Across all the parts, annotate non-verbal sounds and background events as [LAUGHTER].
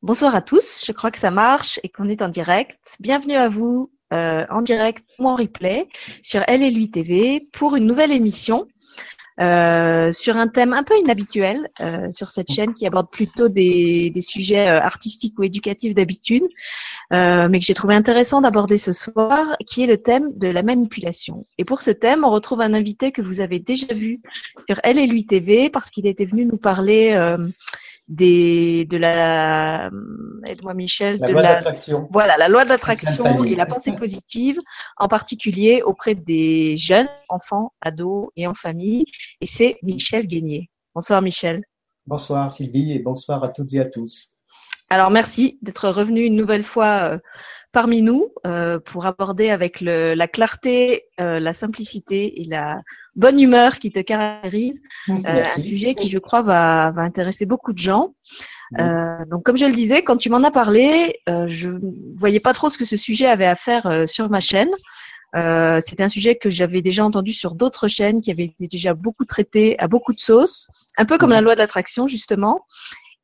Bonsoir à tous, je crois que ça marche et qu'on est en direct. Bienvenue à vous euh, en direct ou en replay sur Elle TV pour une nouvelle émission euh, sur un thème un peu inhabituel euh, sur cette chaîne qui aborde plutôt des, des sujets artistiques ou éducatifs d'habitude, mais que j'ai trouvé intéressant d'aborder ce soir, qui est le thème de la manipulation. Et pour ce thème, on retrouve un invité que vous avez déjà vu sur Elle et lui TV parce qu'il était venu nous parler des, de la, aide-moi Michel, la de loi la, d'attraction. voilà, la loi d'attraction famille. et la pensée positive, en particulier auprès des jeunes, enfants, ados et en famille. Et c'est Michel Guénier. Bonsoir Michel. Bonsoir Sylvie et bonsoir à toutes et à tous. Alors merci d'être revenu une nouvelle fois euh, parmi nous euh, pour aborder avec le, la clarté, euh, la simplicité et la bonne humeur qui te caractérise euh, un sujet qui, je crois, va, va intéresser beaucoup de gens. Oui. Donc, comme je le disais, quand tu m'en as parlé, je voyais pas trop ce que ce sujet avait à faire sur ma chaîne. C'était un sujet que j'avais déjà entendu sur d'autres chaînes qui avaient été déjà beaucoup traités à beaucoup de sauces, un peu comme la loi de l'attraction justement.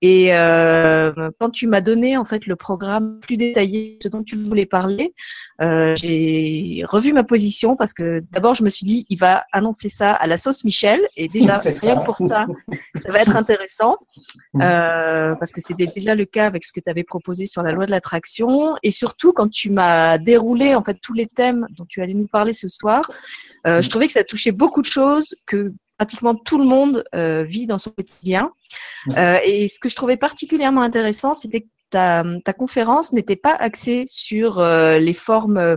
Et euh, quand tu m'as donné en fait le programme plus détaillé, ce dont tu voulais parler, euh, j'ai revu ma position parce que d'abord je me suis dit il va annoncer ça à la sauce Michel. Et déjà [LAUGHS] rien que pour ça. Ça va être intéressant. Mm. euh, parce que c'était déjà le cas avec ce que tu avais proposé sur la loi de l'attraction. Et surtout quand tu m'as déroulé en fait tous les thèmes dont tu allais nous parler ce soir, euh, je Mm. trouvais que ça touchait beaucoup de choses que pratiquement tout le monde euh, vit dans son quotidien. Euh, et ce que je trouvais particulièrement intéressant, c'était que ta, ta conférence n'était pas axée sur euh, les formes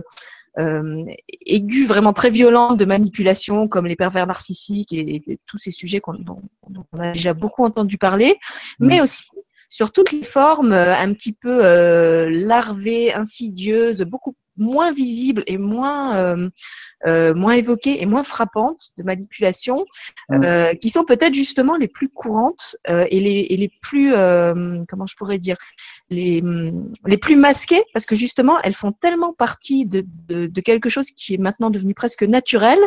aiguës, vraiment très violentes de manipulation, comme les pervers narcissiques et, et tous ces sujets qu'on- dont, dont on a déjà beaucoup entendu parler, mais aussi sur toutes les formes euh, un petit peu euh, larvées, insidieuses, beaucoup moins visibles et moins euh, euh, moins évoquées et moins frappantes de manipulation, Mm. euh, qui sont peut-être justement les plus courantes euh, et, les, et les plus comment je pourrais dire les hum, les plus masquées parce que justement elles font tellement partie de, de, de quelque chose qui est maintenant devenu presque naturel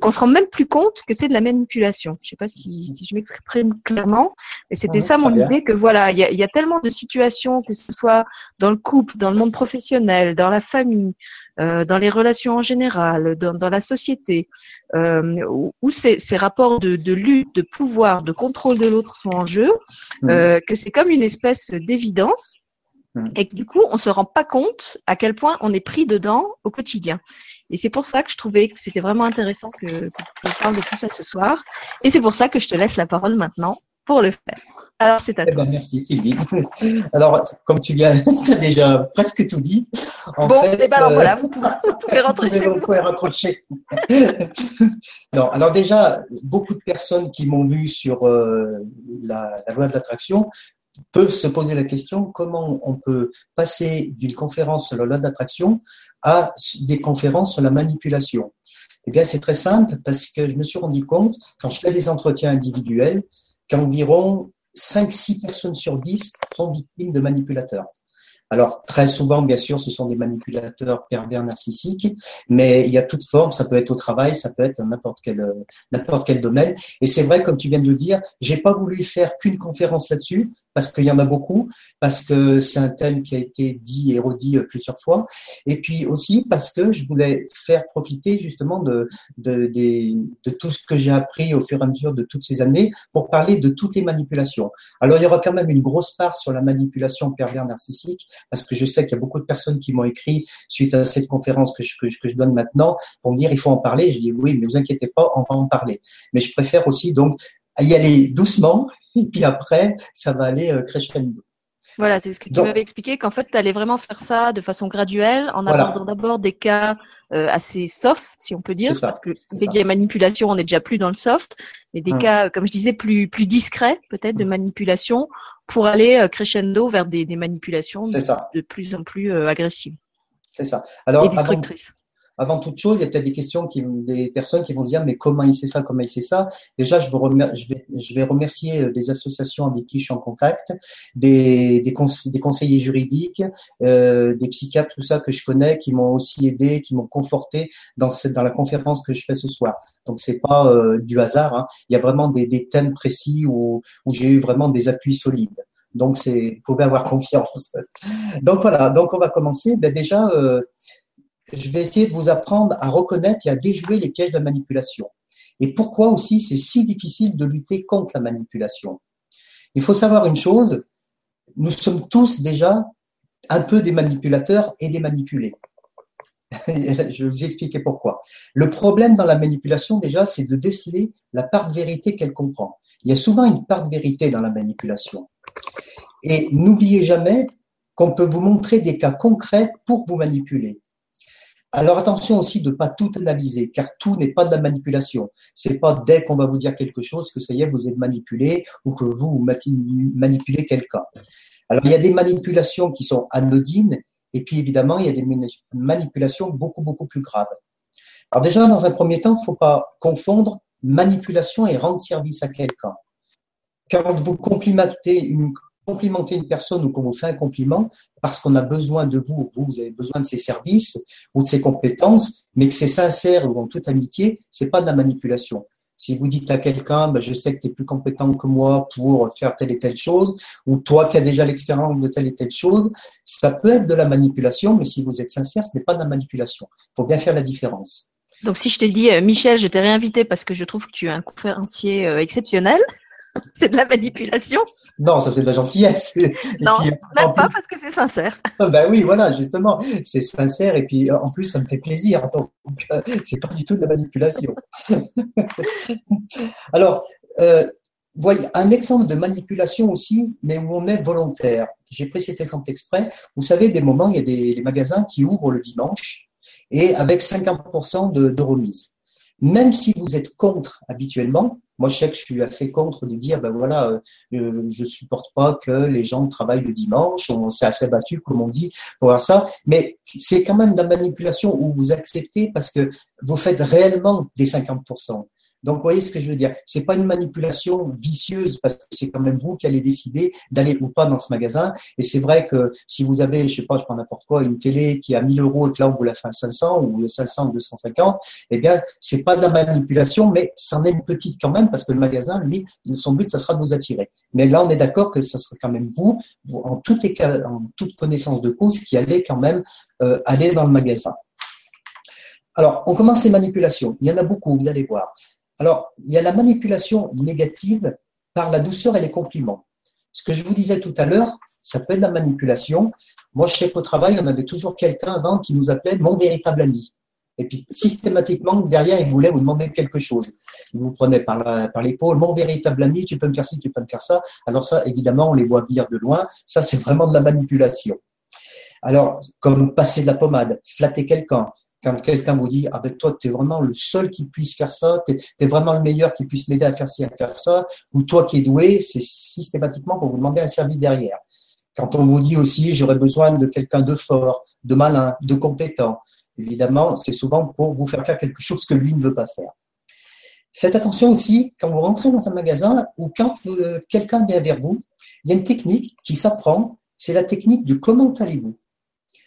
qu'on se rend même plus compte que c'est de la manipulation. Je sais pas si, si je m'exprime clairement, mais c'était ça mon bien. idée que voilà, il y a, il y a tellement de situations, que ce soit dans le couple, dans le monde professionnel, dans la famille, euh, dans les relations en général, dans, dans la société, euh, où, où ces, ces rapports de, de lutte, de pouvoir, de contrôle de l'autre sont en jeu, Mhm. euh, que c'est comme une espèce d'évidence Mhm. et que du coup on se rend pas compte à quel point on est pris dedans au quotidien. Et c'est pour ça que je trouvais que c'était vraiment intéressant que, que tu parles de tout ça ce soir. Et c'est pour ça que je te laisse la parole maintenant pour le faire. Alors c'est à Eh toi. ben, merci Sylvie. [LAUGHS] Alors, comme tu viens, [LAUGHS] tu as déjà presque tout dit. En bon, fait, et ben alors euh, voilà, vous pouvez, [LAUGHS] vous pouvez rentrer Vous pouvez, chez vous vous. pouvez raccrocher. non, alors déjà, beaucoup de personnes qui m'ont vu sur euh, la, la loi de l'attraction peuvent se poser la question comment on peut passer d'une conférence sur la loi de l'attraction à des conférences sur la manipulation? Eh bien, c'est très simple parce que je me suis rendu compte, quand je fais des entretiens individuels, qu'environ 5-6 personnes sur 10 sont victimes de manipulateurs. Alors, très souvent, bien sûr, ce sont des manipulateurs pervers narcissiques, mais il y a toute forme, ça peut être au travail, ça peut être n'importe quel, euh, n'importe quel domaine. Et c'est vrai, comme tu viens de le dire, j'ai pas voulu faire qu'une conférence là-dessus, parce qu'il y en a beaucoup, parce que c'est un thème qui a été dit et redit euh, plusieurs fois, et puis aussi parce que je voulais faire profiter justement de, tout ce que j'ai appris au fur et à mesure de toutes ces années pour parler de toutes les manipulations. Alors, il y aura quand même une grosse part sur la manipulation pervers narcissique, parce que je sais qu'il y a beaucoup de personnes qui m'ont écrit suite à cette conférence que je, donne maintenant pour me dire il faut en parler. Je dis oui, mais vous inquiétez pas, on va en parler. Mais je préfère aussi donc y aller doucement [LAUGHS] et puis après ça va aller euh, crescendo. Voilà, c'est ce que tu m'avais expliqué, qu'en fait, tu allais vraiment faire ça de façon graduelle, en Voilà. abordant d'abord des cas euh, assez soft, si on peut dire, ça, parce que dès qu'il y a manipulation, on n'est déjà plus dans le soft, mais des Hum. cas, comme je disais, plus plus discrets, peut-être, de manipulation, pour aller euh, crescendo vers des, des manipulations de plus en plus euh, agressives c'est ça. et Alors avant, destructrices. Avant toute chose, il y a peut-être des questions qui, des personnes qui vont se dire, mais comment il sait ça, comment il sait ça? Déjà, je, vais, remercier euh, des associations avec qui je suis en contact, des, des, conse- des conseillers juridiques, euh, des psychiatres, tout ça que je connais, qui m'ont aussi aidé, qui m'ont conforté dans, cette, dans la conférence que je fais ce soir. Donc, c'est pas euh, du hasard. hein. Il y a vraiment des, des thèmes précis où, où j'ai eu vraiment des appuis solides. Donc, vous pouvez avoir [LAUGHS] confiance. Donc voilà, donc on va commencer. Ben déjà, euh, je vais essayer de vous apprendre à reconnaître et à déjouer les pièges de manipulation. Et pourquoi aussi c'est si difficile de lutter contre la manipulation. Il faut savoir une chose, nous sommes tous déjà un peu des manipulateurs et des manipulés. [LAUGHS] je vais vous expliquer pourquoi. Le problème dans la manipulation, déjà, c'est de déceler la part de vérité qu'elle comprend. Il y a souvent une part de vérité dans la manipulation. Et n'oubliez jamais qu'on peut vous montrer des cas concrets pour vous manipuler. Alors attention aussi de ne pas tout analyser, car tout n'est pas de la manipulation. C'est pas dès qu'on va vous dire quelque chose que ça y est, vous êtes manipulé ou que vous manipulez quelqu'un. Alors il y a des manipulations qui sont anodines et puis évidemment il y a des manipulations beaucoup beaucoup plus graves. Alors déjà dans un premier temps, il ne faut pas confondre manipulation et rendre service à quelqu'un. Quand vous complimentez une, complimentez une personne ou qu'on vous fait un compliment parce qu'on a besoin de vous, vous, avez besoin de ses services ou de ses compétences, mais que c'est sincère ou en toute amitié, c'est pas de la manipulation. Si vous dites à quelqu'un, ben, je sais que tu es plus compétent que moi pour faire telle et telle chose, ou toi qui as déjà l'expérience de telle et telle chose, ça peut être de la manipulation, mais si vous êtes sincère, ce n'est pas de la manipulation. Il faut bien faire la différence. Donc si je te dis, euh, Michel, je t'ai réinvité parce que je trouve que tu es un conférencier euh, exceptionnel, [LAUGHS] c'est de la manipulation Non, ça c'est de la gentillesse. [LAUGHS] non, même pas parce que c'est sincère. [LAUGHS] ben oui, voilà, justement, c'est sincère et puis en plus ça me fait plaisir. Donc euh, c'est pas du tout de la manipulation. Alors, euh, voyez, un exemple de manipulation aussi, mais où on est volontaire. J'ai pris cet exemple exprès. Vous savez, des moments, il y a des magasins qui ouvrent le dimanche et avec 50% de, de remise. Même si vous êtes contre habituellement, moi, je sais que je suis assez contre de dire, ben voilà, euh, euh, je supporte pas que les gens travaillent le dimanche, on s'est assez battu, comme on dit, pour ça. Mais c'est quand même de la manipulation où vous acceptez parce que vous faites réellement des 50%. Donc, vous voyez ce que je veux dire. C'est pas une manipulation vicieuse parce que c'est quand même vous qui allez décider d'aller ou pas dans ce magasin. Et c'est vrai que si vous avez, je sais pas, je prends n'importe quoi, une télé qui a 1000 euros et que là on vous la fait à 500 ou 500 ou 250, eh bien, c'est pas de la manipulation, mais c'en est une petite quand même parce que le magasin, lui, son but, ça sera de vous attirer. Mais là, on est d'accord que ça sera quand même vous, en, toute connaissance de cause, qui allez quand même euh, aller dans le magasin. Alors, on commence les manipulations. Il y en a beaucoup, vous allez voir. Alors, il y a la manipulation négative par la douceur et les compliments. Ce que je vous disais tout à l'heure, ça peut être la manipulation. Moi, je sais qu'au travail, on avait toujours quelqu'un avant qui nous appelait mon véritable ami. Et puis, systématiquement, derrière, il voulait vous demander quelque chose. Il vous prenait par, par l'épaule, mon véritable ami, tu peux me faire ci, tu peux me faire ça. Alors ça, évidemment, on les voit venir de loin. Ça, c'est vraiment de la manipulation. Alors, comme passer de la pommade, flatter quelqu'un, quand quelqu'un vous dit ah ben toi tu es vraiment le seul qui puisse faire ça, tu es, vraiment le meilleur qui puisse m'aider à faire ci, à faire ça, ou toi qui es doué, c'est systématiquement pour vous demander un service derrière. Quand on vous dit aussi j'aurais besoin de quelqu'un de fort, de malin, de compétent, évidemment c'est souvent pour vous faire faire quelque chose que lui ne veut pas faire. Faites attention aussi quand vous rentrez dans un magasin ou quand euh, quelqu'un vient vers vous, il y a une technique qui s'apprend, c'est la technique du comment allez-vous.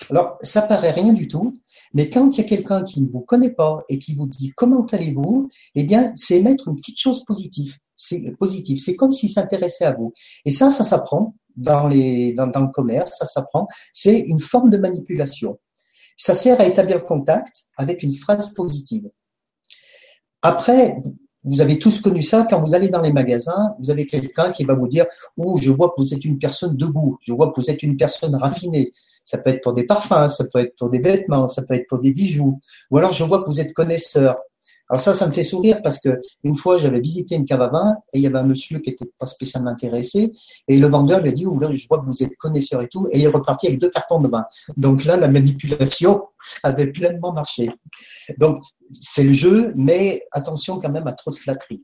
Alors, ça paraît rien du tout, mais quand il y a quelqu'un qui ne vous connaît pas et qui vous dit comment allez-vous, eh bien, c'est mettre une petite chose positive. C'est. C'est comme s'il s'intéressait à vous. Et ça, ça s'apprend dans, les, dans, dans le commerce, ça s'apprend. C'est une forme de manipulation. Ça sert à établir le contact avec une phrase positive. Après, vous avez tous connu ça quand vous allez dans les magasins, vous avez quelqu'un qui va vous dire "Oh, je vois que vous êtes une personne debout, je vois que vous êtes une personne raffinée, ça peut être pour des parfums, ça peut être pour des vêtements, ça peut être pour des bijoux. Ou alors je vois que vous êtes connaisseur. Alors ça, ça me fait sourire parce que une fois, j'avais visité une cave à vin et il y avait un monsieur qui était pas spécialement intéressé et le vendeur lui a dit oh, je vois que vous êtes connaisseur et tout et il est reparti avec deux cartons de vin. Donc là, la manipulation [LAUGHS] avait pleinement marché. Donc c'est le jeu, mais attention quand même à trop de flatterie.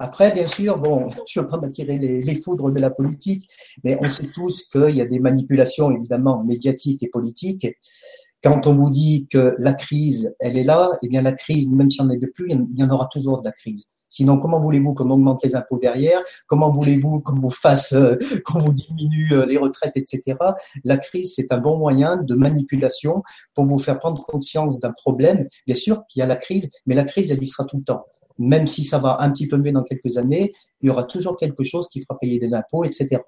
Après, bien sûr, bon, [LAUGHS] je ne veux pas m'attirer les, foudres de la politique, mais on sait tous qu'il y a des manipulations évidemment médiatiques et politiques. Quand on vous dit que la crise, elle est là, eh bien la crise, même si on n'est plus, il y en aura toujours de la crise. Sinon, comment voulez-vous qu'on augmente les impôts derrière? Comment voulez-vous qu'on vous fasse, euh, [LAUGHS] qu'on vous diminue euh, les retraites, etc. La crise, c'est un bon moyen de manipulation pour vous faire prendre conscience d'un problème. Bien sûr qu'il y a la crise, mais la crise, elle y sera tout le temps même si ça va un petit peu mieux dans quelques années, il y aura toujours quelque chose qui fera payer des impôts, etc.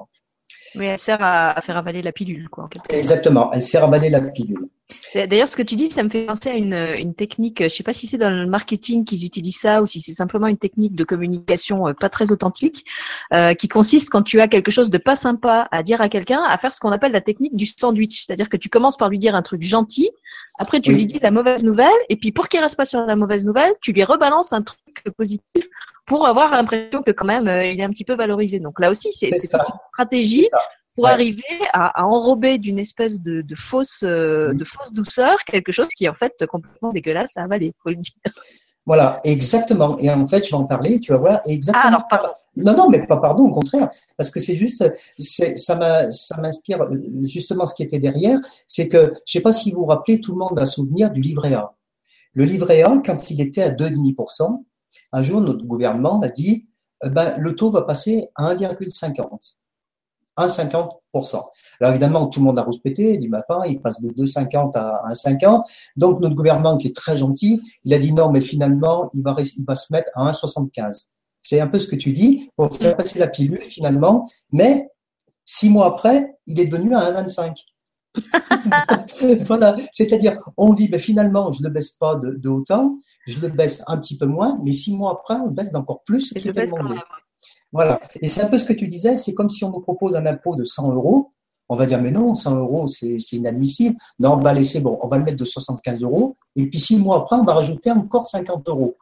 Oui, elle sert à, faire avaler la pilule, quoi. Exactement, elle sert à avaler la pilule. D'ailleurs, ce que tu dis, ça me fait penser à une, une technique, je ne sais pas si c'est dans le marketing qu'ils utilisent ça ou si c'est simplement une technique de communication euh, pas très authentique, euh, qui consiste quand tu as quelque chose de pas sympa à dire à quelqu'un, à faire ce qu'on appelle la technique du sandwich. C'est-à-dire que tu commences par lui dire un truc gentil, après tu lui dis la mauvaise nouvelle, et puis pour qu'il reste pas sur la mauvaise nouvelle, tu lui rebalances un truc positif pour avoir l'impression que quand même euh, il est un petit peu valorisé. Donc là aussi, c'est une stratégie pour arriver à, enrober d'une espèce de, fausse, euh, de fausse douceur quelque chose qui est en fait complètement dégueulasse à avaler, faut le dire. Voilà, exactement. Et en fait, je vais en parler, tu vas voir. Exactement. Ah, alors, pardon. Non, non, mais pas pardon, au contraire. Parce que c'est juste, ça m'inspire justement ce qui était derrière. C'est que, je ne sais pas si vous vous rappelez, tout le monde a souvenir du livret A. Le livret A, quand il était à 2,5%, un jour, notre gouvernement a dit, eh ben, le taux va passer à 1,50. 1,50%. Alors évidemment, tout le monde a rouspété, il dit, ma part, il passe de 2,50 à 1,50. Donc notre gouvernement, qui est très gentil, il a dit non, mais finalement, il va, il va se mettre à 1,75. C'est un peu ce que tu dis, pour faire passer la pilule finalement, mais six mois après, il est devenu à 1,25. [LAUGHS] voilà, c'est-à-dire, on dit, ben, finalement, je ne le baisse pas de, de, autant, je le baisse un petit peu moins, mais six mois après, on le baisse d'encore plus. Et je baisse quand même. Voilà. Et c'est un peu ce que tu disais, c'est comme si on nous propose un impôt de 100 euros. On va dire, mais non, 100 euros, c'est inadmissible. Non, on va laisser, bon, on va le mettre de 75 euros. Et puis six mois après, on va rajouter encore 50 euros.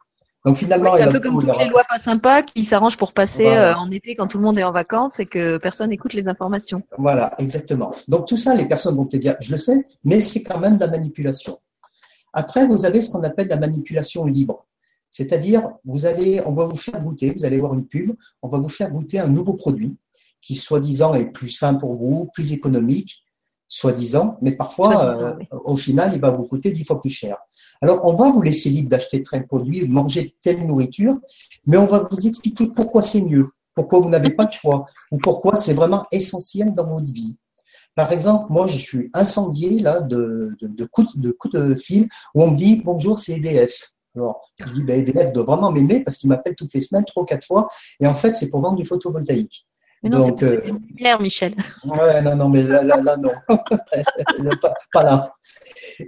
Donc finalement, c'est un peu comme toutes les lois pas sympas qui s'arrangent pour passer euh, en été quand tout le monde est en vacances et que personne n'écoute les informations. Voilà, exactement. Donc tout ça, les personnes vont te dire, je le sais, mais c'est quand même de la manipulation. Après, vous avez ce qu'on appelle la manipulation libre. C'est-à-dire, vous allez, on va vous faire goûter, vous allez voir une pub, on va vous faire goûter un nouveau produit qui, soi-disant, est plus sain pour vous, plus économique, soi-disant, mais parfois, euh, au final, il va vous coûter dix fois plus cher. Alors, on va vous laisser libre d'acheter tel produit, de manger telle nourriture, mais on va vous expliquer pourquoi c'est mieux, pourquoi vous n'avez pas de choix, ou pourquoi c'est vraiment essentiel dans votre vie. Par exemple, moi, je suis incendié là de, de, de, coups, de coups de fil où on me dit bonjour, c'est EDF. Alors, je dis, ben, EDF doit vraiment m'aimer parce qu'il m'appelle toutes les semaines, trois, quatre fois. Et en fait, c'est pour vendre du photovoltaïque. Mais non, Donc, c'est euh, Michel. Ouais, non, non, mais là, là, non. [LAUGHS] pas, là.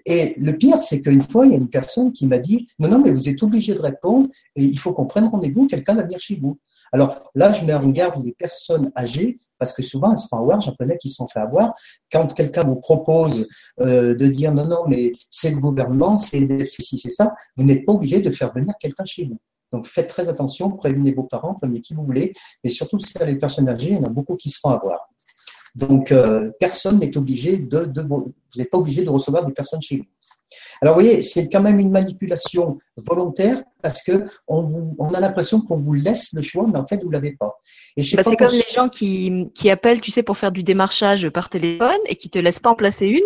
Et le pire, c'est qu'une fois, il y a une personne qui m'a dit, non, non, mais vous êtes obligé de répondre et il faut qu'on prenne rendez-vous, quelqu'un va venir chez vous. Alors là, je mets en garde les personnes âgées parce que souvent, elles se font avoir, j'en connais qui se sont fait avoir. Quand quelqu'un vous propose euh, de dire non, non, mais c'est le gouvernement, c'est ceci, c'est ça, vous n'êtes pas obligé de faire venir quelqu'un chez vous. Donc faites très attention, prévenez vos parents, prévenez qui vous voulez, et surtout si les personnes âgées, il y en a beaucoup qui se font avoir. Donc euh, personne n'est obligé de, de, vous n'êtes pas obligé de recevoir des personnes chez vous. Alors, vous voyez, c'est quand même une manipulation volontaire parce que on, a l'impression qu'on vous laisse le choix, mais en fait, vous l'avez pas. Et bah, c'est comme les gens qui, qui appellent, tu sais, pour faire du démarchage par téléphone et qui te laissent pas en placer une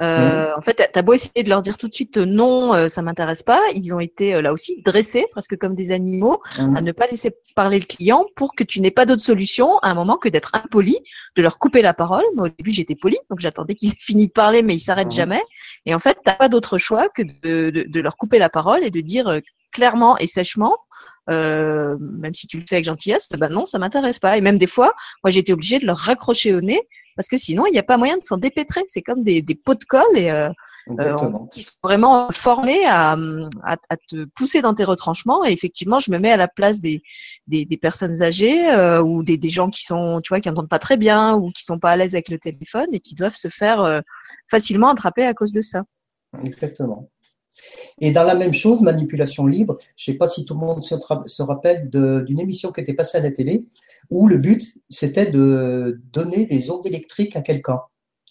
euh, En fait, t'as beau essayer de leur dire tout de suite euh, non, euh, ça m'intéresse pas, ils ont été là aussi dressés, presque comme des animaux, à ne pas laisser parler le client pour que tu n'aies pas d'autre solution à un moment que d'être impoli, de leur couper la parole. Moi, au début, j'étais poli, donc j'attendais qu'ils [LAUGHS] aient fini de parler, mais ils s'arrêtent jamais. Et en fait, t'as pas d'autre choix que de, de, de, leur couper la parole et de dire clairement et sèchement, euh, même si tu le fais avec gentillesse, ben non, ça m'intéresse pas. Et même des fois, moi, j'ai été obligée de leur raccrocher au nez parce que sinon, il n'y a pas moyen de s'en dépêtrer. C'est comme des, des, pots de colle et, euh, euh qui sont vraiment formés à, à, à, te pousser dans tes retranchements. Et effectivement, je me mets à la place des, des, des personnes âgées euh, ou des, des, gens qui sont, tu vois, qui n'entendent pas très bien ou qui sont pas à l'aise avec le téléphone et qui doivent se faire euh, facilement attraper à cause de ça. Exactement. Et dans la même chose, manipulation libre, je ne sais pas si tout le monde se, rappelle d'une émission qui était passée à la télé, où le but, c'était de donner des ondes électriques à quelqu'un.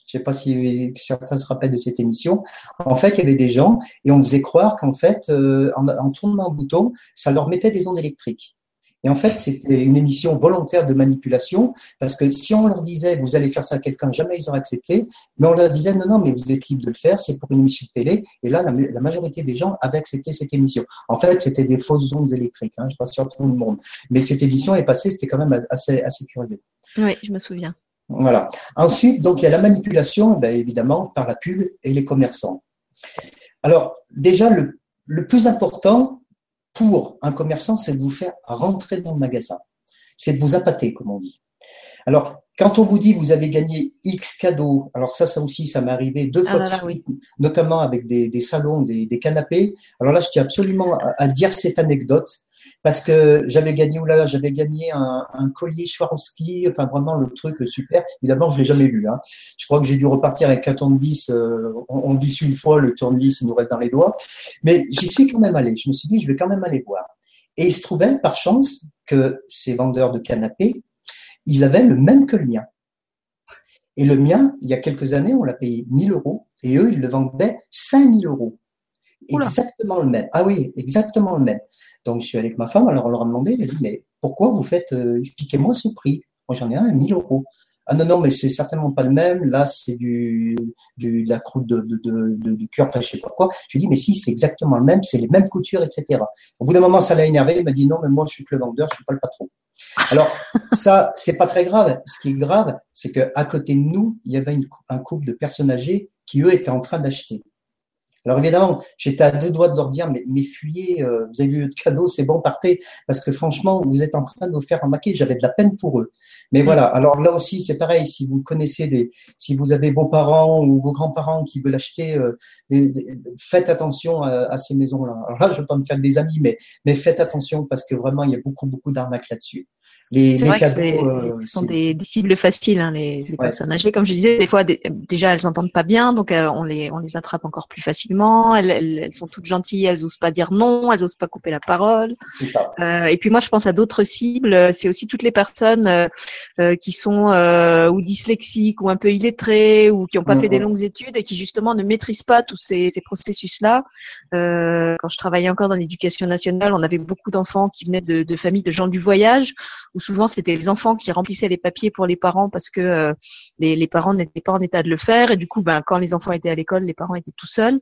Je ne sais pas si certains se rappellent de cette émission. En fait, il y avait des gens et on faisait croire qu'en fait, euh, en, en tournant un bouton, ça leur mettait des ondes électriques. Et en fait, c'était une émission volontaire de manipulation, parce que si on leur disait, vous allez faire ça à quelqu'un, jamais ils auraient accepté, mais on leur disait, non, non, mais vous êtes libre de le faire, c'est pour une émission de télé. Et là, la, majorité des gens avaient accepté cette émission. En fait, c'était des fausses ondes électriques, hein, je pense sur tout le monde. Mais cette émission est passée, c'était quand même assez, assez curieux. Oui, je me souviens. Voilà. Ensuite, donc, il y a la manipulation, ben, évidemment, par la pub et les commerçants. Alors, déjà, le, le plus important, pour un commerçant, c'est de vous faire rentrer dans le magasin. C'est de vous appâter, comme on dit. Alors, quand on vous dit vous avez gagné X cadeaux, alors ça, ça aussi, ça m'est arrivé deux ah fois de suite, notamment avec des, salons, des, canapés. Alors là, je tiens absolument à, dire cette anecdote parce que j'avais gagné, là, j'avais gagné un, collier Swarovski, enfin vraiment le truc super. Évidemment, je l'ai jamais vu. Hein. Je crois que j'ai dû repartir avec un tournevis. Euh, on, dit une fois, le tournevis, il nous reste dans les doigts. Mais j'y suis quand même allé. Je me suis dit, je vais quand même aller voir. Et il se trouvait, par chance, que ces vendeurs de canapés, ils avaient le même que le mien. Et le mien, il y a quelques années, on l'a payé 1000 euros et eux, ils le vendaient 5000 euros. Exactement le même. Ah oui, exactement le même. Donc, je suis allé avec ma femme, alors on leur a demandé, elle dit, mais pourquoi vous faites, euh, expliquez-moi ce prix. Moi, j'en ai un à 1000 euros. Ah non, non, mais c'est certainement pas le même. Là, c'est du, du, de la croûte de, de, de, du cœur, enfin, je sais pas quoi. Je lui dis, mais si, c'est exactement le même, c'est les mêmes coutures, etc. Au bout d'un moment, ça l'a énervé. Il m'a dit, non, mais moi, je suis que le vendeur, je suis pas le patron. Alors, ça, c'est pas très grave. Ce qui est grave, c'est qu'à côté de nous, il y avait un couple de personnes âgées qui, eux, étaient en train d'acheter. Alors évidemment, j'étais à deux doigts de leur dire, mais, mais fuyez, euh, vous avez eu de cadeau, c'est bon, partez, parce que franchement, vous êtes en train de vous faire remarquer, j'avais de la peine pour eux. Mais voilà, alors là aussi, c'est pareil, si vous connaissez des, si vous avez vos parents ou vos grands-parents qui veulent acheter, euh, faites attention à, ces maisons-là. Alors là, je ne veux pas me faire des amis, mais, mais faites attention parce que vraiment, il y a beaucoup, beaucoup d'arnaques là-dessus. Les, les cadeaux, euh, ce sont des, cibles faciles, hein, les, les personnes âgées. Comme je disais, des fois, déjà, elles entendent pas bien, donc euh, on les on les attrape encore plus facilement. Elles, elles, sont toutes gentilles, elles osent pas dire non, elles osent pas couper la parole. Ça. Euh, et puis moi, je pense à d'autres cibles. C'est aussi toutes les personnes euh, qui sont ou dyslexiques ou un peu illettrées ou qui n'ont pas fait des mm-hmm. longues études et qui justement ne maîtrisent pas tous ces, ces processus-là. quand je travaillais encore dans l'éducation nationale, on avait beaucoup d'enfants qui venaient de, de familles de gens du voyage où souvent c'était les enfants qui remplissaient les papiers pour les parents parce que euh, les, parents n'étaient pas en état de le faire. Et du coup ben quand les enfants étaient à l'école les parents étaient tout seuls.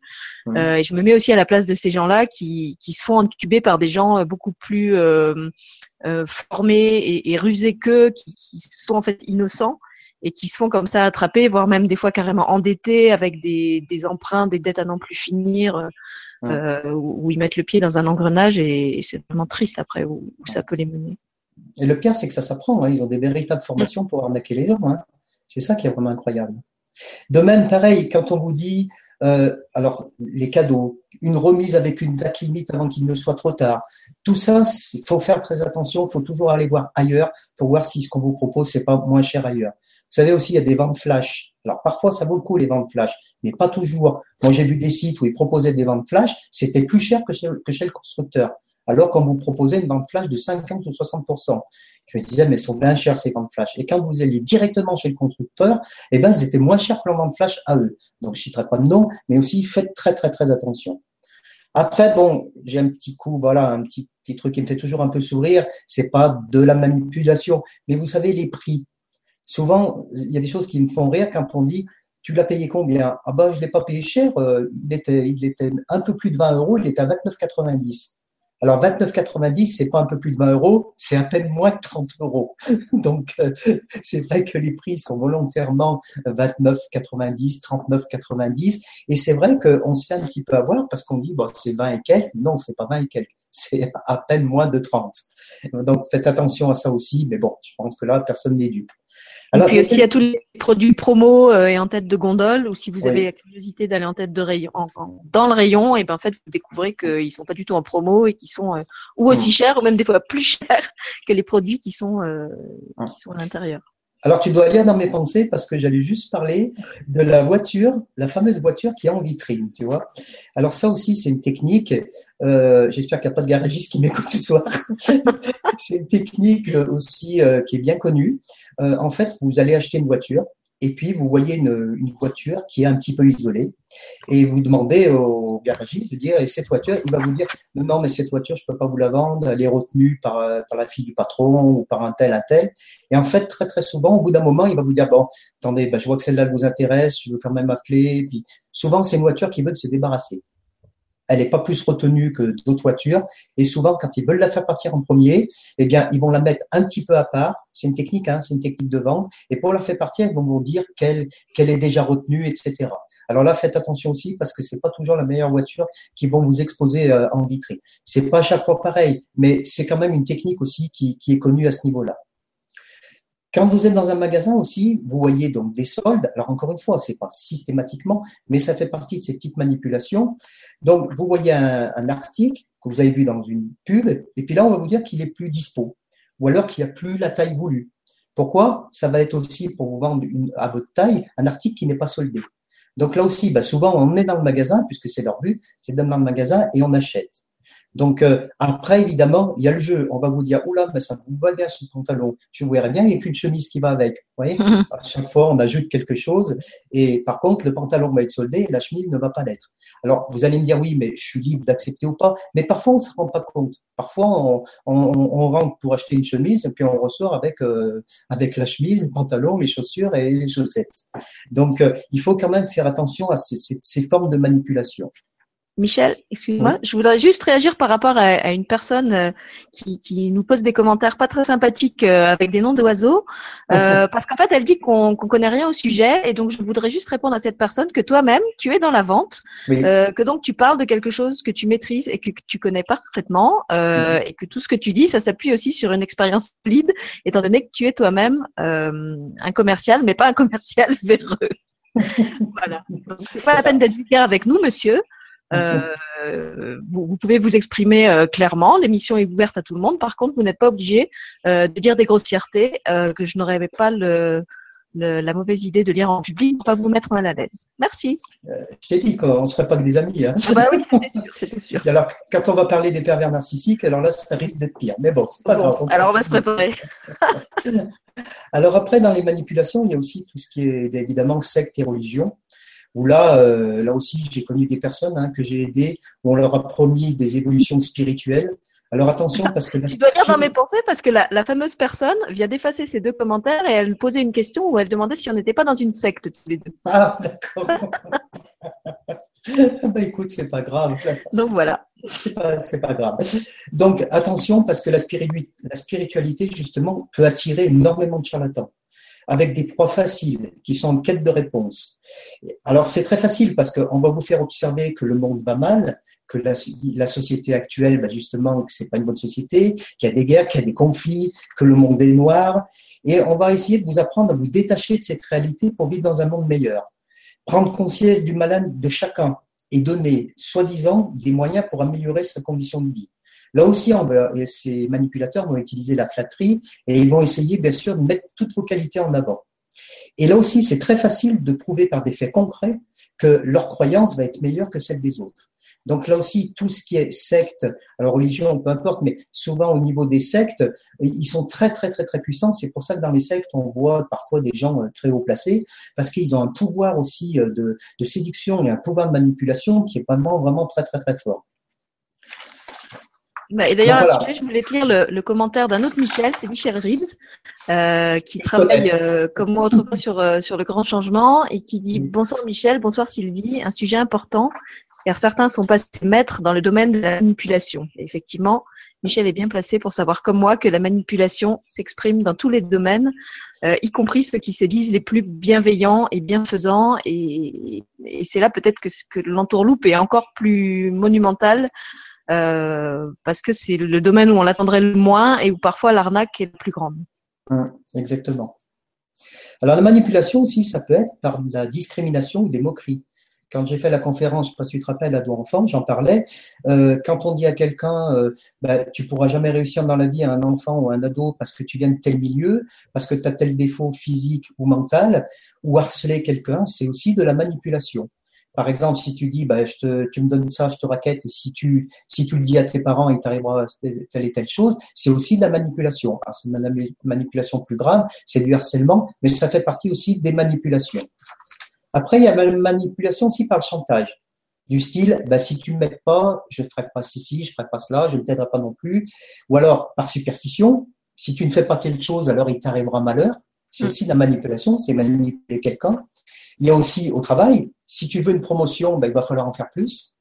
Euh, et je me mets aussi à la place de ces gens-là qui, qui se font entuber par des gens euh, beaucoup plus formés et, et rusés qu'eux qui, qui sont en fait innocents et qui se font comme ça attraper, voire même des fois carrément endettés avec des, des emprunts, des dettes à n'en plus finir, euh, où, ils mettent le pied dans un engrenage. Et, c'est vraiment triste après où, ça peut les mener. Et le pire, c'est que ça s'apprend. Hein. Ils ont des véritables formations pour arnaquer les gens. Hein. C'est ça qui est vraiment incroyable. De même, pareil, quand on vous dit, euh, alors les cadeaux, une remise avec une date limite avant qu'il ne soit trop tard, tout ça, il faut faire très attention. Il faut toujours aller voir ailleurs pour voir si ce qu'on vous propose c'est pas moins cher ailleurs. Vous savez aussi, il y a des ventes flash. Alors parfois, ça vaut le coup les ventes flash, mais pas toujours. Moi, j'ai vu des sites où ils proposaient des ventes flash, c'était plus cher que que chez le constructeur alors qu'on vous proposait une vente flash de 50 ou 60%. Je me disais, mais sont bien chères ces ventes flash. Et quand vous alliez directement chez le constructeur, eh ben, elles étaient moins chères que leur vente flash à eux. Donc, je ne citerai pas de nom, mais aussi faites très, très, très attention. Après, bon, j'ai un petit coup, voilà, un petit, petit truc qui me fait toujours un peu sourire. C'est pas de la manipulation, mais vous savez, les prix. Souvent, il y a des choses qui me font rire quand on dit, tu l'as payé combien? Ah ben, je l'ai pas payé cher. Euh, il était, il était un peu plus de 20 euros. Il était à 29,90. Alors 29,90, c'est pas un peu plus de 20 euros, c'est à peine moins de 30 euros. [LAUGHS] Donc euh, c'est vrai que les prix sont volontairement 29,90, 39,90, et c'est vrai qu'on se fait un petit peu avoir parce qu'on dit bon c'est 20 et quelques, non c'est pas 20 et quelques, [LAUGHS] c'est à peine moins de 30. Donc faites attention à ça aussi, mais bon, je pense que là personne n'est dupe. Alors, et puis aussi, il y a tous les produits promo euh, et en tête de gondole, ou si vous avez la curiosité d'aller en tête de rayon, dans le rayon, et ben en fait, vous découvrez qu'ils sont pas du tout en promo et qu'ils sont euh, ou aussi mm. chers, ou même des fois plus [LAUGHS] chers que les produits qui sont, euh, qui sont à l'intérieur. Alors, tu dois lire dans mes pensées parce que j'allais juste parler de la voiture, la fameuse voiture qui est en vitrine, tu vois. Alors, ça aussi, c'est une technique. Euh, J'espère qu'il n'y a pas de garagiste qui m'écoute ce soir. [LAUGHS] c'est une technique aussi euh, qui est bien connue. Euh, en fait, vous allez acheter une voiture et puis vous voyez une, une, voiture qui est un petit peu isolée. Et vous demandez au garagiste de dire et cette voiture il va vous dire non non mais cette voiture je peux pas vous la vendre. Elle est retenue par, par la fille du patron ou par un tel un tel et en fait très très souvent au bout d'un moment il va vous dire bon attendez ben, je vois que celle-là vous intéresse. Je veux quand même appeler puis souvent c'est une voiture qui veut se débarrasser elle n'est pas plus retenue que d'autres voitures. Et souvent, quand ils veulent la faire partir en premier, eh bien, ils vont la mettre un petit peu à part. C'est une technique, hein, c'est une technique de vente. Et pour la faire partir, ils vont vous dire qu'elle qu'elle est déjà retenue, etc. Alors là, faites attention aussi parce que c'est pas toujours la meilleure voiture qui vont vous exposer euh, en vitrine. C'est pas à chaque fois pareil, mais c'est quand même une technique aussi qui, qui est connue à ce niveau-là. Quand vous êtes dans un magasin aussi, vous voyez donc des soldes. Alors encore une fois, c'est pas systématiquement, mais ça fait partie de ces petites manipulations. Donc vous voyez un, article que vous avez vu dans une pub, et puis là on va vous dire qu'il est plus dispo, ou alors qu'il n'y a plus la taille voulue. Pourquoi? Ça va être aussi pour vous vendre à votre taille un article qui n'est pas soldé. Donc là aussi, bah souvent on est dans le magasin, puisque c'est leur but, c'est d'aller dans le magasin et on achète. Donc euh, après, évidemment, il y a le jeu. On va vous dire, oula, mais ça vous va bien ce pantalon. Je vous verrai bien, il n'y a qu'une chemise qui va avec. Vous voyez [LAUGHS] à chaque fois, on ajoute quelque chose. Et par contre, le pantalon va être soldé et la chemise ne va pas l'être. Alors, vous allez me dire, oui, mais je suis libre d'accepter ou pas. Mais parfois, on ne se rend pas compte. Parfois, on, on, on, rentre pour acheter une chemise et puis on ressort avec, euh, avec la chemise, le pantalon, les chaussures et les chaussettes. Donc, euh, il faut quand même faire attention à ces, ces, ces formes de manipulation. Michel, excuse-moi, je voudrais juste réagir par rapport à, une personne euh, qui, nous pose des commentaires pas très sympathiques euh, avec des noms d'oiseaux, [LAUGHS] euh, parce qu'en fait, elle dit qu'on qu'on connaît rien au sujet, et donc je voudrais juste répondre à cette personne que toi-même, tu es dans la vente, que donc tu parles de quelque chose que tu maîtrises et que, tu connais parfaitement, et que tout ce que tu dis, ça s'appuie aussi sur une expérience solide, étant donné que tu es toi-même un commercial, mais pas un commercial [LAUGHS] véreux. [LAUGHS] voilà. Donc c'est pas la peine d'être vulgaire avec nous, monsieur. Euh, vous, pouvez vous exprimer euh, clairement. L'émission est ouverte à tout le monde. Par contre, vous n'êtes pas obligé euh, de dire des grossièretés que je n'aurais pas le, la mauvaise idée de lire en public pour pas vous mettre mal à l'aise. Merci. je t'ai dit qu'on ne serait pas que des amis. Hein. Ah bah oui, c'était sûr, sûr. [LAUGHS] alors, quand on va parler des pervers narcissiques, alors là, ça risque d'être pire. Mais bon, c'est pas grave. alors, on va se préparer. [LAUGHS] alors après, dans les manipulations, il y a aussi tout ce qui est évidemment secte et religion où là, euh, là aussi, j'ai connu des personnes hein, que j'ai aidées, où on leur a promis des évolutions spirituelles. Alors attention, parce que... Tu dois lire dans mes pensées, parce que la, la fameuse personne vient d'effacer ces deux commentaires et elle posait une question où elle demandait si on n'était pas dans une secte tous les deux. Ah, d'accord. [LAUGHS] bah écoute, c'est pas grave. Donc voilà. C'est pas, pas grave. Donc attention, parce que la spiritualité, justement, peut attirer énormément de charlatans avec des proies faciles qui sont en quête de réponse. Alors c'est très facile parce qu'on va vous faire observer que le monde va mal, que la, société actuelle, bah justement, que c'est pas une bonne société, qu'il y a des guerres, qu'il y a des conflits, que le monde est noir, et on va essayer de vous apprendre à vous détacher de cette réalité pour vivre dans un monde meilleur. Prendre conscience du malade de chacun et donner, soi-disant, des moyens pour améliorer sa condition de vie. Là aussi, ces manipulateurs vont utiliser la flatterie et ils vont essayer, bien sûr, de mettre toutes vos qualités en avant. Et là aussi, c'est très facile de prouver par des faits concrets que leur croyance va être meilleure que celle des autres. Donc là aussi, tout ce qui est secte, alors religion, peu importe, mais souvent au niveau des sectes, ils sont très très très très puissants. C'est pour ça que dans les sectes, on voit parfois des gens euh, très haut placés, parce qu'ils ont un pouvoir aussi euh, de, de séduction et un pouvoir de manipulation qui est vraiment vraiment très très très fort. Bah, et d'ailleurs, je voulais te lire le, commentaire d'un autre Michel, c'est Michel Ribs, euh, qui travaille euh, comme moi autrefois sur, euh, sur le grand changement et qui dit Bonsoir Michel, bonsoir Sylvie, un sujet important, car certains sont passés maîtres dans le domaine de la manipulation. Et effectivement, Michel est bien placé pour savoir comme moi que la manipulation s'exprime dans tous les domaines, y compris ceux qui se disent les plus bienveillants et bienfaisants. Et, et c'est là peut-être que, que l'entourloupe est encore plus monumentale euh, parce que c'est le domaine où on l'attendrait le moins et où parfois l'arnaque est la plus grande. Hum, exactement. Alors la manipulation aussi, ça peut être par la discrimination ou des moqueries. Quand j'ai fait la conférence, je ne sais pas si tu te rappelles, ado enfant, j'en parlais. Euh, quand on dit à quelqu'un, euh, bah, tu pourras jamais réussir dans la vie à un enfant ou un ado parce que tu viens de tel milieu, parce que tu as tel défaut physique ou mental, ou harceler quelqu'un, c'est aussi de la manipulation. Par exemple, si tu dis, bah, je te, tu me donnes ça, je te raquette, et si tu, si tu le dis à tes parents, il t'arrivera telle et telle chose, c'est aussi de la manipulation. c'est une manipulation plus grave, c'est du harcèlement, mais ça fait partie aussi des manipulations. Après, il y a la manipulation aussi par le chantage. Du style, bah, si tu ne m'aides pas, je ne ferai pas ceci, je ne ferai pas cela, je ne t'aiderai pas non plus. Ou alors, par superstition, si tu ne fais pas telle chose, alors il t'arrivera malheur. C'est aussi de la manipulation, c'est manipuler quelqu'un. Il y a aussi au travail, si tu veux une promotion, ben, il va falloir en faire plus.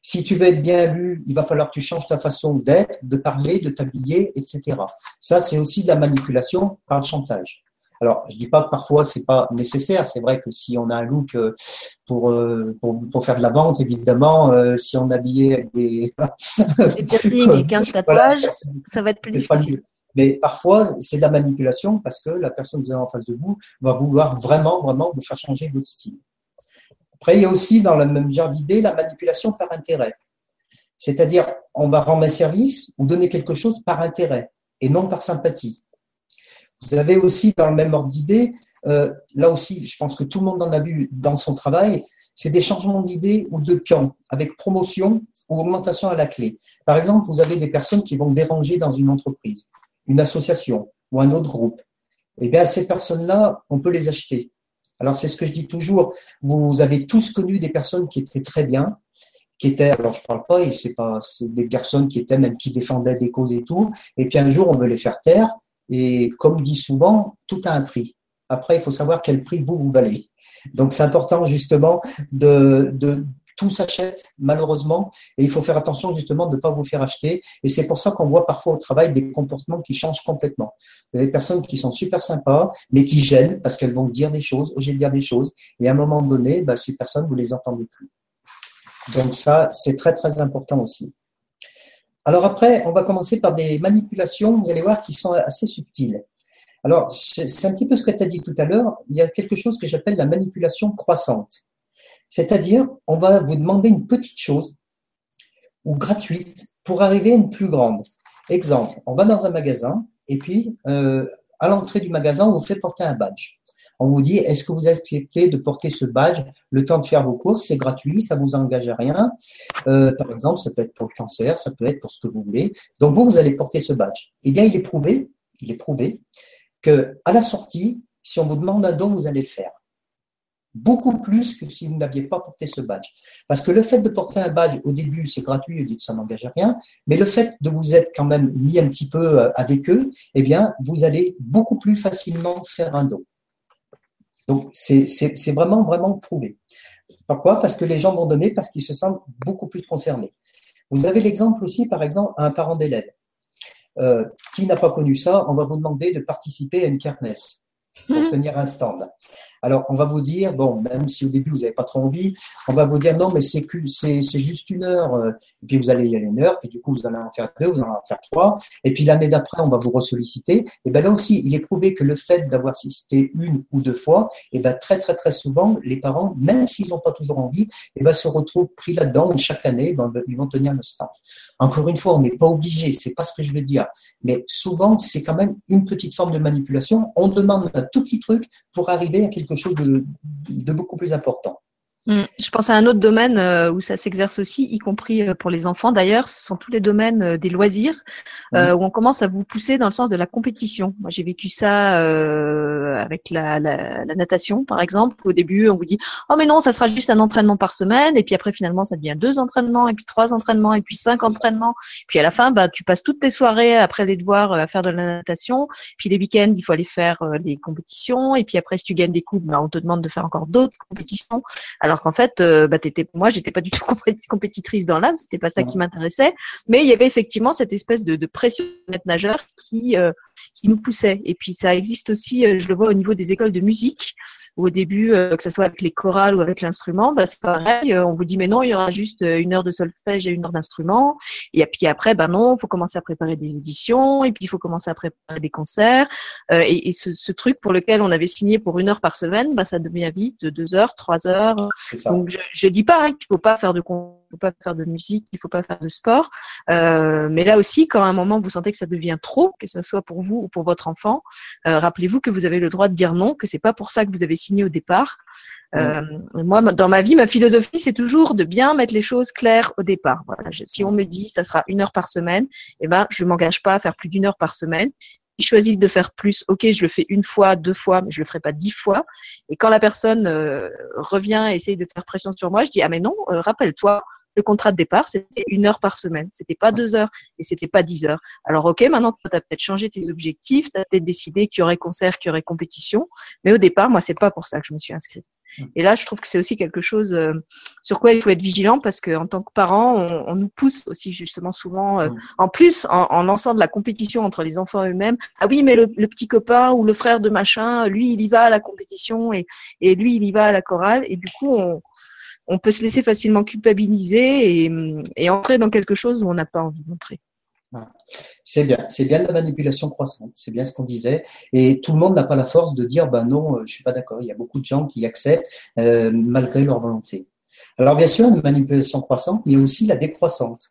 Si tu veux être bien vu, il va falloir que tu changes ta façon d'être, de parler, de t'habiller, etc. Ça, c'est aussi de la manipulation par le chantage. Alors, je dis pas que parfois c'est pas nécessaire. C'est vrai que si on a un look euh, pour euh, pour, pour faire de la vente, évidemment, euh, si on habillé avec des des piercings et 15 [LAUGHS] tatouages, ça va être plus difficile. Mais parfois, c'est de la manipulation parce que la personne que vous avez en face de vous va vouloir vraiment, vraiment vous faire changer votre style. Après, il y a aussi dans le même genre d'idée la manipulation par intérêt. C'est-à-dire, on va rendre un service ou donner quelque chose par intérêt et non par sympathie. Vous avez aussi dans le même ordre d'idée, euh, là aussi, je pense que tout le monde en a vu dans son travail, c'est des changements d'idées ou de camp avec promotion ou augmentation à la clé. Par exemple, vous avez des personnes qui vont déranger dans une entreprise, une association ou un autre groupe. Eh bien, ces personnes-là, on peut les acheter. Alors, c'est ce que je dis toujours. Vous avez tous connu des personnes qui étaient très bien, qui étaient, alors je parle pas, et c'est pas, c'est des personnes qui étaient même qui défendaient des causes et tout. Et puis un jour, on veut les faire taire. Et comme dit souvent, tout a un prix. Après, il faut savoir quel prix vous vous valez. Donc, c'est important justement de, de tout s'achète malheureusement et il faut faire attention justement de ne pas vous faire acheter et c'est pour ça qu'on voit parfois au travail des comportements qui changent complètement. Il y a des personnes qui sont super sympas mais qui gênent parce qu'elles vont dire des choses, oser dire des choses et à un moment donné, bah, ces personnes, vous les entendez plus. Donc ça, c'est très très important aussi. Alors après, on va commencer par des manipulations, vous allez voir, qui sont assez subtiles. Alors, c'est un petit peu ce que tu as dit tout à l'heure. Il y a quelque chose que j'appelle la manipulation croissante. C'est-à-dire, on va vous demander une petite chose ou gratuite pour arriver à une plus grande. Exemple, on va dans un magasin et puis euh, à l'entrée du magasin, on vous fait porter un badge. On vous dit, est-ce que vous acceptez de porter ce badge le temps de faire vos courses? C'est gratuit, ça vous engage à rien. Euh, par exemple, ça peut être pour le cancer, ça peut être pour ce que vous voulez. Donc vous, vous allez porter ce badge. Eh bien, il est prouvé, il est prouvé que à la sortie, si on vous demande un don, vous allez le faire. Beaucoup plus que si vous n'aviez pas porté ce badge. Parce que le fait de porter un badge au début, c'est gratuit, vous dites ça n'engage à rien, mais le fait de vous être quand même mis un petit peu euh, avec eux, eh bien, vous allez beaucoup plus facilement faire un don. Donc, c'est vraiment, vraiment prouvé. Pourquoi? Parce que les gens vont donner parce qu'ils se sentent beaucoup plus concernés. Vous avez l'exemple aussi, par exemple, un parent d'élève. Euh, qui n'a pas connu ça On va vous demander de participer à une kermesse pour [LAUGHS] tenir un stand. Alors, on va vous dire, bon, même si au début vous n'avez pas trop envie, on va vous dire non, mais c'est juste une heure, euh, et puis vous allez y aller une heure, puis du coup vous allez en faire deux, vous allez en faire trois, et puis l'année d'après on va vous ressolliciter. Et ben là aussi, il est prouvé que le fait d'avoir assisté une ou deux fois, et ben très très très souvent, les parents, même s'ils n'ont pas toujours envie, et ben se retrouvent pris là-dedans. Chaque année, ben, ils vont tenir le stand. Encore une fois, on n'est pas obligé, c'est pas ce que je veux dire, mais souvent c'est quand même une petite forme de manipulation. On demande un tout petit truc pour arriver à quelque chose de, beaucoup plus important. Mm. Je pense à un autre domaine euh, où ça s'exerce aussi, y compris euh, pour les enfants. D'ailleurs, ce sont tous les domaines euh, des loisirs où on commence à vous pousser dans le sens de la compétition. Moi, j'ai vécu ça avec la, natation, par exemple. Au début, on vous dit oh mais non, ça sera juste un entraînement par semaine, et puis après finalement, ça devient deux entraînements, et puis trois entraînements, et puis cinq entraînements. Puis à la fin, bah tu passes toutes tes soirées après les devoirs à faire de la natation. Puis les week-ends, il faut aller faire des compétitions, et puis après, si tu gagnes des coupes, bah, on te demande de faire encore d'autres compétitions. Alors alors qu'en fait, euh, bah, t'étais, moi, j'étais pas du tout [LAUGHS] compétitrice dans l'âme, c'était pas ça qui m'intéressait, mais il y avait effectivement cette espèce de, de pression de nageur qui euh, qui nous poussait. Et puis ça existe aussi, euh, je le vois au niveau des écoles de musique au début, euh, que ce soit avec les chorales ou avec l'instrument, bah, c'est pareil. Euh, on vous dit mais non, il y aura juste euh, une heure de solfège et une heure d'instrument. Et puis après, bah non, il faut commencer à préparer des éditions et puis il faut commencer à préparer des concerts. et, et ce, ce, truc pour lequel on avait signé pour une heure par semaine, bah, ça devient vite deux heures, trois heures. Donc je, je dis pas hein, qu'il faut pas faire de faut pas faire de musique, il faut pas faire de sport. Euh, mais là aussi, quand à un moment vous sentez que ça devient trop, que ce soit pour vous ou pour votre enfant, euh, rappelez-vous que vous avez le droit de dire non, que c'est pas pour ça que vous avez signé au départ. Euh, moi, dans ma vie, ma philosophie, c'est toujours de bien mettre les choses claires au départ. Voilà, si on me dit ça sera une heure par semaine, eh ben, je m'engage pas à faire plus d'une heure par semaine je choisis de faire plus, ok, je le fais une fois, deux fois, mais je le ferai pas dix fois. Et quand la personne revient et essaye de faire pression sur moi, je dis ah mais non, rappelle-toi, le contrat de départ, c'était une heure par semaine. C'était pas deux heures et c'était pas dix heures. Alors, ok, maintenant, tu as peut-être changé tes objectifs, tu as peut-être décidé qu'il y aurait concert, qu'il y aurait compétition. Mais au départ, moi, c'est pas pour ça que je me suis inscrite. Mm. Et là, je trouve que c'est aussi quelque chose euh, sur quoi il faut être vigilant parce qu'en tant que parents, on, nous pousse aussi justement souvent, euh, mm. en plus, en, lançant de la compétition entre les enfants eux-mêmes. Ah oui, mais le, petit copain ou le frère de machin, lui, il y va à la compétition et, et lui, il y va à la chorale. Et du coup, on, on peut se laisser facilement culpabiliser et, entrer dans quelque chose où on n'a pas envie d'entrer. C'est bien, c'est bien la manipulation croissante, c'est bien ce qu'on disait. Et tout le monde n'a pas la force de dire, ben non, je suis pas d'accord. Il y a beaucoup de gens qui acceptent euh, malgré leur volonté. Alors bien sûr, une manipulation croissante, mais aussi la décroissante.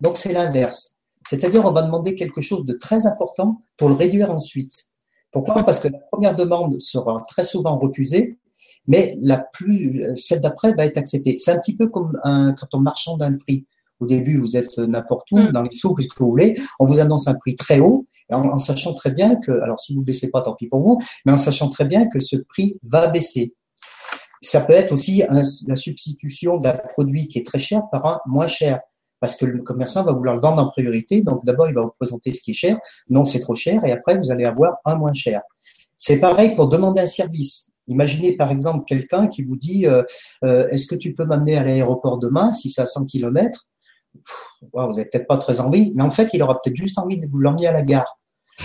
Donc c'est l'inverse. C'est-à-dire, on va demander quelque chose de très important pour le réduire ensuite. Pourquoi? Parce que la première demande sera très souvent refusée, mais la plus, celle d'après va être acceptée. C'est un petit peu comme un, quand on marchande un prix. Au début, vous êtes n'importe où, mm. dans les sous, ce que vous voulez. On vous annonce un prix très haut, en, sachant très bien que, alors si vous baissez pas, tant pis pour vous, mais en sachant très bien que ce prix va baisser. Ça peut être aussi la substitution d'un produit qui est très cher par un moins cher parce que le commerçant va vouloir le vendre en priorité. Donc d'abord, il va vous présenter ce qui est cher. Non, c'est trop cher. Et après, vous allez avoir un moins cher. C'est pareil pour demander un service. Imaginez par exemple quelqu'un qui vous dit euh, euh, Est-ce que tu peux m'amener à l'aéroport demain si c'est à 100 km Vous n'avez peut-être pas très envie, mais en fait, il aura peut-être juste envie de vous l'emmener à la gare.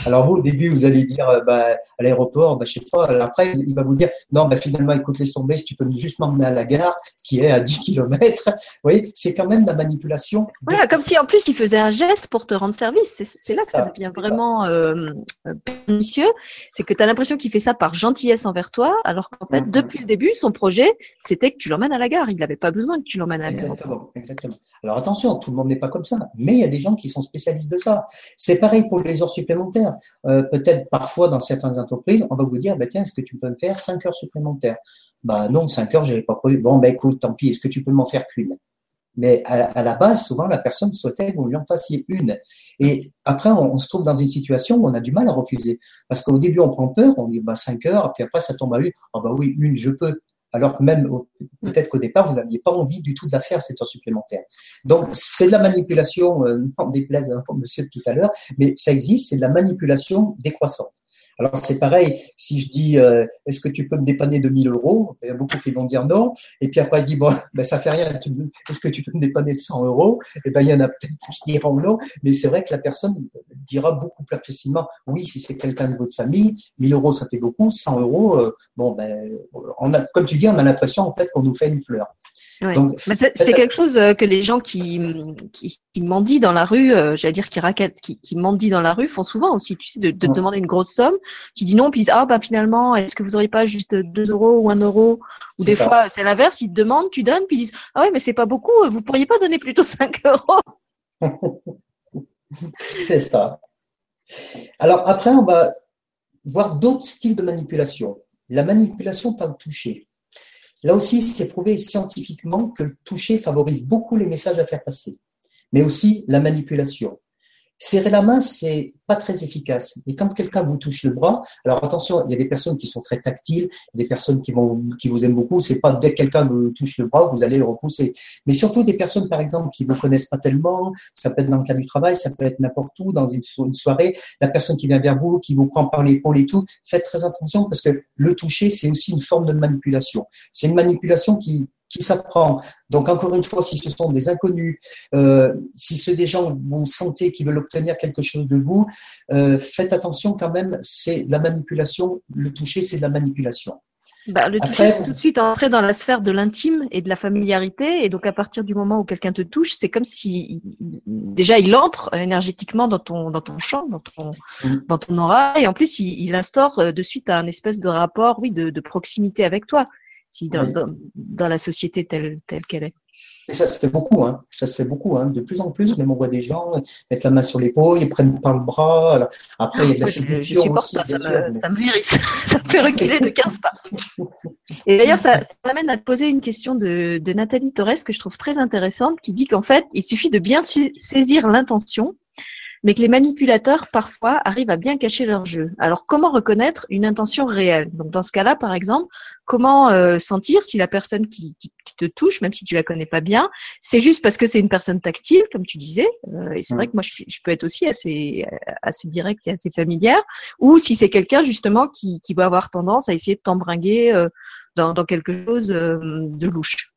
Alors vous, au début, vous allez dire euh, bah, à l'aéroport, bah, je sais pas. Après, il va vous dire non, bah, finalement, écoute, laisse tomber. Si tu peux juste m'emmener à la gare, qui est à 10 [LAUGHS] km. Vous voyez, c'est quand même de la manipulation. Voilà, comme si en plus il faisait un geste pour te rendre service. C'est là que ça, devient vraiment euh, pernicieux. C'est que tu as l'impression qu'il fait ça par gentillesse envers toi, alors qu'en fait, mm-hmm. depuis le début, son projet, c'était que tu l'emmènes à la gare. Il n'avait pas besoin que tu l'emmènes à la gare. Exactement, exactement. Alors attention, tout le monde n'est pas comme ça, mais il y a des gens qui sont spécialistes de ça. C'est pareil pour les heures supplémentaires. Euh, peut-être parfois dans certaines entreprises, on va vous dire, bah, tiens, est-ce que tu peux me faire 5 heures supplémentaires? Bah non, 5 heures, j'avais pas prévu. Bon, bah écoute, tant pis, est-ce que tu peux m'en faire qu'une? Mais à, la base, souvent, la personne souhaitait que vous lui en fassiez une. Et après, on, se trouve dans une situation où on a du mal à refuser. Parce qu'au début, on prend peur, on dit bah, 5 heures, puis après, ça tombe à une. Ah bah oui, une, je peux alors que même peut-être qu'au départ, vous n'aviez pas envie du tout de la faire, cette heure supplémentaire. Donc, c'est de la manipulation, euh, [LAUGHS] non déplaise à monsieur tout à l'heure, mais ça existe, c'est de la manipulation décroissante. Alors c'est pareil, si je dis euh, est-ce que tu peux me dépanner de 1000 euros? Il y a beaucoup qui vont dire non. Et puis après il dit bon, ben, ça fait rien, est-ce que tu peux me dépanner de 100 euros? Et eh ben il y en a peut-être [LAUGHS] qui diront non, mais c'est vrai que la personne dira beaucoup plus facilement. Oui si c'est quelqu'un de votre famille, 1000 euros ça fait beaucoup, 100 euros, euh, bon ben on a, comme tu dis, on a l'impression en fait qu'on nous fait une fleur. C'est quelque chose euh, que les gens qui, qui, qui mendient dans la rue, j'allais dire qui raquettent, qui, qui mendient dans la rue font souvent aussi, tu sais, de, de demander une grosse somme tu dis non, puis ah bah finalement, est-ce que vous auriez pas juste 2 euros ou 1 euro? Ou des fois, c'est l'inverse, ils te demandent, tu donnes, puis ils disent ah ouais, mais c'est pas beaucoup, vous pourriez pas donner plutôt [LAUGHS] 5 euros? [LAUGHS] C'est ça. Alors après, on va voir d'autres styles de manipulation. La manipulation par le toucher. Là aussi, c'est prouvé scientifiquement que le toucher favorise beaucoup les messages à faire passer, mais aussi la manipulation. Serrer la main, c'est pas très efficace. Et quand quelqu'un vous touche le bras, alors attention, il y a des personnes qui sont très tactiles, des personnes qui vont, qui vous aiment beaucoup. C'est pas dès que quelqu'un vous touche le bras, vous allez le repousser. Mais surtout des personnes, par exemple, qui vous connaissent pas tellement. Ça peut être dans le cadre du travail, ça peut être n'importe où, dans une, une, soirée. La personne qui vient vers vous, qui vous prend par l'épaule et tout. Faites très attention parce que le toucher, c'est aussi une forme de manipulation. C'est une manipulation qui, qui s'apprend. Donc encore une fois, si ce sont des inconnus, euh, si ce sont des gens vous sentez qui veulent obtenir quelque chose de vous, euh, faites attention quand même, c'est de la manipulation. Le toucher, c'est de la manipulation. Bah, le toucher, c'est tout de suite entrer dans la sphère de l'intime et de la familiarité. Et donc, à partir du moment où quelqu'un te touche, c'est comme si déjà il entre énergétiquement dans ton dans ton champ, dans ton mm. dans ton aura, et en plus il, il, instaure euh, de suite un espèce de rapport, oui, de, de proximité avec toi si dans, dans, la société telle telle qu'elle est. Et ça se fait beaucoup, hein. Ça se fait beaucoup, hein. De plus en plus, même on voit des gens mettre la main sur l'épaule, ils prennent par le bras. Après, il y a de la séduction aussi. ça, me, ça me virisse. ça me fait reculer de 15 pas. Et d'ailleurs, ça, ça m'amène à te poser une question de, de Nathalie Torres que je trouve très intéressante, qui dit qu'en fait, il suffit de bien saisir l'intention mais que les manipulateurs parfois arrivent à bien cacher leur jeu. Alors comment reconnaître une intention réelle? Donc dans ce cas-là, par exemple, comment euh, sentir si la personne qui, qui, te touche, même si tu la connais pas bien, c'est juste parce que c'est une personne tactile, comme tu disais, euh, et c'est vrai mm. que moi je, je, peux être aussi assez assez direct et assez familière, ou si c'est quelqu'un justement qui, qui va avoir tendance à essayer de t'embringuer euh, dans, dans quelque chose de louche.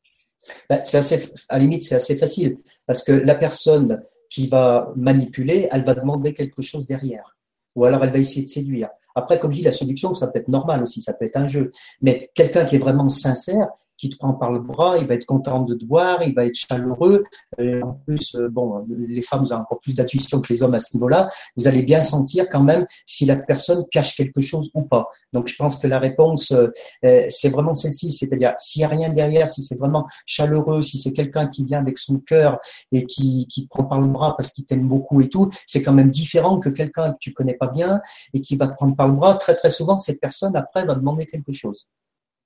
Ben, c'est assez, à la limite, c'est assez facile parce que la personne qui va manipuler, elle va demander quelque chose derrière. Ou alors elle va essayer de séduire. Après, comme je dis, la séduction, ça peut être normal aussi, ça peut être un jeu. Mais quelqu'un qui est vraiment sincère, qui te prend par le bras, il va être content de te voir, il va être chaleureux. en plus, bon, les femmes ont encore plus d'intuition que les hommes à ce niveau-là. Vous allez bien sentir quand même si la personne cache quelque chose ou pas. Donc, je pense que la réponse, c'est vraiment celle-ci, c'est-à-dire s'il n'y a rien derrière, si c'est vraiment chaleureux, si c'est quelqu'un qui vient avec son cœur et qui, qui te prend par le bras parce qu'il t'aime beaucoup et tout, c'est quand même différent que quelqu'un que tu connais pas bien et qui va te prendre par le bras. Très très souvent, cette personne après va demander quelque chose.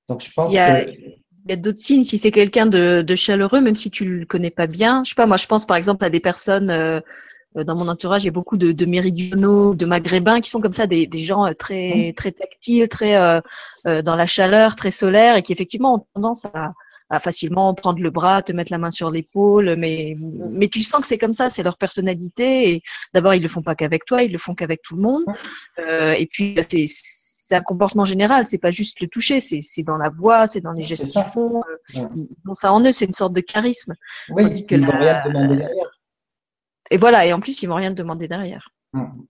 Donc je pense il y a, que il y a d'autres signes. Si c'est quelqu'un de, de, chaleureux, même si tu le connais pas bien, je sais pas. Moi, je pense par exemple à des personnes euh, dans mon entourage. Il y a beaucoup de, de, méridionaux, de maghrébins qui sont comme ça, des, des gens euh, très très tactiles, très euh, euh, dans la chaleur, très solaires et qui effectivement ont tendance à, à facilement prendre le bras, te mettre la main sur l'épaule, mais mais tu sens que c'est comme ça, c'est leur personnalité. Et d'abord, ils le font pas qu'avec toi, ils le font qu'avec tout le monde. Euh, et puis c'est c'est un comportement général, c'est pas juste le toucher, c'est c'est dans la voix, c'est dans les gestes qu'ils font. Euh, Bon, ça en eux, c'est une sorte de charisme. Oui, que ils vont rien demander derrière. Et voilà, et en plus, ils vont rien demander derrière.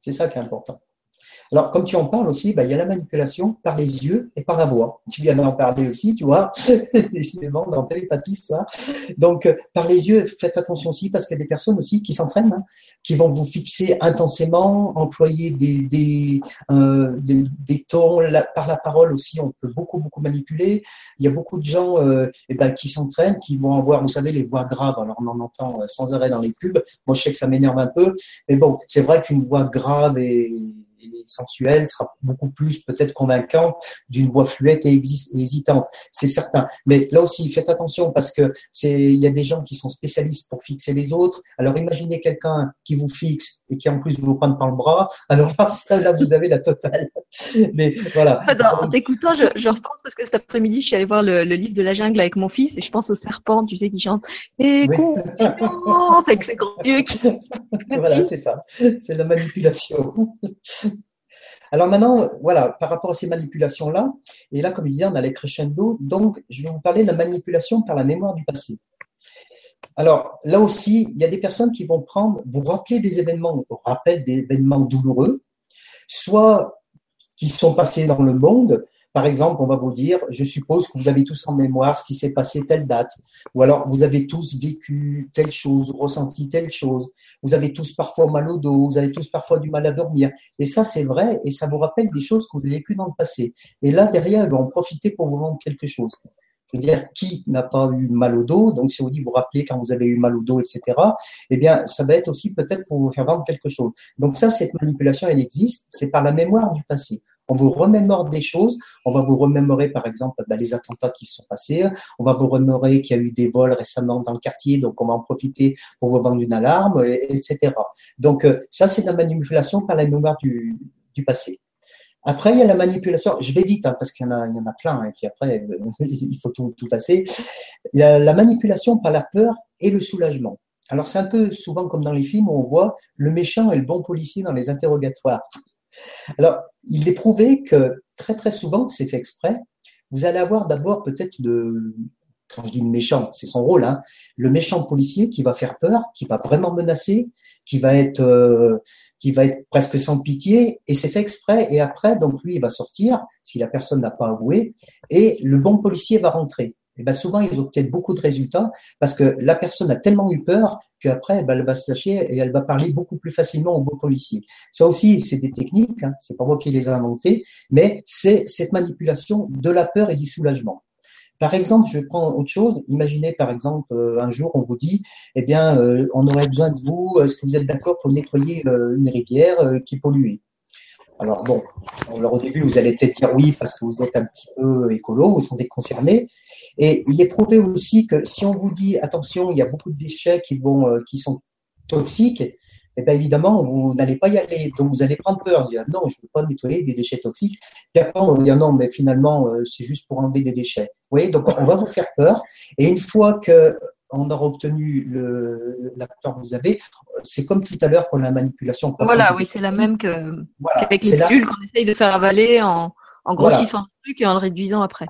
C'est ça qui est important. Alors, comme tu en parles aussi, bah, il y a la manipulation par les yeux et par la voix. Tu viens d'en parler aussi, tu vois, [LAUGHS] décidément, dans télépathie, ça. Donc, euh, par les yeux, faites attention aussi, parce qu'il y a des personnes aussi qui s'entraînent, hein, qui vont vous fixer intensément, employer des, des, euh, des, des tons, par la parole aussi, on peut beaucoup, beaucoup manipuler. Il y a beaucoup de gens euh, eh ben, qui s'entraînent, qui vont avoir, vous savez, les voix graves, alors on en entend euh, sans arrêt dans les pubs. Moi, je sais que ça m'énerve un peu, mais bon, c'est vrai qu'une voix grave et sensuelle sera beaucoup plus peut-être convaincante d'une voix fluette et hésitante. C'est certain. Mais là aussi, faites attention parce que c'est, il y a des gens qui sont spécialistes pour fixer les autres. Alors imaginez quelqu'un qui vous fixe et qui en plus vous prend par le bras. Alors [LAUGHS] là, vous avez la totale. Mais voilà. En t'écoutant, je, je, repense parce que cet après-midi, je suis allée voir le, livre de la jungle avec mon fils et je pense au serpent, tu sais, qui chante. Et c'est que c'est grand Dieu qui. voilà, c'est ça. C'est la manipulation. Alors maintenant, voilà, par rapport à ces manipulations-là, et là, comme je disais, on a les crescendo, donc je vais vous parler de la manipulation par la mémoire du passé. Alors là aussi, il y a des personnes qui vont prendre, vous rappeler des événements, rappel des événements douloureux, soit qui sont passés dans le monde, par exemple, on va vous dire, je suppose que vous avez tous en mémoire ce qui s'est passé telle date, ou alors vous avez tous vécu telle chose, ressenti telle chose, vous avez tous parfois mal au dos, vous avez tous parfois du mal à dormir. Et ça, c'est vrai, et ça vous rappelle des choses que vous avez vécues dans le passé. Et là, derrière, ils vont en profiter pour vous vendre quelque chose. Je veux dire, qui n'a pas eu mal au dos? Donc, si on dit vous rappelez quand vous avez eu mal au dos, etc., eh bien, ça va être aussi peut-être pour vous faire vendre quelque chose. Donc, ça, cette manipulation, elle existe. C'est par la mémoire du passé. On vous remémore des choses. On va vous remémorer, par exemple, bah, les attentats qui se sont passés. On va vous remémorer qu'il y a eu des vols récemment dans le quartier, donc on va en profiter pour vous vendre une alarme, etc. Donc euh, ça, c'est la manipulation par la mémoire du, passé. Après, il y a la manipulation. Je vais vite hein, parce qu'il y en a, il y en a plein. Et hein, puis après, [LAUGHS] il faut tout, passer. La manipulation par la peur et le soulagement. Alors c'est un peu souvent comme dans les films où on voit le méchant et le bon policier dans les interrogatoires. Alors, il est prouvé que très très souvent, c'est fait exprès, vous allez avoir d'abord peut-être de, quand je dis méchant, c'est son rôle, hein, le méchant policier qui va faire peur, qui va vraiment menacer, qui va être, euh, qui va être presque sans pitié, et c'est fait exprès. Et après, donc lui, il va sortir si la personne n'a pas avoué, et le bon policier va rentrer et ben souvent ils obtiennent beaucoup de résultats parce que la personne a tellement eu peur qu'après ben, elle va se lâcher et elle va parler beaucoup plus facilement au bon policier. Ça aussi, c'est des techniques, hein, c'est pas moi qui les ai inventées, mais c'est cette manipulation de la peur et du soulagement. Par exemple, je prends autre chose. Imaginez par exemple euh, un jour on vous dit, eh bien, euh, on aurait besoin de vous. Est-ce que vous êtes d'accord pour nettoyer euh, une rivière qui est polluée? Alors bon, alors au début, vous allez peut-être dire oui parce que vous êtes un petit peu écolo, vous sentez concerné. Et il est prouvé aussi que si on vous dit attention, il y a beaucoup de déchets qui vont, euh, qui sont toxiques, eh bien évidemment, vous n'allez pas y aller. Donc vous allez prendre peur. Vous dire non, je ne veux pas nettoyer des déchets toxiques. Puis après, on va dire non, mais finalement, euh, c'est juste pour enlever des déchets. Vous voyez, donc on va vous faire peur. Et une fois que on aura obtenu le, la peur que vous avez. C'est comme tout à l'heure pour la manipulation. Voilà, oui, c'est la même que, qu'avec les pilules qu'on essaye de faire avaler en, en grossissant le truc et en le réduisant après.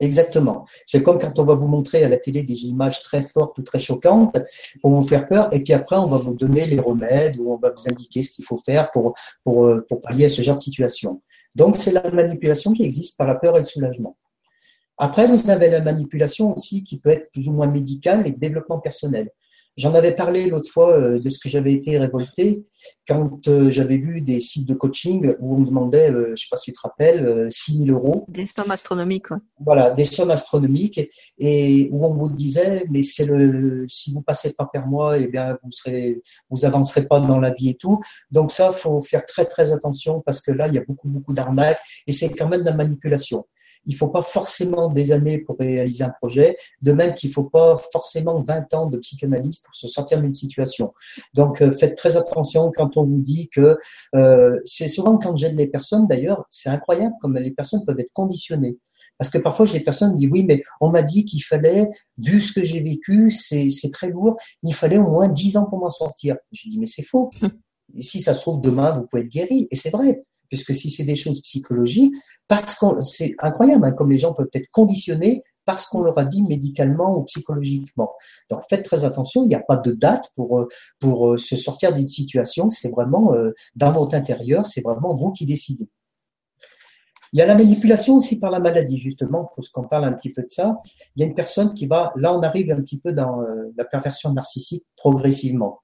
Exactement. C'est comme quand on va vous montrer à la télé des images très fortes ou très choquantes pour vous faire peur, et puis après on va vous donner les remèdes ou on va vous indiquer ce qu'il faut faire pour, pour, pour pallier à ce genre de situation. Donc c'est la manipulation qui existe par la peur et le soulagement. Après, vous avez la manipulation aussi qui peut être plus ou moins médicale et développement personnel. J'en avais parlé l'autre fois euh, de ce que j'avais été révolté quand euh, j'avais vu des sites de coaching où on me demandait, euh, je ne sais pas si tu te rappelles, 6 000 euros. Des sommes astronomiques, Voilà, des sommes astronomiques et où on vous disait, mais c'est le, si vous passez pas par moi, eh bien, vous serez, vous avancerez pas dans la vie et tout. Donc ça, faut faire très, très attention parce que là, il y a beaucoup, beaucoup d'arnaques et c'est quand même de la manipulation. Il ne faut pas forcément des années pour réaliser un projet, de même qu'il ne faut pas forcément 20 ans de psychanalyse pour se sortir d'une situation. Donc, euh, faites très attention quand on vous dit que euh, c'est souvent quand j'aide les personnes, d'ailleurs, c'est incroyable comme les personnes peuvent être conditionnées. Parce que parfois, j'ai des personnes qui disent oui, mais on m'a dit qu'il fallait, vu ce que j'ai vécu, c'est très lourd, il fallait au moins 10 ans pour m'en sortir. J'ai dit, mais c'est faux. Et si ça se trouve, demain, vous pouvez être guéri. Et c'est vrai puisque si c'est des choses psychologiques, parce qu'on, c'est incroyable, hein, comme les gens peuvent être conditionnés parce qu'on leur a dit médicalement ou psychologiquement. Donc faites très attention, il n'y a pas de date pour, euh, pour euh, se sortir d'une situation, c'est vraiment euh, dans votre intérieur, c'est vraiment vous qui décidez. Il y a la manipulation aussi par la maladie, justement, pour qu'on parle un petit peu de ça. Il y a une personne qui va, là on arrive un petit peu dans la perversion narcissique progressivement.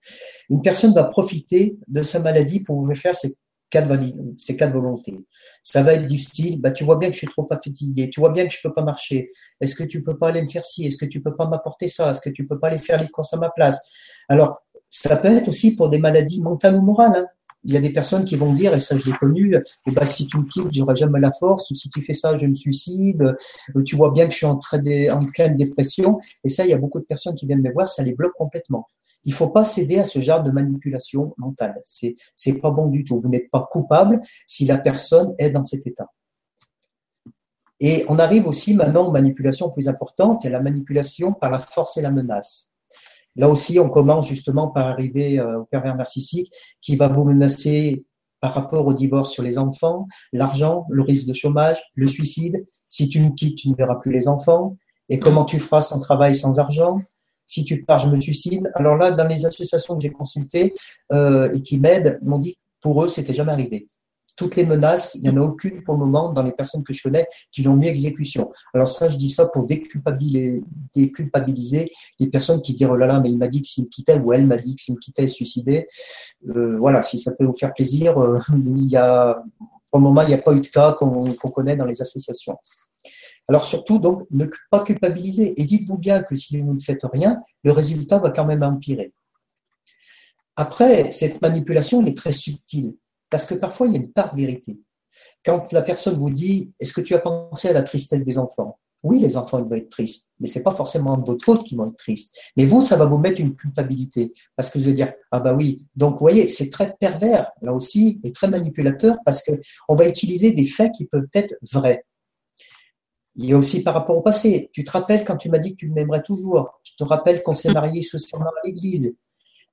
Une personne va profiter de sa maladie pour vous faire cette ces quatre volontés. Ça va être du style, bah, tu vois bien que je suis trop fatigué, tu vois bien que je peux pas marcher. Est-ce que tu peux pas aller me faire ci? Est-ce que tu peux pas m'apporter ça? Est-ce que tu peux pas aller faire les courses à ma place? Alors, ça peut être aussi pour des maladies mentales ou morales. Hein. Il y a des personnes qui vont dire, et ça je l'ai connu, eh ben, si tu me quittes, j'aurai jamais la force, ou si tu fais ça, je me suicide, tu vois bien que je suis en, train de, en pleine dépression. Et ça, il y a beaucoup de personnes qui viennent me voir, ça les bloque complètement. Il ne faut pas céder à ce genre de manipulation mentale. C'est c'est pas bon du tout. Vous n'êtes pas coupable si la personne est dans cet état. Et on arrive aussi maintenant aux manipulations plus importantes, la manipulation par la force et la menace. Là aussi, on commence justement par arriver euh, au pervers narcissique qui va vous menacer par rapport au divorce sur les enfants, l'argent, le risque de chômage, le suicide. Si tu me quittes, tu ne verras plus les enfants. Et comment tu feras sans travail, sans argent? Si tu pars, je me suicide. Alors là, dans les associations que j'ai consultées euh, et qui m'aident, m'ont dit que pour eux, c'était jamais arrivé. Toutes les menaces, il n'y en a aucune pour le moment dans les personnes que je connais qui l'ont mis exécution. Alors ça, je dis ça pour déculpabiliser, les personnes qui se disent oh là là, mais il m'a dit que s'il me quittait ou elle m'a dit que s'il me quittait, suicidait. Euh, voilà, si ça peut vous faire plaisir, euh, [LAUGHS] il y pour le moment, il n'y a pas eu de cas qu'on connaît dans les associations. Alors surtout, donc, ne pas culpabiliser. Et dites-vous bien que si vous ne faites rien, le résultat va quand même empirer. Après, cette manipulation, elle est très subtile, parce que parfois, il y a une part de vérité. Quand la personne vous dit, est-ce que tu as pensé à la tristesse des enfants? Oui, les enfants, ils vont être tristes, mais c'est pas forcément de votre faute qu'ils vont être tristes. Mais vous, ça va vous mettre une culpabilité, parce que vous allez dire, ah bah oui. Donc, vous voyez, c'est très pervers, là aussi, et très manipulateur, parce que on va utiliser des faits qui peuvent être vrais. Il y a aussi par rapport au passé. Tu te rappelles quand tu m'as dit que tu m'aimerais toujours. Je te rappelle qu'on s'est [LAUGHS] marié sous serment à l'église.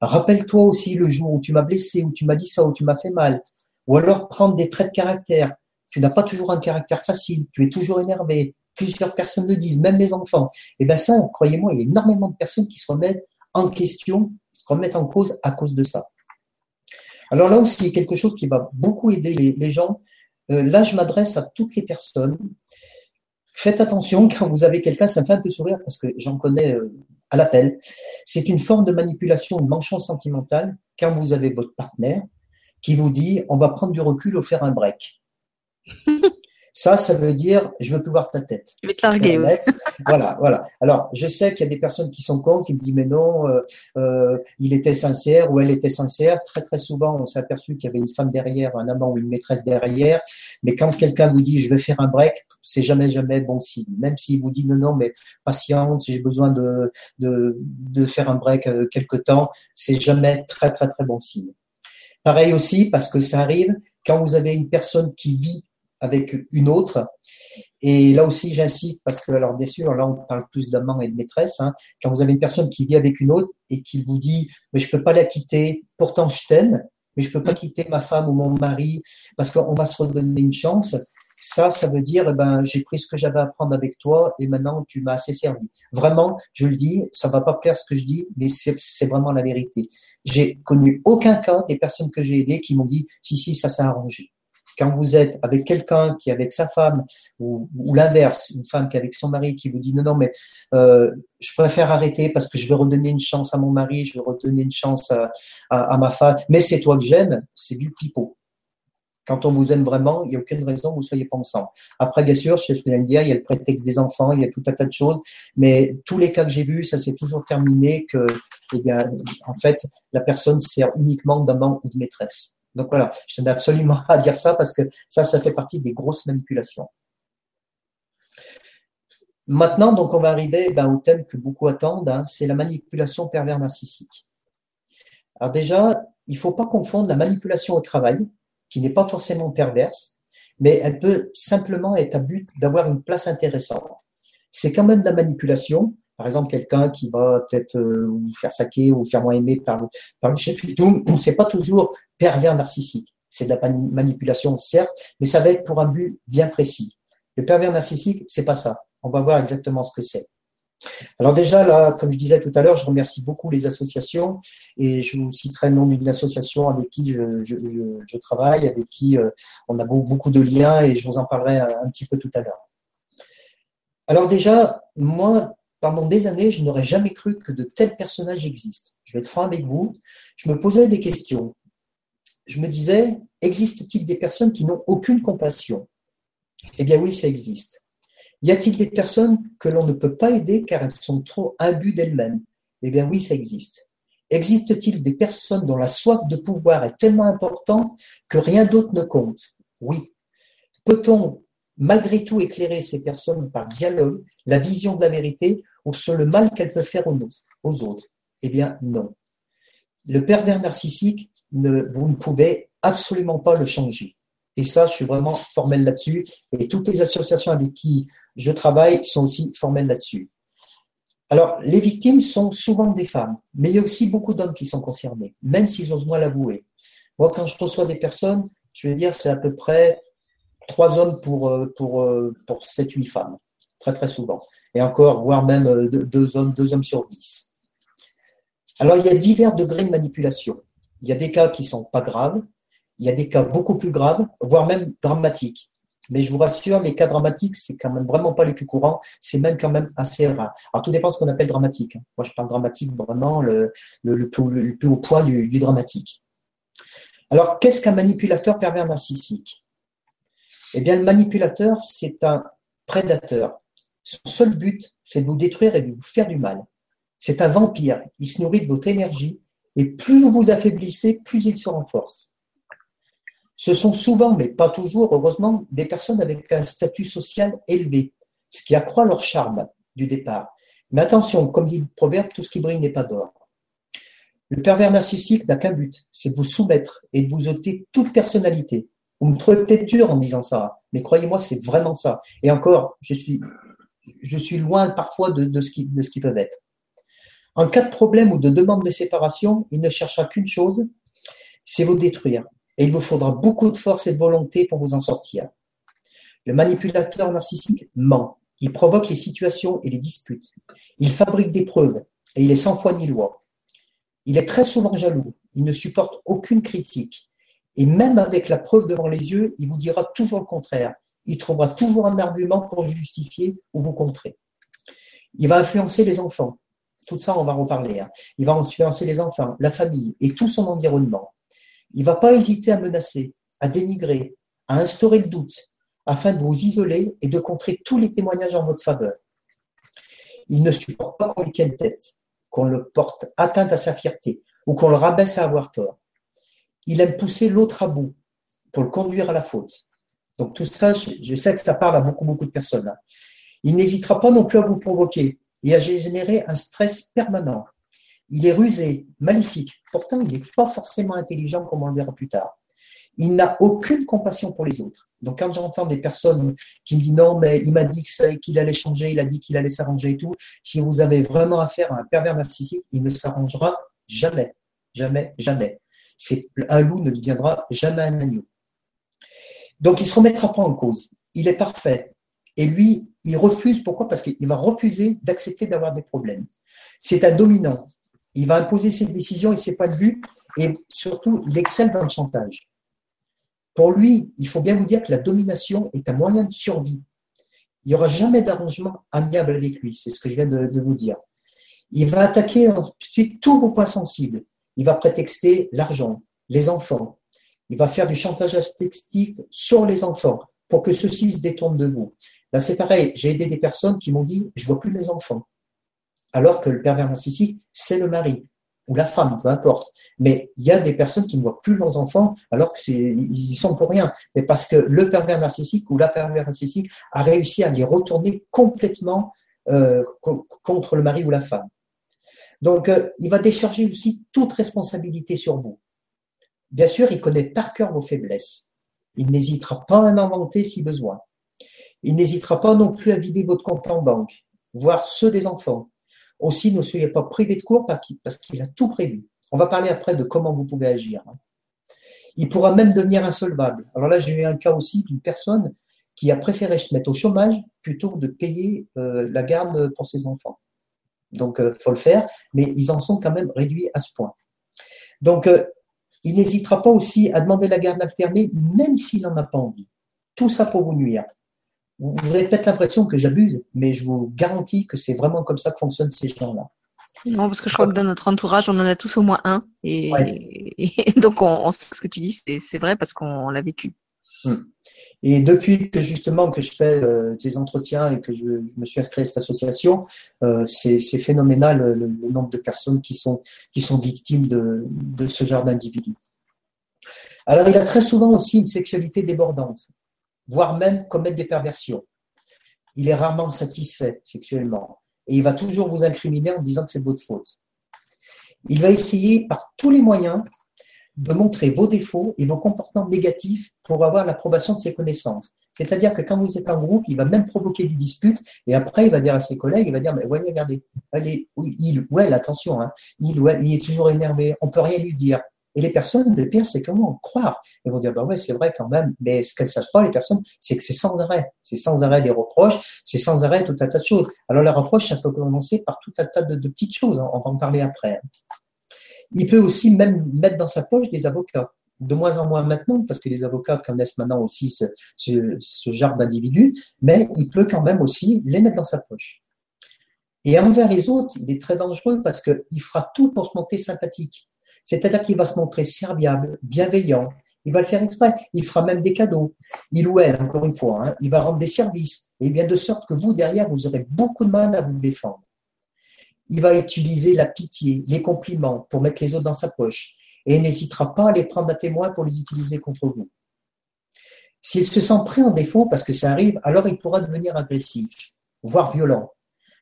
Rappelle-toi aussi le jour où tu m'as blessé, où tu m'as dit ça, où tu m'as fait mal. Ou alors prendre des traits de caractère. Tu n'as pas toujours un caractère facile. Tu es toujours énervé. Plusieurs personnes le disent, même les enfants. Et eh bien ça, croyez-moi, il y a énormément de personnes qui se remettent en question, se remettent en cause à cause de ça. Alors là aussi, quelque chose qui va beaucoup aider les, gens. Euh, là, je m'adresse à toutes les personnes Faites attention quand vous avez quelqu'un, ça me fait un peu sourire parce que j'en connais euh, à l'appel. C'est une forme de manipulation, de manchon sentimental quand vous avez votre partenaire qui vous dit on va prendre du recul ou faire un break. [LAUGHS] Ça, ça veut dire je veux plus voir ta tête. Je vais te larguer. voilà, voilà. Alors, je sais qu'il y a des personnes qui sont contre, qui me disent mais non, euh, euh, il était sincère ou elle était sincère. Très très souvent, on s'est aperçu qu'il y avait une femme derrière, un amant ou une maîtresse derrière. Mais quand quelqu'un vous dit je vais faire un break, c'est jamais jamais bon signe. Même s'il vous dit non non mais patiente, j'ai besoin de, de de faire un break euh, quelque temps, c'est jamais très très très bon signe. Pareil aussi parce que ça arrive quand vous avez une personne qui vit avec une autre. Et là aussi, j'insiste parce que, alors bien sûr, là on parle plus d'amant et de maîtresse. Hein, quand vous avez une personne qui vit avec une autre et qui vous dit, mais je peux pas la quitter, pourtant je t'aime, mais je peux pas quitter ma femme ou mon mari parce qu'on va se redonner une chance. Ça, ça veut dire, eh ben, j'ai pris ce que j'avais à prendre avec toi et maintenant tu m'as assez servi. Vraiment, je le dis, ça va pas plaire ce que je dis, mais c'est vraiment la vérité. J'ai connu aucun cas des personnes que j'ai aidées qui m'ont dit, si, si, ça s'est arrangé. Quand vous êtes avec quelqu'un qui est avec sa femme, ou, l'inverse, une femme qui est avec son mari, qui vous dit non, non, mais euh, je préfère arrêter parce que je veux redonner une chance à mon mari, je veux redonner une chance à, ma femme, mais c'est toi que j'aime, c'est du pipeau. Quand on vous aime vraiment, il n'y a aucune raison que vous soyez pas ensemble. Après, bien sûr, chez dire, il y a le prétexte des enfants, il y a tout un tas de choses, mais tous les cas que j'ai vus, ça s'est toujours terminé que, eh en fait, la personne sert uniquement d'amant ou de maîtresse. Donc voilà, je tenais absolument [LAUGHS] à dire ça parce que ça, ça fait partie des grosses manipulations. Maintenant, donc, on va arriver ben, au thème que beaucoup attendent, hein, c'est la manipulation pervers narcissique. Alors déjà, il ne faut pas confondre la manipulation au travail, qui n'est pas forcément perverse, mais elle peut simplement être à but d'avoir une place intéressante. C'est quand même de la manipulation, par exemple, quelqu'un qui va peut-être euh, vous faire saquer ou vous faire moins aimer par, le chef et tout, c'est pas toujours pervers narcissique. C'est de la manipulation, certes, mais ça va être pour un but bien précis. Le pervers narcissique, c'est pas ça. On va voir exactement ce que c'est. Alors déjà, là, comme je disais tout à l'heure, je remercie beaucoup les associations et je vous citerai le nom d'une association avec qui je, travaille, avec qui euh, on a beaucoup de liens et je vous en parlerai un petit peu tout à l'heure. Alors déjà, moi, pendant des années, je n'aurais jamais cru que de tels personnages existent. Je vais être franc avec vous. Je me posais des questions. Je me disais, existe-t-il des personnes qui n'ont aucune compassion? Eh bien oui, ça existe. Y a-t-il des personnes que l'on ne peut pas aider car elles sont trop imbues d'elles-mêmes? Eh bien oui, ça existe. Existe-t-il des personnes dont la soif de pouvoir est tellement importante que rien d'autre ne compte? Oui. Peut-on malgré tout éclairer ces personnes par dialogue, la vision de la vérité ou sur le mal qu'elles peuvent faire aux, autres Eh bien, non. Le pervers narcissique, vous ne pouvez absolument pas le changer. Et ça, je suis vraiment formel là-dessus. Et toutes les associations avec qui je travaille sont aussi formelles là-dessus. Alors, les victimes sont souvent des femmes, mais il y a aussi beaucoup d'hommes qui sont concernés, même s'ils osent moins l'avouer. Moi, quand je reçois des personnes, je vais dire, c'est à peu près trois hommes pour, euh, pour, euh, pour 7-8 femmes, très très souvent. Et encore, voire même euh, deux, hommes, deux hommes sur dix. Alors, il y a divers degrés de manipulation. Il y a des cas qui sont pas graves, il y a des cas beaucoup plus graves, voire même dramatiques. Mais je vous rassure, les cas dramatiques, c'est quand même vraiment pas les plus courants, c'est même quand même assez rare. Alors tout dépend de ce qu'on appelle dramatique. Moi, je parle dramatique vraiment le, le, plus, haut point du, du dramatique. Alors, qu'est-ce qu'un manipulateur pervers narcissique? Eh bien, le manipulateur, c'est un prédateur. Son seul but, c'est de vous détruire et de vous faire du mal. C'est un vampire. Il se nourrit de votre énergie et plus vous vous affaiblissez, plus il se renforce. Ce sont souvent, mais pas toujours, heureusement, des personnes avec un statut social élevé, ce qui accroît leur charme du départ. Mais attention, comme dit le proverbe, tout ce qui brille n'est pas d'or. Le pervers narcissique n'a qu'un but, c'est de vous soumettre et de vous ôter toute personnalité, vous me trouvez peut-être dur en disant ça, mais croyez-moi, c'est vraiment ça. Et encore, je suis, je suis loin parfois de, ce qui, ce qui peuvent être. En cas de problème ou de demande de séparation, il ne cherchera qu'une chose, c'est vous détruire. Et il vous faudra beaucoup de force et de volonté pour vous en sortir. Le manipulateur narcissique ment. Il provoque les situations et les disputes. Il fabrique des preuves et il est sans foi ni loi. Il est très souvent jaloux. Il ne supporte aucune critique. Et même avec la preuve devant les yeux, il vous dira toujours le contraire. Il trouvera toujours un argument pour justifier ou vous contrer. Il va influencer les enfants. Tout ça, on va reparler. Hein. Il va influencer les enfants, la famille et tout son environnement. Il ne va pas hésiter à menacer, à dénigrer, à instaurer le doute, afin de vous isoler et de contrer tous les témoignages en votre faveur. Il ne supporte pas qu'on lui tienne tête, qu'on le porte atteinte à sa fierté ou qu'on le rabaisse à avoir tort il aime pousser l'autre à bout pour le conduire à la faute. Donc tout ça, je sais que ça parle à beaucoup, beaucoup de personnes. Hein. Il n'hésitera pas non plus à vous provoquer et à générer un stress permanent. Il est rusé, maléfique. Pourtant, il n'est pas forcément intelligent, comme on le verra plus tard. Il n'a aucune compassion pour les autres. Donc, quand j'entends des personnes qui me disent non, mais il m'a dit qu'il allait changer, il a dit qu'il allait s'arranger et tout, si vous avez vraiment affaire à un pervers narcissique, il ne s'arrangera jamais. Jamais, jamais un loup ne deviendra jamais un agneau. Donc il ne se remettra pas en cause. Il est parfait. Et lui, il refuse. Pourquoi? Parce qu'il va refuser d'accepter d'avoir des problèmes. C'est un dominant. Il va imposer ses décisions et ses points de vue. Et surtout, il excelle dans le chantage. Pour lui, il faut bien vous dire que la domination est un moyen de survie. Il n'y aura jamais d'arrangement amiable avec lui, c'est ce que je viens de, vous dire. Il va attaquer ensuite tous vos points sensibles. Il va prétexter l'argent, les enfants. Il va faire du chantage affectif sur les enfants pour que ceux-ci se détournent de vous. Là, c'est pareil. J'ai aidé des personnes qui m'ont dit, je vois plus mes enfants. Alors que le pervers narcissique, c'est le mari ou la femme, peu importe. Mais il y a des personnes qui ne voient plus leurs enfants alors qu'ils y sont pour rien. Mais parce que le pervers narcissique ou la pervers narcissique a réussi à les retourner complètement euh, contre le mari ou la femme. Donc, euh, il va décharger aussi toute responsabilité sur vous. Bien sûr, il connaît par cœur vos faiblesses. Il n'hésitera pas à en inventer si besoin. Il n'hésitera pas non plus à vider votre compte en banque, voire ceux des enfants. Aussi, ne soyez pas privé de cours parce qu'il a tout prévu. On va parler après de comment vous pouvez agir. Hein. Il pourra même devenir insolvable. Alors là, j'ai eu un cas aussi d'une personne qui a préféré se mettre au chômage plutôt que de payer euh, la garde pour ses enfants. Donc, il euh, faut le faire, mais ils en sont quand même réduits à ce point. Donc, euh, il n'hésitera pas aussi à demander la garde alternée, même s'il n'en a pas envie. Tout ça pour vous nuire. Vous avez peut-être l'impression que j'abuse, mais je vous garantis que c'est vraiment comme ça que fonctionnent ces gens-là. Non, parce que je crois que dans notre entourage, on en a tous au moins un. Et, [LAUGHS] donc, on, sait ce que tu dis, c'est vrai parce qu'on l'a vécu. Hmm. Et depuis que justement que je fais euh, des entretiens et que je, me suis inscrit à cette association, euh, c'est phénoménal le, nombre de personnes qui sont, qui sont victimes de, ce genre d'individus. Alors, il a très souvent aussi une sexualité débordante voire même commettre des perversions. Il est rarement satisfait sexuellement et il va toujours vous incriminer en disant que c'est votre faute. Il va essayer par tous les moyens de montrer vos défauts et vos comportements négatifs pour avoir l'approbation de ses connaissances. C'est-à-dire que quand vous êtes en groupe, il va même provoquer des disputes et après il va dire à ses collègues, il va dire, mais voyez, regardez, il ou attention, hein, il ou il est toujours énervé, on peut rien lui dire. Et les personnes, le pire, c'est comment croire. Ils vont dire, bah ouais, c'est vrai quand même, mais ce qu'elles ne savent pas, les personnes, c'est que c'est sans arrêt. C'est sans arrêt des reproches, c'est sans arrêt tout un tas de choses. Alors, la reproche, ça peut commencer par tout un tas de, petites choses. On va en parler après. Il peut aussi même mettre dans sa poche des avocats. De moins en moins maintenant, parce que les avocats connaissent maintenant aussi ce, ce, genre d'individus, mais il peut quand même aussi les mettre dans sa poche. Et envers les autres, il est très dangereux parce qu'il fera tout pour se montrer sympathique. C'est-à-dire qu'il va se montrer serviable, bienveillant, il va le faire exprès, il fera même des cadeaux, il ou elle, encore une fois, hein. il va rendre des services, et bien de sorte que vous, derrière, vous aurez beaucoup de mal à vous défendre. Il va utiliser la pitié, les compliments pour mettre les autres dans sa poche, et n'hésitera pas à les prendre à témoin pour les utiliser contre vous. S'il se sent pris en défaut, parce que ça arrive, alors il pourra devenir agressif, voire violent.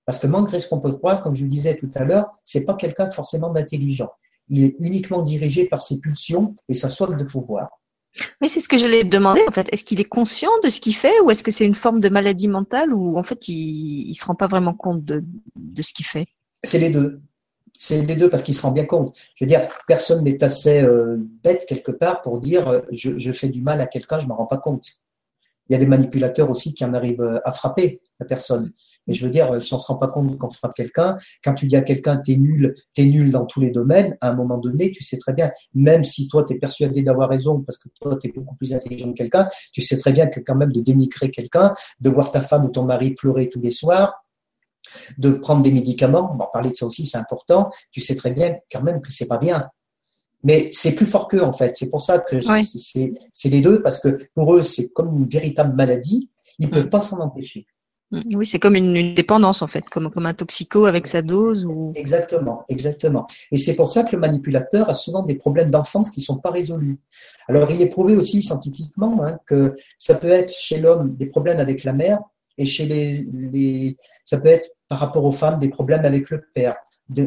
Parce que malgré ce qu'on peut croire, comme je vous disais tout à l'heure, c'est pas quelqu'un forcément d'intelligent il est uniquement dirigé par ses pulsions et sa soif de pouvoir. Oui, c'est ce que je l'ai demandé en fait. Est-ce qu'il est conscient de ce qu'il fait ou est-ce que c'est une forme de maladie mentale ou en fait il ne se rend pas vraiment compte de, ce qu'il fait? C'est les deux. C'est les deux parce qu'il se rend bien compte. Je veux dire, personne n'est assez euh, bête quelque part pour dire euh, je, fais du mal à quelqu'un, je ne m'en rends pas compte. Il y a des manipulateurs aussi qui en arrivent euh, à frapper la personne. Mais je veux dire, si on se rend pas compte qu'on frappe quelqu'un, quand tu dis à quelqu'un t'es nul, t'es nul dans tous les domaines, à un moment donné, tu sais très bien, même si toi t'es persuadé d'avoir raison parce que toi t'es beaucoup plus intelligent que quelqu'un, tu sais très bien que quand même de dénigrer quelqu'un, de voir ta femme ou ton mari pleurer tous les soirs, de prendre des médicaments, on va parler de ça aussi, c'est important, tu sais très bien quand même que c'est pas bien. Mais c'est plus fort qu'eux, en fait. C'est pour ça que c'est les deux, parce que pour eux, c'est comme une véritable maladie. Ils peuvent pas s'en empêcher. Mm, oui, c'est comme une, dépendance en fait, comme, comme un toxico avec sa dose. Ou... Exactement, exactement. Et c'est pour ça que le manipulateur a souvent des problèmes d'enfance qui ne sont pas résolus. Alors il est prouvé aussi scientifiquement hein, que ça peut être chez l'homme des problèmes avec la mère et chez les, les, ça peut être par rapport aux femmes des problèmes avec le père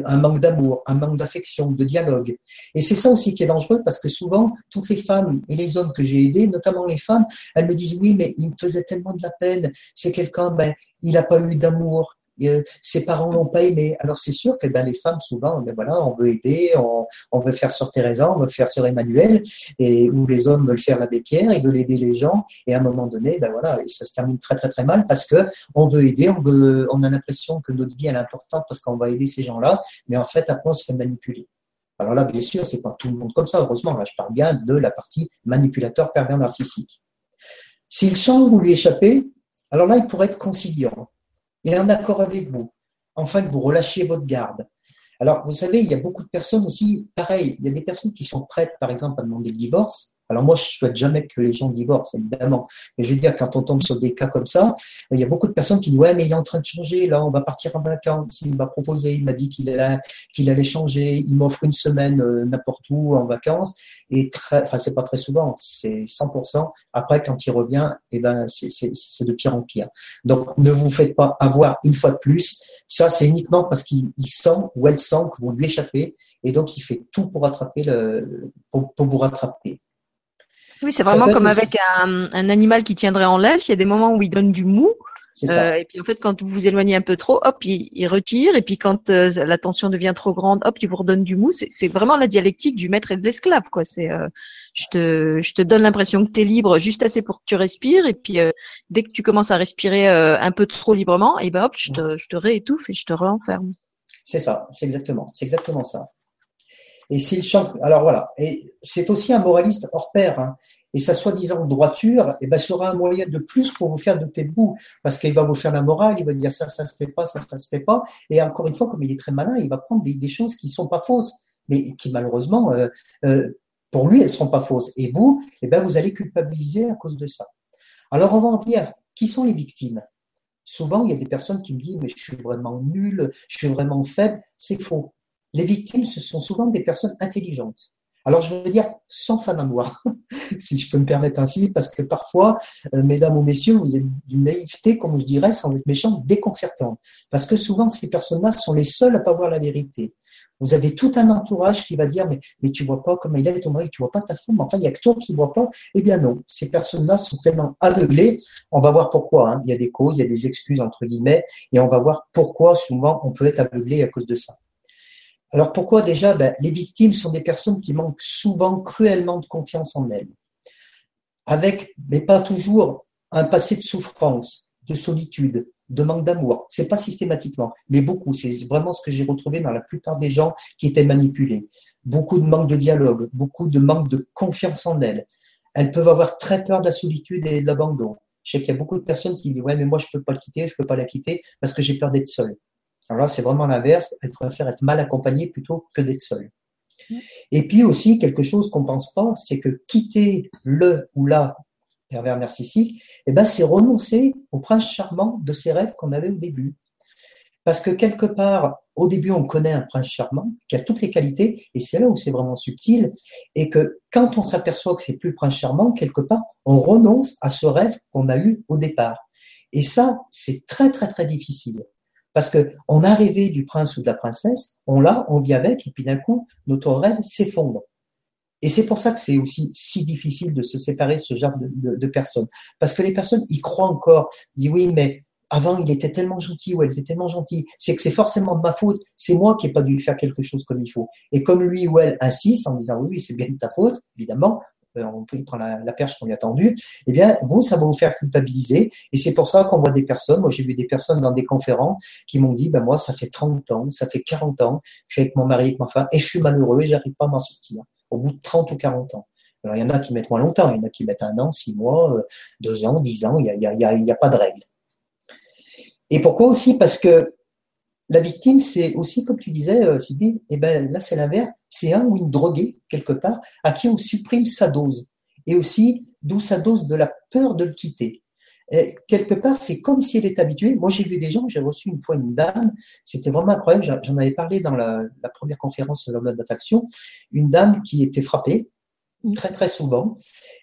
un manque d'amour, un manque d'affection, de dialogue. Et c'est ça aussi qui est dangereux parce que souvent, toutes les femmes et les hommes que j'ai aidés, notamment les femmes, elles me disent oui, mais il me faisait tellement de la peine. C'est quelqu'un, ben, il n'a pas eu d'amour, ses parents l'ont pas aimé. Alors c'est sûr que ben, les femmes souvent, ben, voilà, on veut aider, on, veut faire sur Teresa, on veut faire sur Emmanuel, et où les hommes veulent faire l'abbé Pierre, ils veulent aider les gens, et à un moment donné, ben voilà, ça se termine très très très mal parce que on veut aider, on a l'impression que notre vie est importante parce qu'on va aider ces gens-là, mais en fait après on se fait manipuler. Alors là, bien sûr, c'est pas tout le monde comme ça, heureusement. Là, je parle bien de la partie manipulateur pervers narcissique. S'il que vous lui échappez, alors là, il pourrait être conciliant. Est en accord avec vous, afin que vous relâchiez votre garde. Alors, vous savez, il y a beaucoup de personnes aussi, pareil, il y a des personnes qui sont prêtes, par exemple, à demander le divorce, alors moi, je souhaite jamais que les gens divorcent, évidemment. Mais je veux dire, quand on tombe sur des cas comme ça, il y a beaucoup de personnes qui disent ouais, mais il est en train de changer. Là, on va partir en vacances. Il m'a proposé, il m'a dit qu'il allait, qu'il allait changer. Il m'offre une semaine euh, n'importe où en vacances. Et très, enfin, c'est pas très souvent, c'est 100%. Après, quand il revient, eh ben, c'est de pire en pire. Donc, ne vous faites pas avoir une fois de plus. Ça, c'est uniquement parce qu'il sent ou elle sent que vous lui échappez. Et donc, il fait tout pour rattraper le, pour, pour vous rattraper. Oui, c'est vraiment comme avec un, animal qui tiendrait en laisse. Il y a des moments où il donne du mou. Euh, et puis en fait, quand vous vous éloignez un peu trop, hop, il, retire. Et puis quand euh, la tension devient trop grande, hop, il vous redonne du mou. C'est vraiment la dialectique du maître et de l'esclave, quoi. C'est, euh, je te, je te donne l'impression que tu es libre juste assez pour que tu respires. Et puis dès que tu commences à respirer un peu trop librement, et ben hop, je te, je te réétouffe et je te renferme. C'est ça, c'est exactement, c'est exactement ça. Et s'il chante, alors voilà, et c'est aussi un moraliste hors pair. Hein. Et sa soi-disant droiture, eh ben, sera un moyen de plus pour vous faire douter de vous, parce qu'il va vous faire la morale, il va dire ça, ça se fait pas, ça, ça se fait pas. Et encore une fois, comme il est très malin, il va prendre des, choses qui sont pas fausses, mais qui malheureusement, euh, euh, pour lui, elles sont pas fausses. Et vous, eh ben, vous allez culpabiliser à cause de ça. Alors on va en dire, qui sont les victimes? Souvent, il y a des personnes qui me disent, mais je suis vraiment nul, je suis vraiment faible. C'est faux les victimes, ce sont souvent des personnes intelligentes. Alors, je veux dire, sans fin d'amour, [LAUGHS] si je peux me permettre ainsi, parce que parfois, euh, mesdames ou messieurs, vous êtes d'une naïveté, comme je dirais, sans être méchant, déconcertante. Parce que souvent, ces personnes-là sont les seules à pas voir la vérité. Vous avez tout un entourage qui va dire, mais, mais tu vois pas comment il est ton mari, tu vois pas ta femme, enfin, il y a que toi qui vois pas. Eh bien non, ces personnes-là sont tellement aveuglées. On va voir pourquoi. Hein. Il y a des causes, il y a des excuses, entre guillemets, et on va voir pourquoi souvent on peut être aveuglé à cause de ça. Alors pourquoi déjà? Ben, Les victimes sont des personnes qui manquent souvent cruellement de confiance en elles, avec, mais pas toujours, un passé de souffrance, de solitude, de manque d'amour. C'est pas systématiquement, mais beaucoup. C'est vraiment ce que j'ai retrouvé dans la plupart des gens qui étaient manipulés. Beaucoup de manque de dialogue, beaucoup de manque de confiance en elles. Elles peuvent avoir très peur de la solitude et de l'abandon. Je sais qu'il y a beaucoup de personnes qui disent ouais mais moi je peux pas le quitter, je peux pas la quitter parce que j'ai peur d'être seule. Alors là, c'est vraiment l'inverse. Elle préfère être mal accompagnée plutôt que d'être seule. Et puis aussi, quelque chose qu'on ne pense pas, c'est que quitter le ou la pervers narcissique, eh ben, c'est renoncer au prince charmant de ses rêves qu'on avait au début. Parce que quelque part, au début, on connaît un prince charmant qui a toutes les qualités, et c'est là où c'est vraiment subtil, et que quand on s'aperçoit que c'est plus le prince charmant, quelque part, on renonce à ce rêve qu'on a eu au départ. Et ça, c'est très, très, très difficile. Parce que on a rêvé du prince ou de la princesse, on l'a, on vit avec, et puis d'un coup, notre rêve s'effondre. Et c'est pour ça que c'est aussi si difficile de se séparer de ce genre de, personnes. Parce que les personnes y croient encore, disent oui, mais avant il était tellement gentil ou elle était tellement gentille, c'est que c'est forcément de ma faute, c'est moi qui n'ai pas dû faire quelque chose comme il faut. Et comme lui ou elle insiste en disant oui, oui c'est bien de ta faute, évidemment, on peut prendre la, perche qu'on lui a tendue, eh bien, vous, ça va vous faire culpabiliser. Et c'est pour ça qu'on voit des personnes, moi j'ai vu des personnes dans des conférences qui m'ont dit, ben moi, ça fait 30 ans, ça fait 40 ans, je suis avec mon mari, avec ma femme, et je suis malheureux et j'arrive pas à m'en sortir, au bout de 30 ou 40 ans. Alors, il y en a qui mettent moins longtemps, il y en a qui mettent un an, six mois, euh, deux ans, dix ans, il n'y a, a, y a pas de règle. Et pourquoi aussi? Parce que la victime, c'est aussi, comme tu disais, euh, Sylvie, eh ben, là, c'est l'inverse. C'est un ou une droguée, quelque part, à qui on supprime sa dose. Et aussi, d'où sa dose de la peur de le quitter. Et quelque part, c'est comme si elle est habituée. Moi, j'ai vu des gens, j'ai reçu une fois une dame, c'était vraiment incroyable, j'en avais parlé dans la, première conférence de la d'attraction, une dame qui était frappée, très très souvent,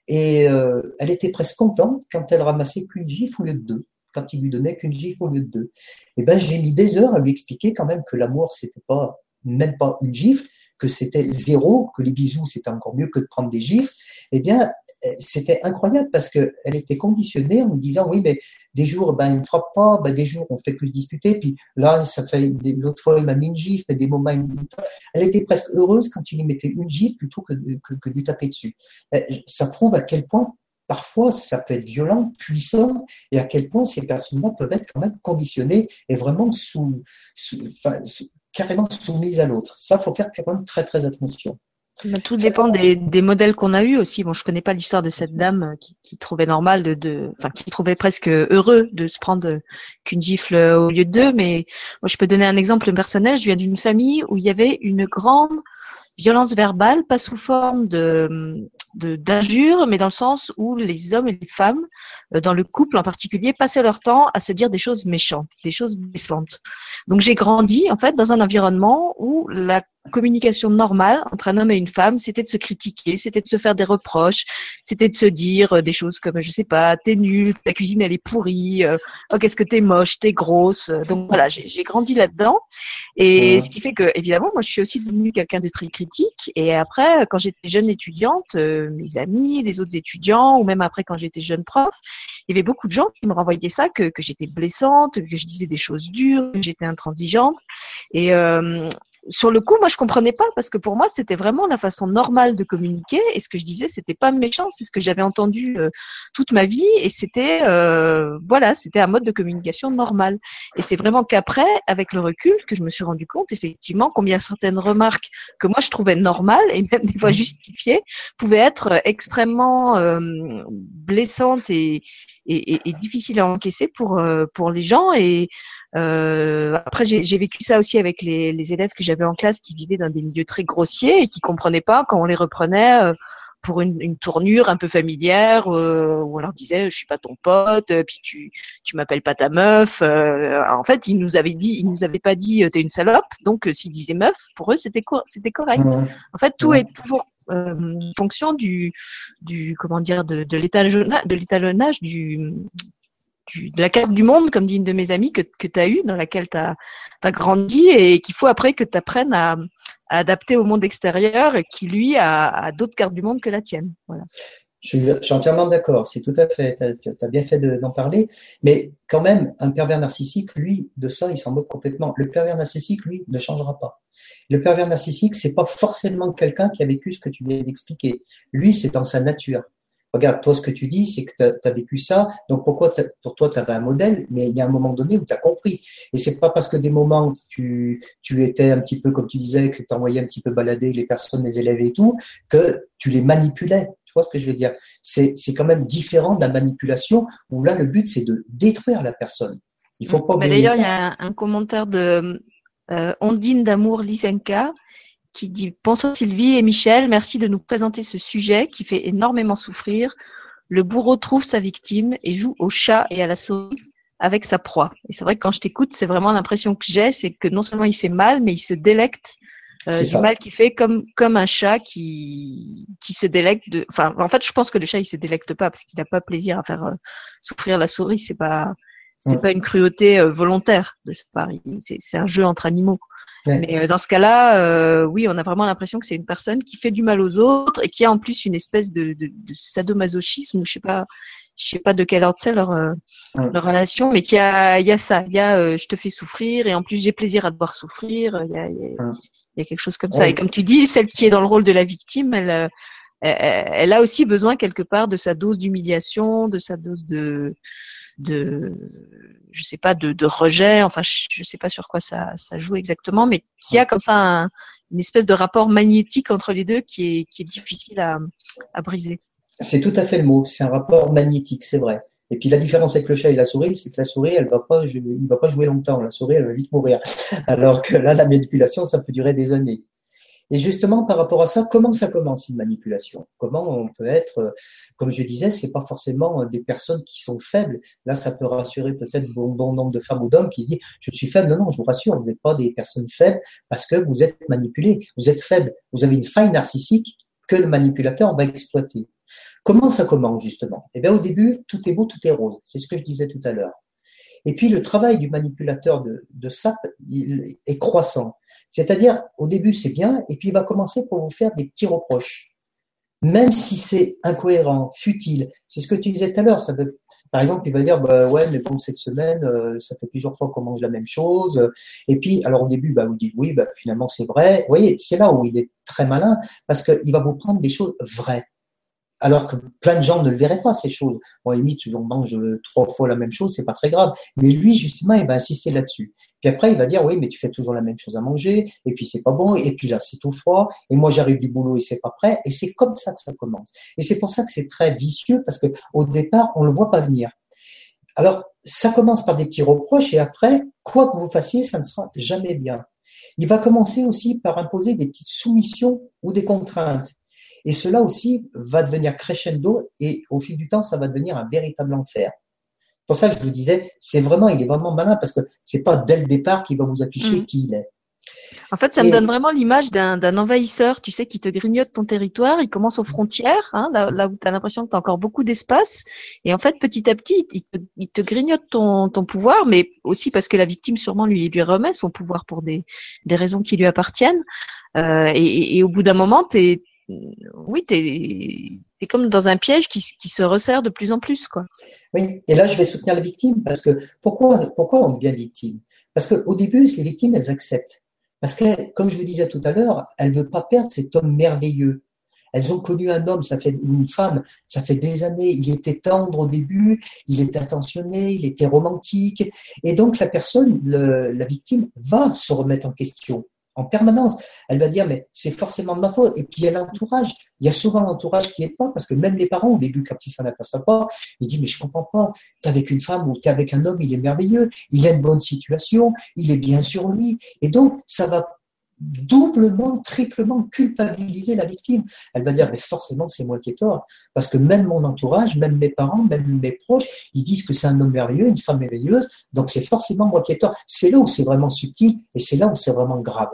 et euh, elle était presque contente quand elle ramassait qu'une gifle au lieu de deux quand il lui donnait qu'une gifle au lieu de deux. Et eh ben, j'ai mis des heures à lui expliquer quand même que l'amour, c'était pas, même pas une gifle, que c'était zéro, que les bisous, c'était encore mieux que de prendre des gifles. Eh bien, euh, c'était incroyable parce qu'elle était conditionnée en me disant, oui, mais des jours, ben, il ne frappe pas, ben, des jours, on fait que se disputer, puis là, ça fait, l'autre fois, il m'a mis une gifle, et des moments, elle était presque heureuse quand il lui mettait une gifle plutôt que, que, que de lui taper dessus. Euh, ça prouve à quel point parfois ça peut être violent, puissant, et à quel point ces personnes-là peuvent être quand même conditionnées et vraiment carrément soumise à l'autre. Ça, faut faire quand même très très attention. Tout dépend des, modèles qu'on a eus aussi. Bon, je connais pas l'histoire de cette dame qui, trouvait normal enfin, qui trouvait presque heureux de se prendre qu'une gifle au lieu de deux. Mais moi, je peux donner un exemple personnel. Je viens d'une famille où il y avait une grande violence verbale, pas sous forme de d'injures, mais dans le sens où les hommes et les femmes, euh, dans le couple en particulier, passaient leur temps à se dire des choses méchantes, des choses blessantes. Donc j'ai grandi en fait dans un environnement où la communication normale entre un homme et une femme, c'était de se critiquer, c'était de se faire des reproches, c'était de se dire euh, des choses comme je sais pas, t'es nul, ta cuisine elle est pourrie, euh, oh qu'est-ce que t'es moche, t'es grosse. Donc voilà, j'ai grandi là-dedans. Et ce qui fait que évidemment moi je suis aussi devenue quelqu'un de très critique. Et après quand j'étais jeune étudiante, euh, mes amis, les autres étudiants ou même après quand j'étais jeune prof, il y avait beaucoup de gens qui me renvoyaient ça que, que j'étais blessante, que je disais des choses dures, que j'étais intransigeante. Et sur le coup, moi, je comprenais pas parce que pour moi, c'était vraiment la façon normale de communiquer. Et ce que je disais, c'était pas méchant, c'est ce que j'avais entendu euh, toute ma vie, et c'était euh, voilà, c'était un mode de communication normal. Et c'est vraiment qu'après, avec le recul, que je me suis rendu compte effectivement combien certaines remarques que moi je trouvais normales et même des fois mmh. justifiées pouvaient être extrêmement euh, blessantes et, et, difficiles à encaisser pour pour les gens. Et euh, après, j'ai vécu ça aussi avec les, les élèves que j'avais en classe qui vivaient dans des milieux très grossiers et qui comprenaient pas. Quand on les reprenait euh, pour une, une, tournure un peu familière euh, où on leur disait je suis pas ton pote puis tu tu m'appelles pas ta meuf euh, en fait ils nous avaient dit ils nous avaient pas dit t'es une salope donc s'ils disaient meuf pour eux c'était c'était correct. En fait tout est toujours fonction du du comment dire de, de l'étalonnage du de la carte du monde, comme dit une de mes amies, que, que tu as eu, dans laquelle tu as, grandi et qu'il faut après que tu apprennes à, adapter au monde extérieur et qui, lui, a, d'autres cartes du monde que la tienne. Je suis, entièrement d'accord, c'est tout à fait, tu as, bien fait d'en parler, mais quand même, un pervers narcissique, lui, de ça, il s'en moque complètement. Le pervers narcissique, lui, ne changera pas. Le pervers narcissique, c'est pas forcément quelqu'un qui a vécu ce que tu viens d'expliquer. Lui, c'est dans sa nature regarde, toi, ce que tu dis, c'est que tu as, vécu ça, donc pourquoi pour toi, tu avais un modèle, mais il y a un moment donné où tu as compris. Et c'est pas parce que des moments, tu, tu étais un petit peu, comme tu disais, que tu envoyais un petit peu balader les personnes, les élèves et tout, que tu les manipulais. Tu vois ce que je veux dire? C'est quand même différent de la manipulation, où là, le but, c'est de détruire la personne. Il faut pas D'ailleurs, il y a un, commentaire de euh, Ondine d'amour Lysenka qui dit Bonsoir Sylvie et Michel, merci de nous présenter ce sujet qui fait énormément souffrir. Le bourreau trouve sa victime et joue au chat et à la souris avec sa proie. Et c'est vrai que quand je t'écoute, c'est vraiment l'impression que j'ai, c'est que non seulement il fait mal, mais il se délecte euh, du mal qu'il fait comme comme un chat qui qui se délecte de. Enfin, en fait, je pense que le chat il se délecte pas parce qu'il n'a pas plaisir à faire euh, souffrir la souris. C'est pas c'est pas une cruauté euh, volontaire de cette part. C'est un jeu entre animaux. Mais euh, dans ce cas-là, euh, oui, on a vraiment l'impression que c'est une personne qui fait du mal aux autres et qui a en plus une espèce de, de, de sadomasochisme, je sais pas, je sais pas de quel ordre c'est leur, euh, leur relation, mais qui a, il y a ça, il y a, je te fais souffrir et en plus j'ai plaisir à te voir souffrir, il y a, il y a, quelque chose comme ça. Et comme tu dis, celle qui est dans le rôle de la victime, elle, elle, elle a aussi besoin quelque part de sa dose d'humiliation, de sa dose de de je sais pas de, de rejet enfin je, sais pas sur quoi ça, ça joue exactement mais qui a comme ça une espèce de rapport magnétique entre les deux qui est qui est difficile à, à briser c'est tout à fait le mot c'est un rapport magnétique c'est vrai et puis la différence avec le chat et la souris, c'est que la souris, elle va pas, il va pas jouer longtemps. La souris, elle va vite mourir. Alors que là, la manipulation, ça peut durer des années. Et justement, par rapport à ça, comment ça commence une manipulation? Comment on peut être, euh, comme je disais, c'est pas forcément des personnes qui sont faibles. Là, ça peut rassurer peut-être bon, bon nombre de femmes ou d'hommes qui se disent je suis faible. Non, non, je vous rassure, vous n'êtes pas des personnes faibles parce que vous êtes manipulé. Vous êtes faible. Vous avez une faille narcissique que le manipulateur va exploiter. Comment ça commence justement? Eh bien, au début, tout est beau, tout est rose. C'est ce que je disais tout à l'heure. Et puis, le travail du manipulateur de, SAP est croissant. C'est-à-dire, au début, c'est bien, et puis il va commencer pour vous faire des petits reproches. Même si c'est incohérent, futile. C'est ce que tu disais tout à l'heure. Par exemple, il va dire, bah, ouais, mais bon, cette semaine, euh, ça fait plusieurs fois qu'on mange la même chose. Et puis, alors au début, bah, vous dites, oui, bah, finalement, c'est vrai. Vous voyez, c'est là où il est très malin, parce qu'il va vous prendre des choses vraies. Alors que plein de gens ne le verraient pas, ces choses. Bon, limite, on mange trois fois la même chose, c'est pas très grave. Mais lui, justement, il va insister là-dessus. Puis après, il va dire, oui, mais tu fais toujours la même chose à manger, et puis c'est pas bon, et puis là, c'est tout froid, et moi, j'arrive du boulot et c'est pas prêt. Et c'est comme ça que ça commence. Et c'est pour ça que c'est très vicieux, parce que au départ, on le voit pas venir. Alors, ça commence par des petits reproches, et après, quoi que vous fassiez, ça ne sera jamais bien. Il va commencer aussi par imposer des petites soumissions ou des contraintes. Et cela aussi va devenir crescendo et au fil du temps, ça va devenir un véritable enfer. C'est pour ça que je vous disais, c'est vraiment, il est vraiment malin parce que c'est pas dès le départ qu'il va vous afficher mm. qui il est. En fait, ça me donne vraiment l'image d'un envahisseur, tu sais, qui te grignote ton territoire. Il commence aux frontières, hein, là, où tu as l'impression que tu as encore beaucoup d'espace. Et en fait, petit à petit, il te, grignote ton, pouvoir, mais aussi parce que la victime, sûrement, lui, lui remet son pouvoir pour des, raisons qui lui appartiennent. Euh, et, au bout d'un moment, tu oui, tu es, comme dans un piège qui, se resserre de plus en plus. quoi. Oui, et là, je vais soutenir la victime parce que pourquoi, pourquoi on devient victime? Parce qu'au début, les victimes, elles acceptent. Parce que, comme je vous disais tout à l'heure, elles ne veulent pas perdre cet homme merveilleux. Elles ont connu un homme, ça fait une femme, ça fait des années. Il était tendre au début, il était attentionné, il était romantique, et donc la personne, la victime, va se remettre en question en permanence. Elle va dire, mais c'est forcément de ma faute. Et puis, il y a l'entourage. Il y a souvent l'entourage qui est pas, parce que même les parents, au début, quand ils s'en aperçoivent pas, ils disent, mais je comprends pas. Tu es avec une femme ou tu es avec un homme, il est merveilleux, il a une bonne situation, il est bien sur lui. Et donc, ça va doublement, triplement culpabiliser la victime. Elle va dire, mais forcément, c'est moi qui ai tort. Parce que même mon entourage, même mes parents, même mes proches, ils disent que c'est un homme merveilleux, une femme merveilleuse, donc c'est forcément moi qui ai tort. C'est là où c'est vraiment subtil et c'est là où c'est vraiment grave.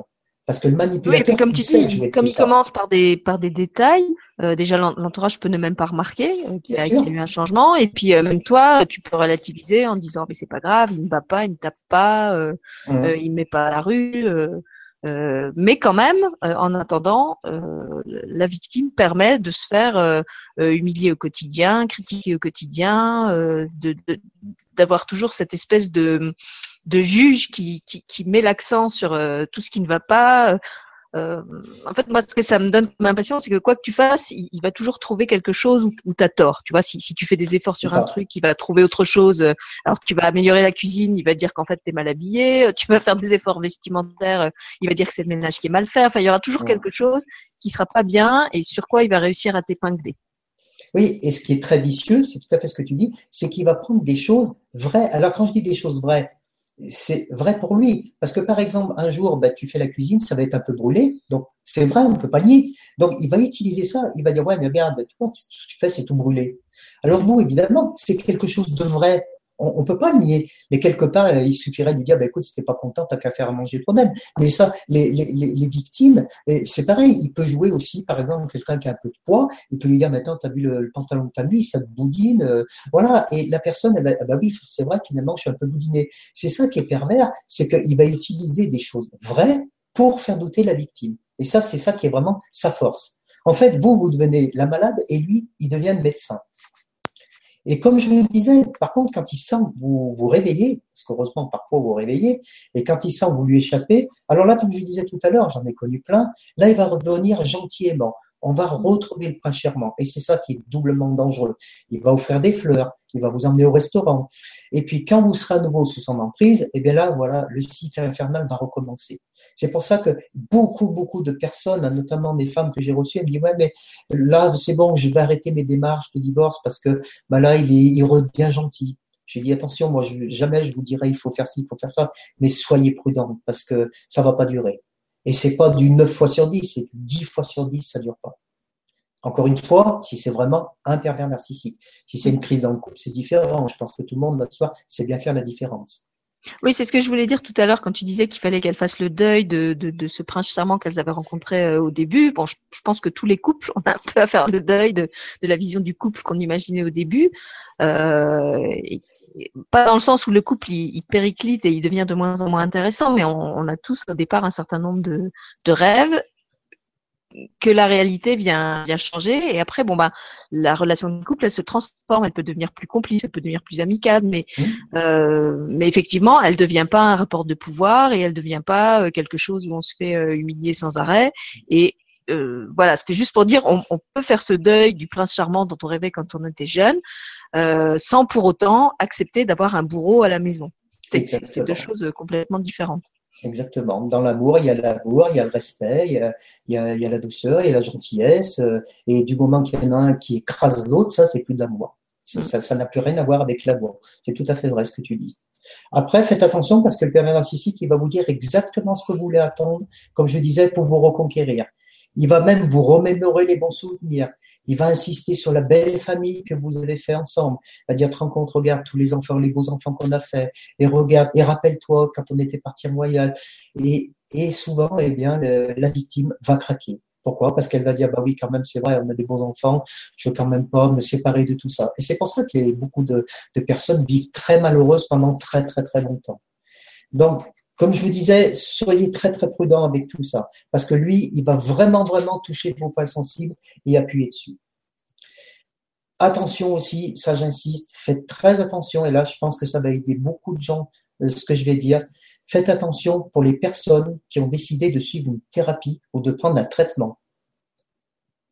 Parce que le manipulateur, oui, comme tu dis, comme il commence par des par des détails, euh, déjà l'entourage peut ne même pas remarquer euh, qu'il y, a eu un changement, et puis euh, même toi, tu peux relativiser en disant mais c'est pas grave, il ne va pas, il ne tape pas, mmh. il met pas à la rue. Mais quand même, en attendant, la victime permet de se faire humilier au quotidien, critiquer au quotidien, de d'avoir toujours cette espèce de de juge qui, qui, qui met l'accent sur euh, tout ce qui ne va pas. Euh, en fait, moi, ce que ça me donne comme impression, c'est que quoi que tu fasses, il, va toujours trouver quelque chose où, où tu as tort. Tu vois, si, si tu fais des efforts sur un truc, il va trouver autre chose. Alors tu vas améliorer la cuisine, il va dire qu'en fait, tu es mal habillé. Tu vas faire des efforts vestimentaires, il va dire que c'est le ménage qui est mal fait. Enfin, il y aura toujours quelque chose qui sera pas bien et sur quoi il va réussir à t'épingler. Oui, et ce qui est très vicieux, c'est tout à fait ce que tu dis, c'est qu'il va prendre des choses vraies. Alors quand je dis des choses vraies, c'est vrai pour lui. Parce que par exemple, un jour, ben, tu fais la cuisine, ça va être un peu brûlé. Donc, c'est vrai, on ne peut pas nier. Donc, il va utiliser ça. Il va dire, ouais, mais regarde, tu vois, ce que tu fais, c'est tout brûlé. Alors vous, évidemment, c'est quelque chose de vrai on, ne peut pas le nier. Mais quelque part, il suffirait de lui dire, bah, écoute, si pas content, t'as qu'à faire manger toi-même. Mais ça, les, les, les victimes, c'est pareil. Il peut jouer aussi, par exemple, quelqu'un qui a un peu de poids, il peut lui dire, maintenant, t'as vu le, pantalon de ta nuit, ça te boudine, euh, voilà. Et la personne, elle va, bah oui, c'est vrai, finalement, je suis un peu boudiné. C'est ça qui est pervers, c'est qu'il va utiliser des choses vraies pour faire douter la victime. Et ça, c'est ça qui est vraiment sa force. En fait, vous, vous devenez la malade et lui, il devient le médecin. Et comme je vous le disais, par contre, quand il sent que vous vous réveillez, parce qu'heureusement, parfois vous vous réveillez, et quand il sent que vous lui échappez, alors là, comme je disais tout à l'heure, j'en ai connu plein, là, il va revenir gentiment. On va retrouver le prince charmant. Et c'est ça qui est doublement dangereux. Il va offrir des fleurs, il va vous emmener au restaurant. Et puis, quand vous serez à nouveau sous son emprise, et eh bien là, voilà, le cycle infernal va recommencer. C'est pour ça que beaucoup, beaucoup de personnes, notamment des femmes que j'ai reçues, elles me disent, ouais, mais là, c'est bon, je vais arrêter mes démarches de divorce parce que, bah là, il, est, il redevient gentil. J'ai dit, attention, moi, jamais je vous dirai, il faut faire ci, il faut faire ça, mais soyez prudents parce que ça va pas durer. Et c'est pas du 9 fois sur 10, c'est 10 fois sur 10, ça dure pas. Encore une fois, si c'est vraiment un pervers narcissique, si c'est une crise dans le couple, c'est différent. Je pense que tout le monde, notre soir, sait bien faire la différence. Oui, c'est ce que je voulais dire tout à l'heure quand tu disais qu'il fallait qu'elles fassent le deuil de, ce prince charmant qu'elles avaient rencontré euh, au début. Bon, je, pense que tous les couples ont un peu à faire le deuil de, la vision du couple qu'on imaginait au début. Euh, pas dans le sens où le couple il, périclite et il devient de moins en moins intéressant, mais on, on a tous au départ un certain nombre de rêves que la réalité vient, vient changer. Et après, bon, bah, la relation de couple, elle se transforme, elle peut devenir plus complice, elle peut devenir plus amicale, mais, mmh. euh, mais effectivement, elle devient pas un rapport de pouvoir et elle devient pas euh, quelque chose où on se fait euh, humilier sans arrêt. Et euh, voilà, c'était juste pour dire, on, on, peut faire ce deuil du prince charmant dont on rêvait quand on était jeune, euh, sans pour autant accepter d'avoir un bourreau à la maison. C'est deux choses complètement différentes. Exactement. Dans l'amour, il y a l'amour, il y a le respect, il y a, il y a, il y a la douceur, il y a la gentillesse. Euh, et du moment qu'il y en a un qui écrase l'autre, ça, c'est plus de l'amour. Mm. Ça, ça n'a plus rien à voir avec l'amour. C'est tout à fait vrai ce que tu dis. Après, faites attention parce que le pervers narcissique, il va vous dire exactement ce que vous voulez attendre, comme je disais, pour vous reconquérir. Il va même vous remémorer les bons souvenirs. Il va insister sur la belle famille que vous avez fait ensemble. Il va dire, te rends compte, regarde tous les enfants, les beaux enfants qu'on a fait. Et regarde, et rappelle-toi quand on était parti en voyage. Et, et souvent, eh bien, la victime va craquer. Pourquoi? Parce qu'elle va dire, bah oui, quand même, c'est vrai, on a des beaux enfants, je veux quand même pas me séparer de tout ça. Et c'est pour ça que beaucoup de, de personnes vivent très malheureuses pendant très, très, très longtemps. Donc, comme je vous disais, soyez très très prudent avec tout ça, parce que lui, il va vraiment vraiment toucher vos points sensibles et appuyer dessus. Attention aussi, ça j'insiste, faites très attention, et là je pense que ça va aider beaucoup de gens, euh, ce que je vais dire. Faites attention pour les personnes qui ont décidé de suivre une thérapie ou de prendre un traitement.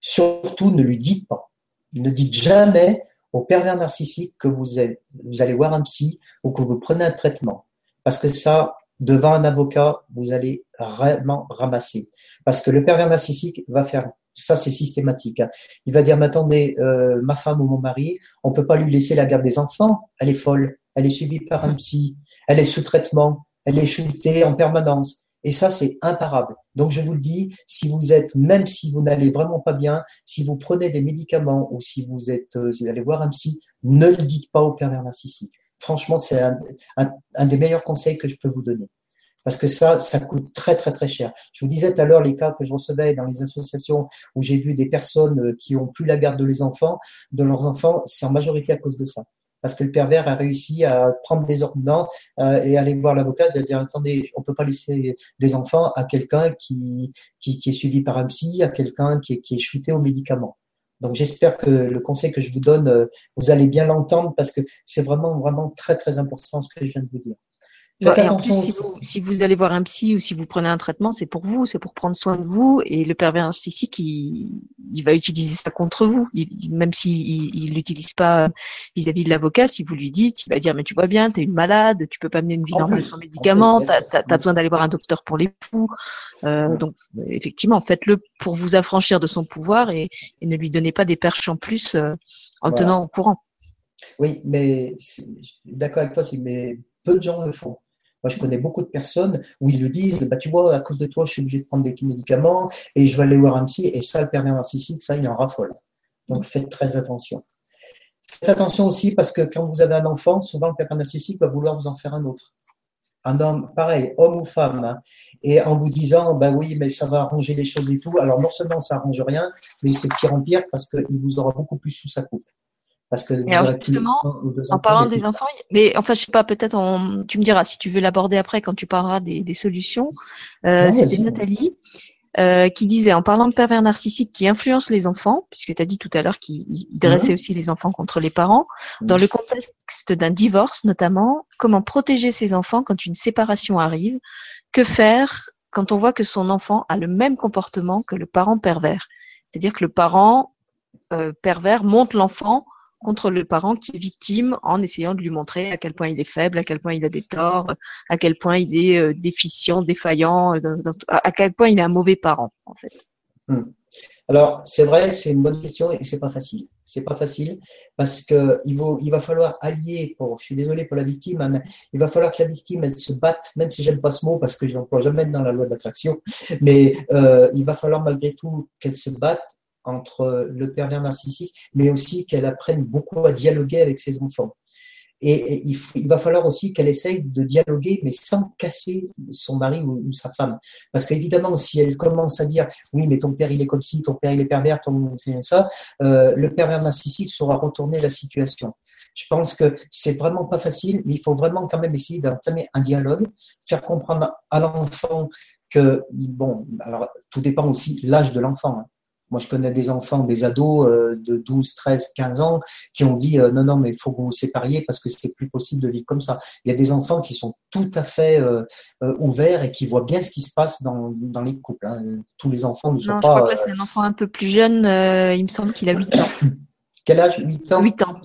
Surtout, ne lui dites pas. Ne dites jamais au pervers narcissique que vous, êtes, vous allez voir un psy ou que vous prenez un traitement. Parce que ça, devant un avocat, vous allez vraiment ramasser. Parce que le pervers narcissique va faire ça, c'est systématique. Hein. Il va dire, mais attendez, euh, ma femme ou mon mari, on peut pas lui laisser la garde des enfants. Elle est folle. Elle est suivie par un psy. Elle est sous traitement. Elle est shootée en permanence. Et ça, c'est imparable. Donc, je vous le dis, si vous êtes, même si vous n'allez vraiment pas bien, si vous prenez des médicaments ou si vous êtes, euh, vous allez voir un psy, ne le dites pas au pervers narcissique. Franchement, c'est un, des meilleurs conseils que je peux vous donner. Parce que ça, ça coûte très, très, très cher. Je vous disais tout à l'heure les cas que je recevais dans les associations où j'ai vu des personnes euh, qui ont plus la garde de, les enfants, de leurs enfants, c'est en majorité à cause de ça. Parce que le pervers a réussi à prendre des ordonnances euh, et aller voir l'avocat de dire attendez, on peut pas laisser des enfants à quelqu'un qui, est suivi par un psy, à quelqu'un qui qui est shooté aux médicaments. Donc j'espère que le conseil que je vous donne, euh, vous allez bien l'entendre parce que c'est vraiment, vraiment très, très important ce que je viens de vous dire. Faites attention si, vous, si, vous, allez voir un psy ou si vous prenez un traitement, c'est pour vous, c'est pour prendre soin de vous. Et le pervers narcissique, il, il va utiliser ça contre vous, même s'il il l'utilise pas vis-à-vis de l'avocat. Si vous lui dites, il va dire mais tu vois bien, tu es une malade, tu peux pas mener une vie normale sans médicaments, tu as, besoin d'aller voir un docteur pour les fous. Euh, donc effectivement, faites-le pour vous affranchir de son pouvoir et, et, ne lui donnez pas des perches en plus euh, en tenant au courant. Oui, mais d'accord avec toi, mais peu de gens le font. Moi, je connais beaucoup de personnes où ils le disent, bah, tu vois, à cause de toi, je suis obligé de prendre des médicaments et je vais aller voir un psy. Et ça, le pervers narcissique, ça, il en raffole. Donc, faites très attention. Faites attention aussi parce que quand vous avez un enfant, souvent le pervers narcissique va vouloir vous en faire un autre. Un homme, pareil, homme ou femme, hein. et en vous disant, bah oui, mais ça va arranger les choses et tout. Alors, non seulement ça arrange rien, mais c'est pire en pire parce qu'il vous aura beaucoup plus sous sa coupe. Parce que justement, en parlant des enfants, mais enfin, je sais pas, peut-être tu me diras si tu veux l'aborder après quand tu parleras des, solutions. Euh, c'était Nathalie euh, qui disait, en parlant de pervers narcissiques qui influencent les enfants, puisque tu as dit tout à l'heure qu'il dressait aussi les enfants contre les parents, dans le contexte d'un divorce notamment, comment protéger ses enfants quand une séparation arrive, que faire quand on voit que son enfant a le même comportement que le parent pervers, c'est-à-dire que le parent euh, pervers monte l'enfant contre le parent qui est victime en essayant de lui montrer à quel point il est faible, à quel point il a des torts, à quel point il est euh, déficient, défaillant, euh, à quel point il est un mauvais parent en fait. Hmm. Alors c'est vrai, c'est une bonne question et c'est pas facile. C'est pas facile parce que il, va falloir allier. Je suis désolé pour la victime, hein, mais il va falloir que la victime elle se batte, même si j'aime pas ce mot parce que je l'emploie jamais dans la loi d'attraction, mais euh, il va falloir malgré tout qu'elle se batte entre le pervers narcissique, mais aussi qu'elle apprenne beaucoup à dialoguer avec ses enfants. Et, il, va falloir aussi qu'elle essaye de dialoguer, mais sans casser son mari ou, sa femme. Parce qu'évidemment, si elle commence à dire oui, mais ton père il est comme ci, ton père il est pervers, ton c'est ça, euh, le pervers narcissique saura retourner la situation. Je pense que c'est vraiment pas facile, mais il faut vraiment quand même essayer d'entamer un dialogue, faire comprendre à l'enfant que bon, alors tout dépend aussi l'âge de l'enfant. Hein. Moi, je connais des enfants, des ados euh, de 12, 13, 15 ans qui ont dit euh, non, non, mais il faut que vous vous sépariez parce que c'est plus possible de vivre comme ça. Il y a des enfants qui sont tout à fait euh, ouverts et qui voient bien ce qui se passe dans, dans les couples. Hein. Tous les enfants ne sont non, pas. Je crois que c'est un enfant un peu plus jeune. il me semble qu'il a 8 ans. [COUGHS] Quel âge? 8 ans? 8 ans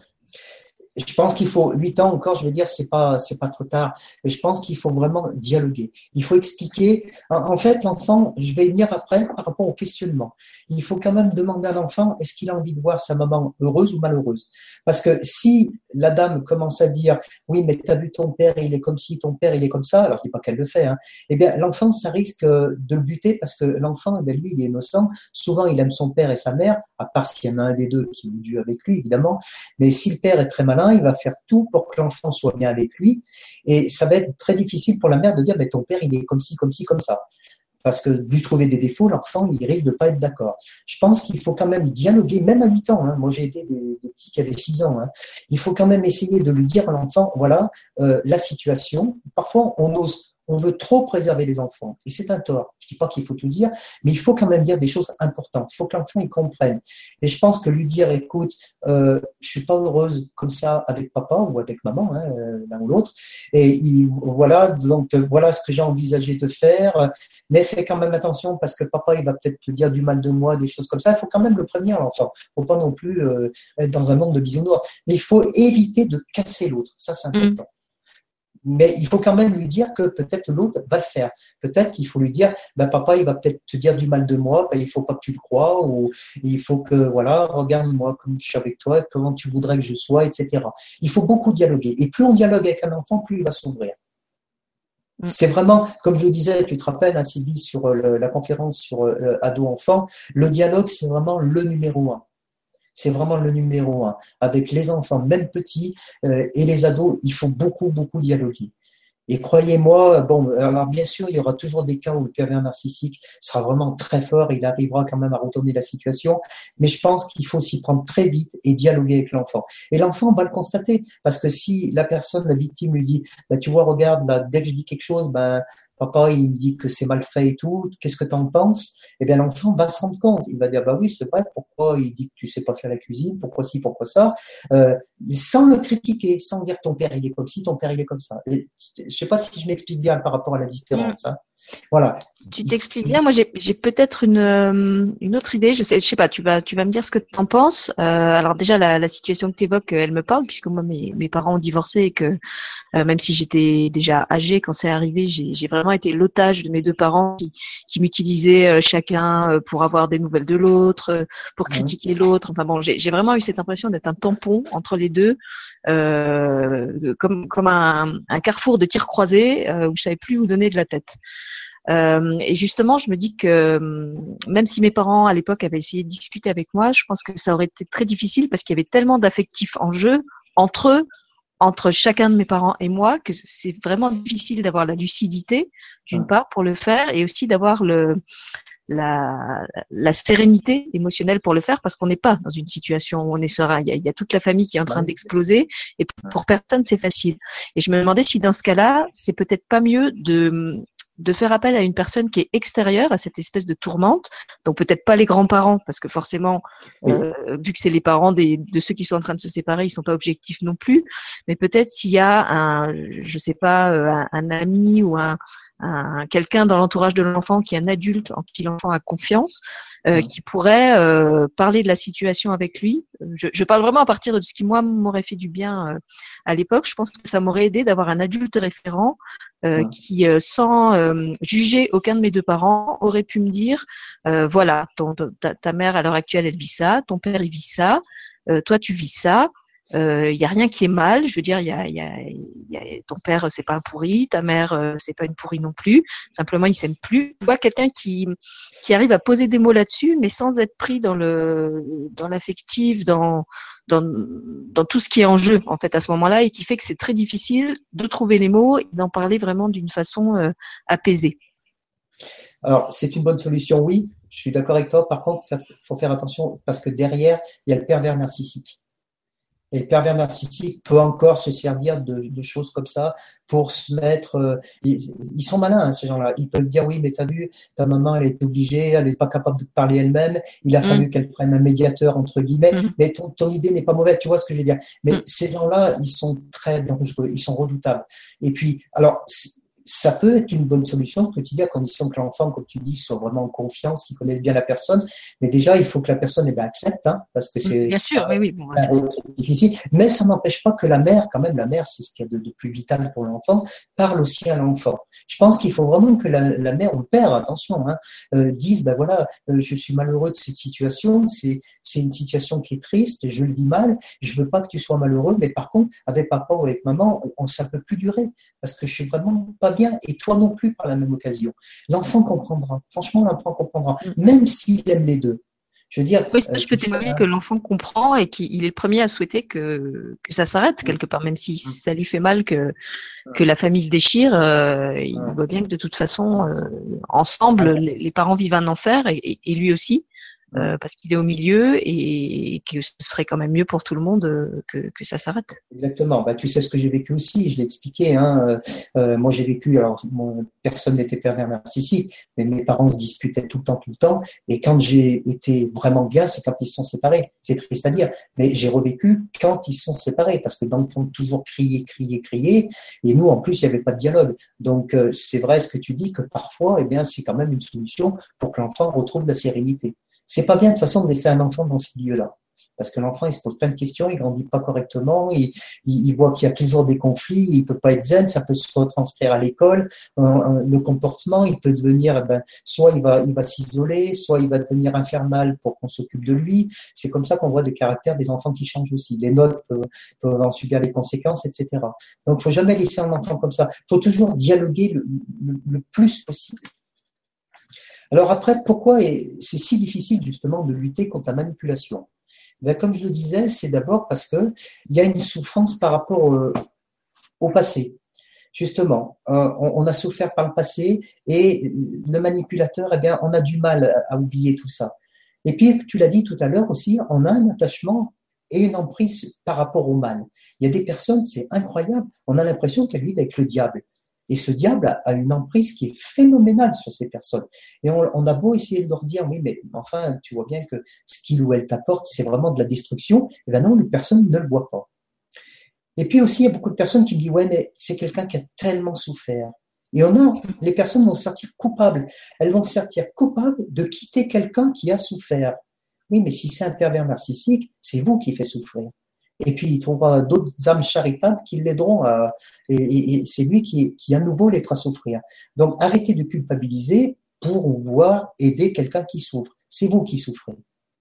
je pense qu'il faut huit ans encore, je veux dire, c'est pas c'est pas trop tard. Je pense qu'il faut vraiment dialoguer. Il faut expliquer. En, fait, l'enfant, je vais venir après par rapport au questionnement. Il faut quand même demander à l'enfant est-ce qu'il a envie de voir sa maman heureuse ou malheureuse? Parce que si la dame commence à dire oui, mais tu as vu ton père, il est comme ci, ton père, il est comme ça. Alors je dis pas qu'elle le fait. Hein, eh bien, l'enfant, ça risque de le buter parce que l'enfant, eh lui, il est innocent. Souvent, il aime son père et sa mère, à part s'il y en a un des deux qui est dû avec lui, évidemment. Mais si le père est très malin il va faire tout pour que l'enfant soit bien avec lui. Et ça va être très difficile pour la mère de dire, mais ton père, il est comme ci, comme ci, comme ça. Parce que lui trouver des défauts, l'enfant, il risque de pas être d'accord. Je pense qu'il faut quand même dialoguer, même à 8 ans. Hein. Moi, j'ai été des, petits qui avaient 6 ans. Hein. Il faut quand même essayer de lui dire à l'enfant, voilà, euh, la situation. Parfois, on ose on veut trop préserver les enfants. Et c'est un tort. Je ne dis pas qu'il faut tout dire, mais il faut quand même dire des choses importantes. Il faut que l'enfant y comprenne. Et je pense que lui dire, écoute, euh, je suis pas heureuse comme ça avec papa ou avec maman, hein, euh, l'un ou l'autre. Et il, voilà, donc voilà ce que j'ai envisagé de faire. Mais fais quand même attention parce que papa, il va peut-être te dire du mal de moi, des choses comme ça. Il faut quand même le prévenir, l'enfant. Il ne faut pas non plus euh, être dans un monde de bisounours. Mais il faut éviter de casser l'autre. Ça, c'est mm. important mais il faut quand même lui dire que peut-être l'autre va le faire. Peut-être qu'il faut lui dire, ben papa, il va peut-être te dire du mal de moi, ben il faut pas que tu le crois, ou il faut que, voilà, regarde-moi comme je suis avec toi, comment tu voudrais que je sois, etc. Il faut beaucoup dialoguer. Et plus on dialogue avec un enfant, plus il va s'ouvrir. Mm. C'est vraiment, comme je disais, tu te rappelles, hein, Sylvie, sur euh, la conférence sur euh, ado-enfant, le dialogue, c'est vraiment le numéro un c'est vraiment le numéro un. Avec les enfants, même petits, euh, et les ados, il faut beaucoup, beaucoup dialoguer. Et croyez-moi, bon, alors bien sûr, il y aura toujours des cas où le pervers narcissique sera vraiment très fort, il arrivera quand même à retourner la situation, mais je pense qu'il faut s'y prendre très vite et dialoguer avec l'enfant. Et l'enfant va le constater, parce que si la personne, la victime lui dit, bah, tu vois, regarde, là, dès que je dis quelque chose, ben, papa, il me dit que c'est mal fait et tout, qu'est-ce que tu en penses? Eh bien, l'enfant va se rendre compte. Il va dire, bah oui, c'est vrai, pourquoi il dit que tu sais pas faire la cuisine, pourquoi ci, pourquoi ça, euh, sans le critiquer, sans dire ton père, il est comme ci, ton père, il est comme ça. Je je sais pas si je m'explique bien par rapport à la différence. Hein. Voilà. Tu t'expliques bien. Moi, j'ai peut-être une, euh, une autre idée. Je sais, je sais pas. Tu vas, tu vas me dire ce que tu en penses. Euh, alors déjà, la, la situation que tu évoques, elle me parle puisque moi, mes, mes parents ont divorcé et que euh, même si j'étais déjà âgée quand c'est arrivé, j'ai vraiment été l'otage de mes deux parents qui, qui m'utilisaient chacun pour avoir des nouvelles de l'autre, pour critiquer l'autre. Enfin bon, j'ai vraiment eu cette impression d'être un tampon entre les deux. Euh, comme, comme un, un, carrefour de tir croisés où je savais plus où donner de la tête. Euh, et justement, je me dis que même si mes parents à l'époque avaient essayé de discuter avec moi, je pense que ça aurait été très difficile parce qu'il y avait tellement d'affectifs en jeu entre eux, entre chacun de mes parents et moi, que c'est vraiment difficile d'avoir la lucidité, d'une part, pour le faire, et aussi d'avoir le, la, la, sérénité émotionnelle pour le faire parce qu'on n'est pas dans une situation où on est serein. Il y a, il y a toute la famille qui est en train d'exploser et pour personne c'est facile. Et je me demandais si dans ce cas-là, c'est peut-être pas mieux de de faire appel à une personne qui est extérieure à cette espèce de tourmente. Donc peut-être pas les grands-parents, parce que forcément, euh, vu que c'est les parents des, de ceux qui sont en train de se séparer, ils sont pas objectifs non plus. Mais peut-être s'il y a un, je sais pas, euh, un ami ou un, quelqu'un dans l'entourage de l'enfant qui est un adulte en qui l'enfant a confiance, euh, qui pourrait euh, parler de la situation avec lui. Je, je, parle vraiment à partir de ce qui moi m'aurait fait du bien euh, à l'époque. Je pense que ça m'aurait aidé d'avoir un adulte référent qui, sans juger aucun de mes deux parents, aurait pu me dire voilà, ton, ta, ta, mère à l'heure actuelle elle vit ça, ton père il vit ça, toi tu vis ça il euh, y a rien qui est mal. Je veux dire, y a, y, a, y a, ton père c'est pas un pourri, ta mère euh, c'est pas une pourrie non plus. Simplement, il s'aime plus. Tu vois quelqu'un qui qui arrive à poser des mots là-dessus, mais sans être pris dans le dans l'affectif, dans dans dans tout ce qui est en jeu en fait à ce moment-là, et qui fait que c'est très difficile de trouver les mots et d'en parler vraiment d'une façon euh, apaisée. Alors, c'est une bonne solution, oui. Je suis d'accord avec toi. Par contre, il faut faire attention parce que derrière, il y a le pervers narcissique. Et le pervers narcissique peut encore se servir de, de choses comme ça pour se mettre. Euh, ils, sont malins, hein, ces gens-là. Ils peuvent dire oui, mais t'as vu, ta maman, elle est obligée, elle n'est pas capable de parler elle-même. Il a fallu mm. qu'elle prenne un médiateur entre guillemets. Mm. Mais ton, ton idée n'est pas mauvaise. Tu vois ce que je veux dire Mais mm. ces gens-là, ils sont très dangereux, ils sont redoutables. Et puis, alors ça peut être une bonne solution tu dis à condition que l'enfant, comme tu dis, soit vraiment en confiance, qu'il connaisse bien la personne. Mais déjà, il faut que la personne eh ben, accepte, hein, parce que c'est bien sûr, oui, oui, bon, difficile. Mais ça n'empêche pas que la mère, quand même, la mère, c'est ce qu'il y a de, plus vital pour l'enfant, parle aussi à l'enfant. Je pense qu'il faut vraiment que la, mère ou le père, attention, hein, euh, dise, ben voilà, euh, je suis malheureux de cette situation, c'est c'est une situation qui est triste, je le dis mal, je veux pas que tu sois malheureux, mais par contre, avec papa ou avec maman, on, ça peut plus durer, parce que je suis vraiment pas et toi non plus par la même occasion. L'enfant comprendra. Franchement, l'enfant comprendra, mm. même s'il aime les deux. Je veux dire. Oui, je peux témoigner que l'enfant comprend et qu'il est le premier à souhaiter que, que ça s'arrête quelque part, même si mm. ça lui fait mal que, que la famille se déchire. Euh, il voit bien que de toute façon, euh, ensemble, les, parents vivent un enfer et lui aussi. Euh, parce qu'il est au milieu et, que ce serait quand même mieux pour tout le monde euh, que, ça s'arrête. Exactement. Bah, tu sais ce que j'ai vécu aussi, je l'ai expliqué. Hein. Euh, moi, j'ai vécu, alors personne n'était pervers narcissique, mais mes parents se disputaient tout le temps, tout le temps. Et quand j'ai été vraiment bien, c'est quand ils sont séparés. C'est triste à dire, mais j'ai revécu quand ils sont séparés, parce que dans le fond, toujours crier, crier, crier. Et nous, en plus, il n'y avait pas de dialogue. Donc, c'est vrai ce que tu dis que parfois, eh bien, c'est quand même une solution pour que l'enfant retrouve la sérénité. C'est pas bien de toute façon de laisser un enfant dans ce lieu-là. Parce que l'enfant, il se pose plein de questions, il grandit pas correctement, il, il, voit qu'il y a toujours des conflits, il peut pas être zen, ça peut se retranscrire à l'école. Euh, euh, le comportement, il peut devenir, eh ben, soit il va, il va s'isoler, soit il va devenir infernal pour qu'on s'occupe de lui. C'est comme ça qu'on voit des caractères des enfants qui changent aussi. Les notes peuvent, en subir les conséquences, etc. Donc, faut jamais laisser un enfant comme ça. Faut toujours dialoguer le plus possible. Alors après, pourquoi c'est si difficile justement de lutter contre la manipulation? Ben, Comme je le disais, c'est d'abord parce qu'il y a une souffrance par rapport euh, au, passé. Justement, euh, on, a souffert par le passé et le manipulateur, eh bien, on a du mal à, oublier tout ça. Et puis, tu l'as dit tout à l'heure aussi, on a un attachement et une emprise par rapport au mal. Il y a des personnes, c'est incroyable, on a l'impression qu'elles vivent avec le diable. Et ce diable a une emprise qui est phénoménale sur ces personnes. Et on, a beau essayer de leur dire, oui, mais enfin, tu vois bien que ce qu'il ou elle t'apporte, c'est vraiment de la destruction. Et eh bien non, les personnes ne le voient pas. Et puis aussi, il y a beaucoup de personnes qui me disent, ouais, mais c'est quelqu'un qui a tellement souffert. Et on a, les personnes vont se sentir coupables. Elles vont se sentir coupables de quitter quelqu'un qui a souffert. Oui, mais si c'est un pervers narcissique, c'est vous qui fait souffrir et puis il trouvera d'autres âmes charitables qui l'aideront à, et, c'est lui qui, qui à nouveau les fera souffrir. Donc arrêtez de culpabiliser pour voir aider quelqu'un qui souffre. C'est vous qui souffrez.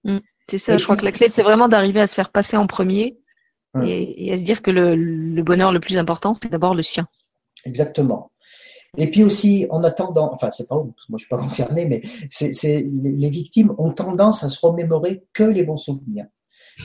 Mm. c'est ça, je crois que la clé, c'est vraiment d'arriver à se faire passer en premier et, à se dire que le, le bonheur le plus important, c'est d'abord le sien. Exactement. Et puis aussi, en attendant, enfin, c'est pas, moi je suis pas [LAUGHS] concerné, mais c'est, les victimes ont tendance à se remémorer que les bons souvenirs.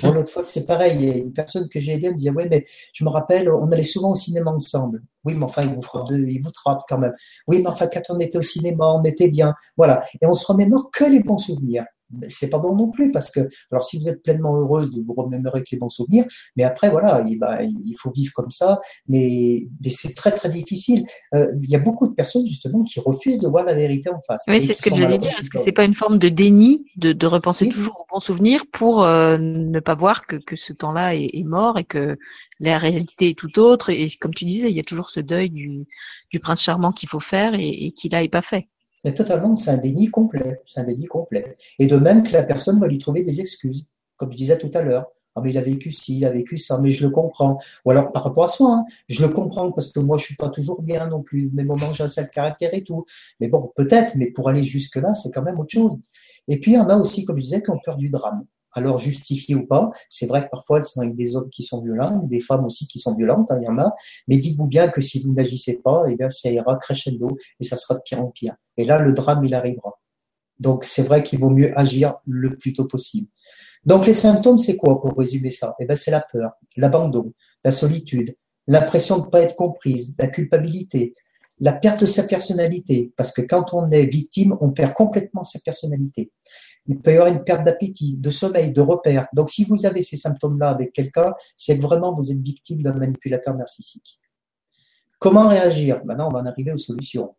Bon, l'autre fois, c'est pareil. Une personne que j'ai aidée, me disait, ouais, mais je me rappelle, on allait souvent au cinéma ensemble. Oui, mais enfin, il vous frappe il vous frappe quand même. Oui, mais enfin, quand on était au cinéma, on était bien. Voilà. Et on se remémore que les bons souvenirs c'est pas bon non plus parce que alors si vous êtes pleinement heureuse de vous remémorer que les bons souvenirs mais après voilà il, bah, il faut vivre comme ça mais, mais c'est très très difficile. Euh, il y a beaucoup de personnes justement qui refusent de voir la vérité en face. Oui c'est ce que j'allais dire. Est-ce que c'est pas une forme de déni de, de repenser toujours aux bons souvenirs pour euh, ne pas voir que, que ce temps-là est, est, mort et que la réalité est tout autre? Et, comme tu disais il y a toujours ce deuil du, du prince charmant qu'il faut faire et, et qui là est pas fait mais totalement, c'est un déni complet. C'est un déni complet. Et de même que la personne va lui trouver des excuses, comme je disais tout à l'heure. Ah, mais il a vécu ci, il a vécu ça, mais je le comprends. Ou alors par rapport à soi, hein, je le comprends parce que moi je suis pas toujours bien non plus. Mes moments j'ai un seul caractère et tout. Mais bon, peut-être, mais pour aller jusque là, c'est quand même autre chose. Et puis il y en a aussi, comme je disais, qui ont peur du drame alors justifié ou pas. C'est vrai que parfois elles sont avec des hommes qui sont violents, des femmes aussi qui sont violentes, hein, il y en a. Mais dites-vous bien que si vous n'agissez pas, eh bien ça ira crescendo et ça sera de pire en pire. Et là, le drame, il arrivera. Donc c'est vrai qu'il vaut mieux agir le plus tôt possible. Donc les symptômes, c'est quoi pour résumer ça? Eh ben c'est la peur, l'abandon, la solitude, l'impression de ne pas être comprise, la culpabilité, la perte de sa personnalité, parce que quand on est victime, on perd complètement sa personnalité. Il peut y avoir une perte d'appétit, de sommeil, de repères. Donc, si vous avez ces symptômes-là avec quelqu'un, c'est que vraiment vous êtes victime d'un manipulateur narcissique. Comment réagir? Maintenant, on va en arriver aux solutions.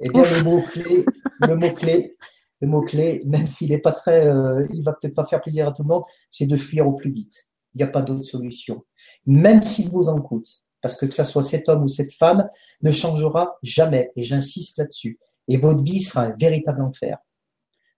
Eh bien, le mot-clé, le mot-clé, le mot-clé, même s'il n'est pas très, euh, il va peut-être pas faire plaisir à tout le monde, c'est de fuir au plus vite. Il n'y a pas d'autre solution. Même s'il vous en coûte. Parce que que ce soit cet homme ou cette femme ne changera jamais. Et j'insiste là-dessus. Et votre vie sera un véritable enfer.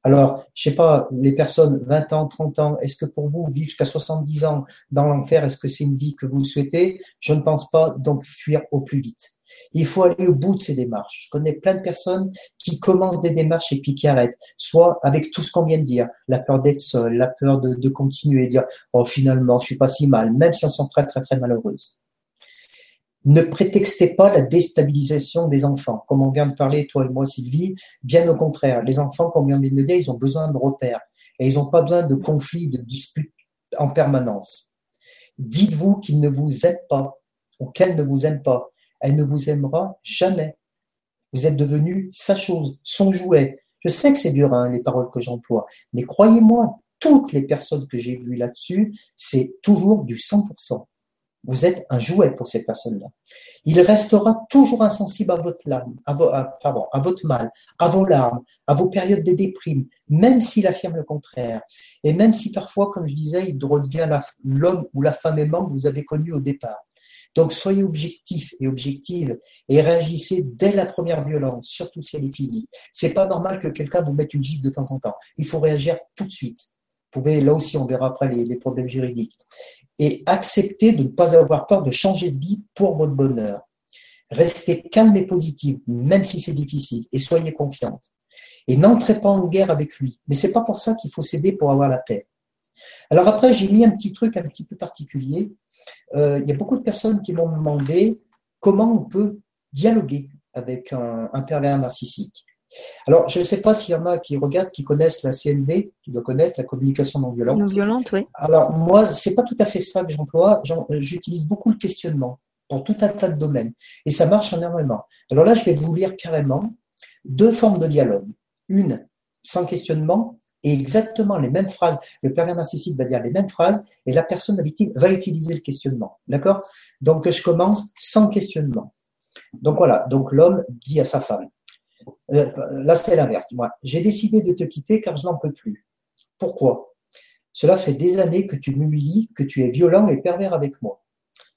Alors, je sais pas, les personnes 20 ans, 30 ans, est-ce que pour vous, vivre jusqu'à 70 ans dans l'enfer, est-ce que c'est une vie que vous souhaitez? Je ne pense pas, donc fuir au plus vite. Il faut aller au bout de ces démarches. Je connais plein de personnes qui commencent des démarches et puis qui arrêtent, soit avec tout ce qu'on vient de dire, la peur d'être seul, la peur de, de continuer, dire oh finalement je suis pas si mal, même si on se sent très très très malheureuse. Ne prétextez pas la déstabilisation des enfants. Comme on vient de parler, toi et moi, Sylvie, bien au contraire. Les enfants, comme on vient de le dire, ils ont besoin de repères. Et ils n'ont pas besoin de conflits, de disputes en permanence. Dites-vous qu'ils ne vous aiment pas ou qu'elle ne vous aime pas. Elle ne vous aimera jamais. Vous êtes devenu sa chose, son jouet. Je sais que c'est dur, hein, les paroles que j'emploie, mais croyez-moi, toutes les personnes que j'ai vues là-dessus, c'est toujours du 100%. Vous êtes un jouet pour ces personnes-là. Il restera toujours insensible à votre larme, à, à votre mal, à vos larmes, à vos périodes de déprime, même s'il affirme le contraire. Et même si parfois, comme je disais, il redevient l'homme ou la femme aimante que vous avez connu au départ. Donc soyez objectif et objective et réagissez dès la première violence, surtout si elle est physique. C'est pas normal que quelqu'un vous mette une gifle de temps en temps. Il faut réagir tout de suite. Vous pouvez, là aussi, on verra après les, problèmes juridiques et acceptez de ne pas avoir peur de changer de vie pour votre bonheur. Restez calme et positive, même si c'est difficile, et soyez confiante. Et n'entrez pas en guerre avec lui. Mais c'est pas pour ça qu'il faut céder pour avoir la paix. Alors après, j'ai mis un petit truc un petit peu particulier. Euh, il y a beaucoup de personnes qui m'ont demandé comment on peut dialoguer avec un, un pervers narcissique. Alors, je ne sais pas s'il y en a qui regardent, qui connaissent la CNV, tu dois connaître la communication non violente. Non violente, oui. Alors, moi, c'est pas tout à fait ça que j'emploie. J'utilise beaucoup le questionnement dans tout un tas de domaines. Et ça marche énormément. Alors là, je vais vous lire carrément deux formes de dialogue. Une sans questionnement et exactement les mêmes phrases. Le pervers narcissique va dire les mêmes phrases et la personne la victime va utiliser le questionnement. D'accord? Donc, je commence sans questionnement. Donc voilà, donc l'homme dit à sa femme, euh, là, c'est l'inverse. J'ai décidé de te quitter car je n'en peux plus. Pourquoi? Cela fait des années que tu m'humilies, que tu es violent et pervers avec moi.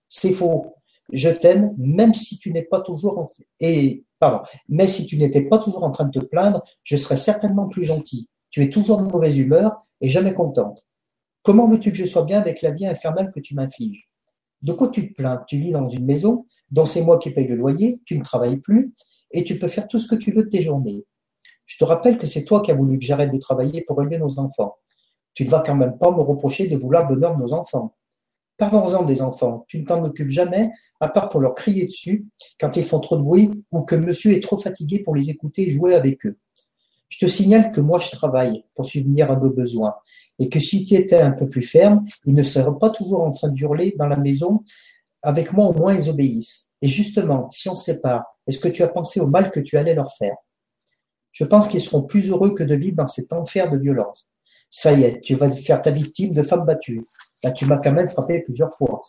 C'est faux. Je t'aime, même si tu n'es pas toujours en... et pardon, mais si tu n'étais pas toujours en train de te plaindre, je serais certainement plus gentil. Tu es toujours de mauvaise humeur et jamais contente. Comment veux-tu que je sois bien avec la vie infernale que tu m'infliges? De quoi tu te plains? Tu vis dans une maison dont c'est moi qui paye le loyer, tu ne travailles plus, et tu peux faire tout ce que tu veux de tes journées. Je te rappelle que c'est toi qui as voulu que j'arrête de travailler pour élever nos enfants. Tu ne vas quand même pas me reprocher de vouloir bonheur nos enfants. Parlons-en des enfants. Tu ne t'en occupes jamais, à part pour leur crier dessus quand ils font trop de bruit ou que monsieur est trop fatigué pour les écouter et jouer avec eux. Je te signale que moi je travaille pour subvenir à nos besoins et que si tu étais un peu plus ferme, ils ne seraient pas toujours en train de hurler dans la maison. Avec moi au moins ils obéissent. Et justement, si on se sépare, est-ce que tu as pensé au mal que tu allais leur faire Je pense qu'ils seront plus heureux que de vivre dans cet enfer de violence. Ça y est, tu vas faire ta victime de femme battue. Là, tu m'as quand même frappé plusieurs fois.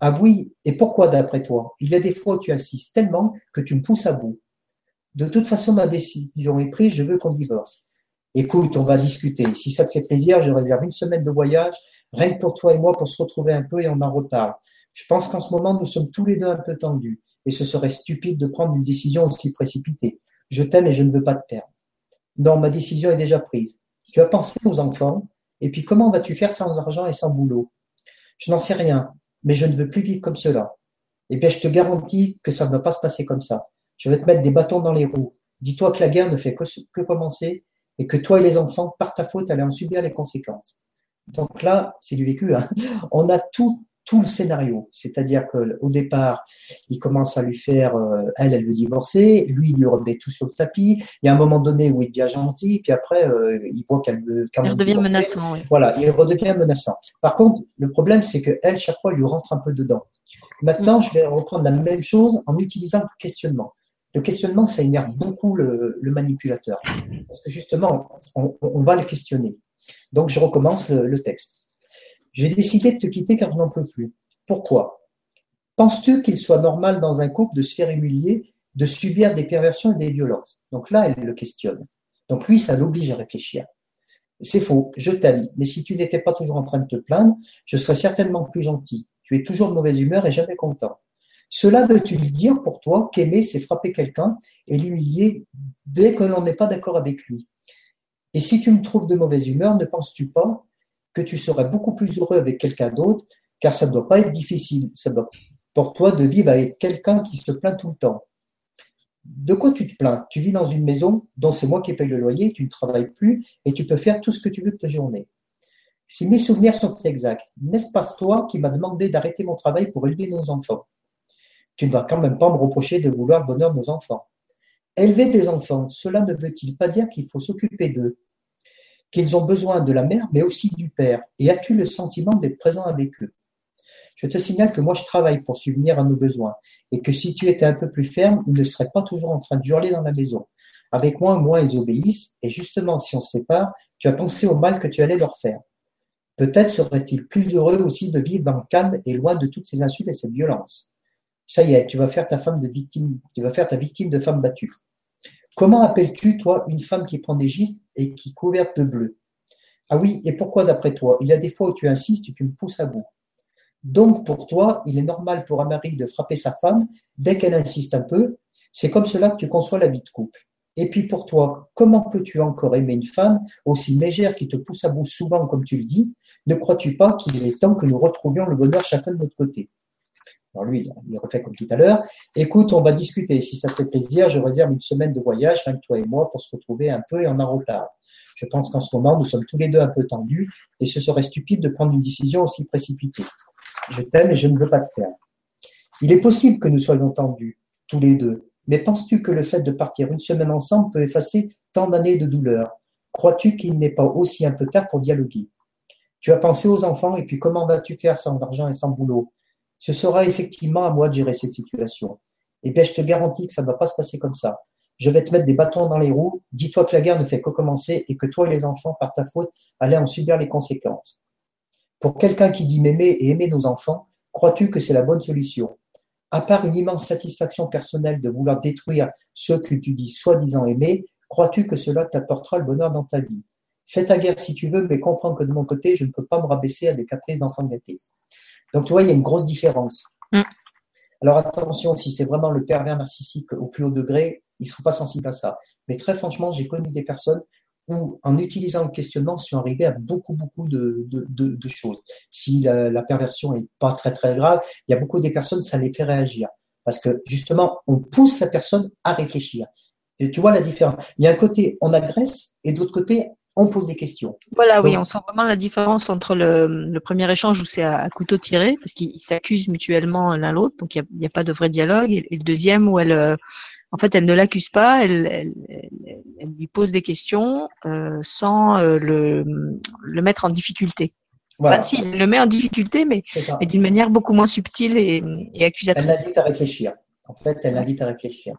Ah oui, et pourquoi d'après toi? Il y a des fois où tu insistes tellement que tu me pousses à bout. De toute façon, ma décision est prise, je veux qu'on divorce. Écoute, on va discuter. Si ça te fait plaisir, je réserve une semaine de voyage, rien que pour toi et moi, pour se retrouver un peu et on en reparle. Je pense qu'en ce moment, nous sommes tous les deux un peu tendus et ce serait stupide de prendre une décision aussi précipitée. Je t'aime et je ne veux pas te perdre. Non, ma décision est déjà prise. Tu as pensé aux enfants et puis comment vas-tu faire sans argent et sans boulot? Je n'en sais rien, mais je ne veux plus vivre comme cela. Eh bien, je te garantis que ça ne va pas se passer comme ça. Je vais te mettre des bâtons dans les roues. Dis-toi que la guerre ne fait que, commencer et que toi et les enfants, par ta faute, allez en subir les conséquences. Donc là, c'est du vécu. Hein. On a tout tout le scénario. C'est-à-dire qu'au départ, il commence à lui faire, euh, elle, elle veut divorcer, lui, il lui remet tout sur le tapis. Il y a un moment donné où il devient gentil, puis après, euh, il voit qu'elle veut quand. Il redevient menaçant. Oui. Voilà, il redevient menaçant. Par contre, le problème, c'est que elle, chaque fois, lui rentre un peu dedans. Maintenant, je vais reprendre la même chose en utilisant le questionnement. Le questionnement, ça énerve beaucoup le, manipulateur. Parce que justement, on, va le questionner. Donc, je recommence le, texte. J'ai décidé de te quitter car je n'en peux plus. Pourquoi? Penses-tu qu'il soit normal dans un couple de se faire humilier, de subir des perversions et des violences? Donc là, elle le questionne. Donc lui, ça l'oblige à réfléchir. C'est faux, je t'aime, mais si tu n'étais pas toujours en train de te plaindre, je serais certainement plus gentil. Tu es toujours de mauvaise humeur et jamais content. Cela veut-il dire pour toi qu'aimer, c'est frapper quelqu'un et l'humilier dès que l'on n'est pas d'accord avec lui? Et si tu me trouves de mauvaise humeur, ne penses-tu pas que tu serais beaucoup plus heureux avec quelqu'un d'autre, car ça ne doit pas être difficile. Pour toi de vivre avec quelqu'un qui se plaint tout le temps. De quoi tu te plains? Tu vis dans une maison dont c'est moi qui paye le loyer, tu ne travailles plus et tu peux faire tout ce que tu veux de ta journée. Si mes souvenirs sont exacts, n'est-ce pas toi qui m'as demandé d'arrêter mon travail pour élever nos enfants? Tu ne vas quand même pas me reprocher de vouloir bonheur nos enfants. Élever des enfants, cela ne veut-il pas dire qu'il faut s'occuper d'eux? Qu'ils ont besoin de la mère, mais aussi du père Et as-tu le sentiment d'être présent avec eux? Je te signale que moi, je travaille pour subvenir à nos besoins et que si tu étais un peu plus ferme, ils ne seraient pas toujours en train d'hurler dans la maison. Avec moi, moi, ils obéissent et justement, si on se sépare, tu as pensé au mal que tu allais leur faire. Peut-être serait-il plus heureux aussi de vivre dans le calme et loin de toutes ces insultes et cette violence. Ça y est, tu vas faire ta femme de victime, tu vas faire ta victime de femme battue. Comment appelles-tu, toi, une femme qui prend des gifles et qui couverte de bleu Ah oui, et pourquoi d'après toi? Il y a des fois où tu insistes et tu me pousses à bout. Donc, pour toi, il est normal pour un mari de frapper sa femme dès qu'elle insiste un peu. C'est comme cela que tu conçois la vie de couple. Et puis pour toi, comment peux-tu encore aimer une femme aussi légère qui te pousse à bout souvent comme tu le dis? Ne crois-tu pas qu'il est temps que nous retrouvions le bonheur chacun de notre côté? Alors lui, il refait comme tout à l'heure. Écoute, on va discuter. Si ça te fait plaisir, je réserve une semaine de voyage, avec toi et moi, pour se retrouver un peu et en en retard. Je pense qu'en ce moment, nous sommes tous les deux un peu tendus et ce serait stupide de prendre une décision aussi précipitée. Je t'aime et je ne veux pas te perdre. Il est possible que nous soyons tendus, tous les deux, mais penses-tu que le fait de partir une semaine ensemble peut effacer tant d'années de douleur? Crois-tu qu'il n'est pas aussi un peu tard pour dialoguer? Tu as pensé aux enfants et puis comment vas-tu faire sans argent et sans boulot? Ce sera effectivement à moi de gérer cette situation. Eh bien, je te garantis que ça ne va pas se passer comme ça. Je vais te mettre des bâtons dans les roues. Dis-toi que la guerre ne fait que commencer et que toi et les enfants, par ta faute, allez en subir les conséquences. Pour quelqu'un qui dit m'aimer et aimer nos enfants, crois-tu que c'est la bonne solution? À part une immense satisfaction personnelle de vouloir détruire ceux que tu dis soi-disant aimer, crois-tu que cela t'apportera le bonheur dans ta vie? Fais ta guerre si tu veux, mais comprends que de mon côté, je ne peux pas me rabaisser à des caprices d'enfant gâté. Donc tu vois, il y a une grosse différence. Mm. Alors attention, si c'est vraiment le pervers narcissique au plus haut degré, il ne sera pas sensible à ça. Mais très franchement, j'ai connu des personnes où, en utilisant le questionnement, sont arrivés à beaucoup, beaucoup de, choses. Si la, perversion n'est pas très, très grave, il y a beaucoup des personnes, ça les fait réagir. Parce que, justement, on pousse la personne à réfléchir. Et tu vois la différence. Il y a un côté, on agresse, et d'autre côté, on pose des questions. Voilà, oui, on sent vraiment la différence entre le, premier échange où c'est à, couteau tiré, parce qu'ils s'accusent mutuellement l'un l'autre, donc il n'y a, pas de vrai dialogue, et, le deuxième où elle, euh, en fait, elle ne l'accuse pas, elle, lui pose des questions euh, sans euh, le, le, mettre en difficulté. Voilà. Enfin, si, elle le met en difficulté, mais, mais d'une manière beaucoup moins subtile et, et accusatrice. Elle l'invite à réfléchir. En fait, elle l'invite à réfléchir.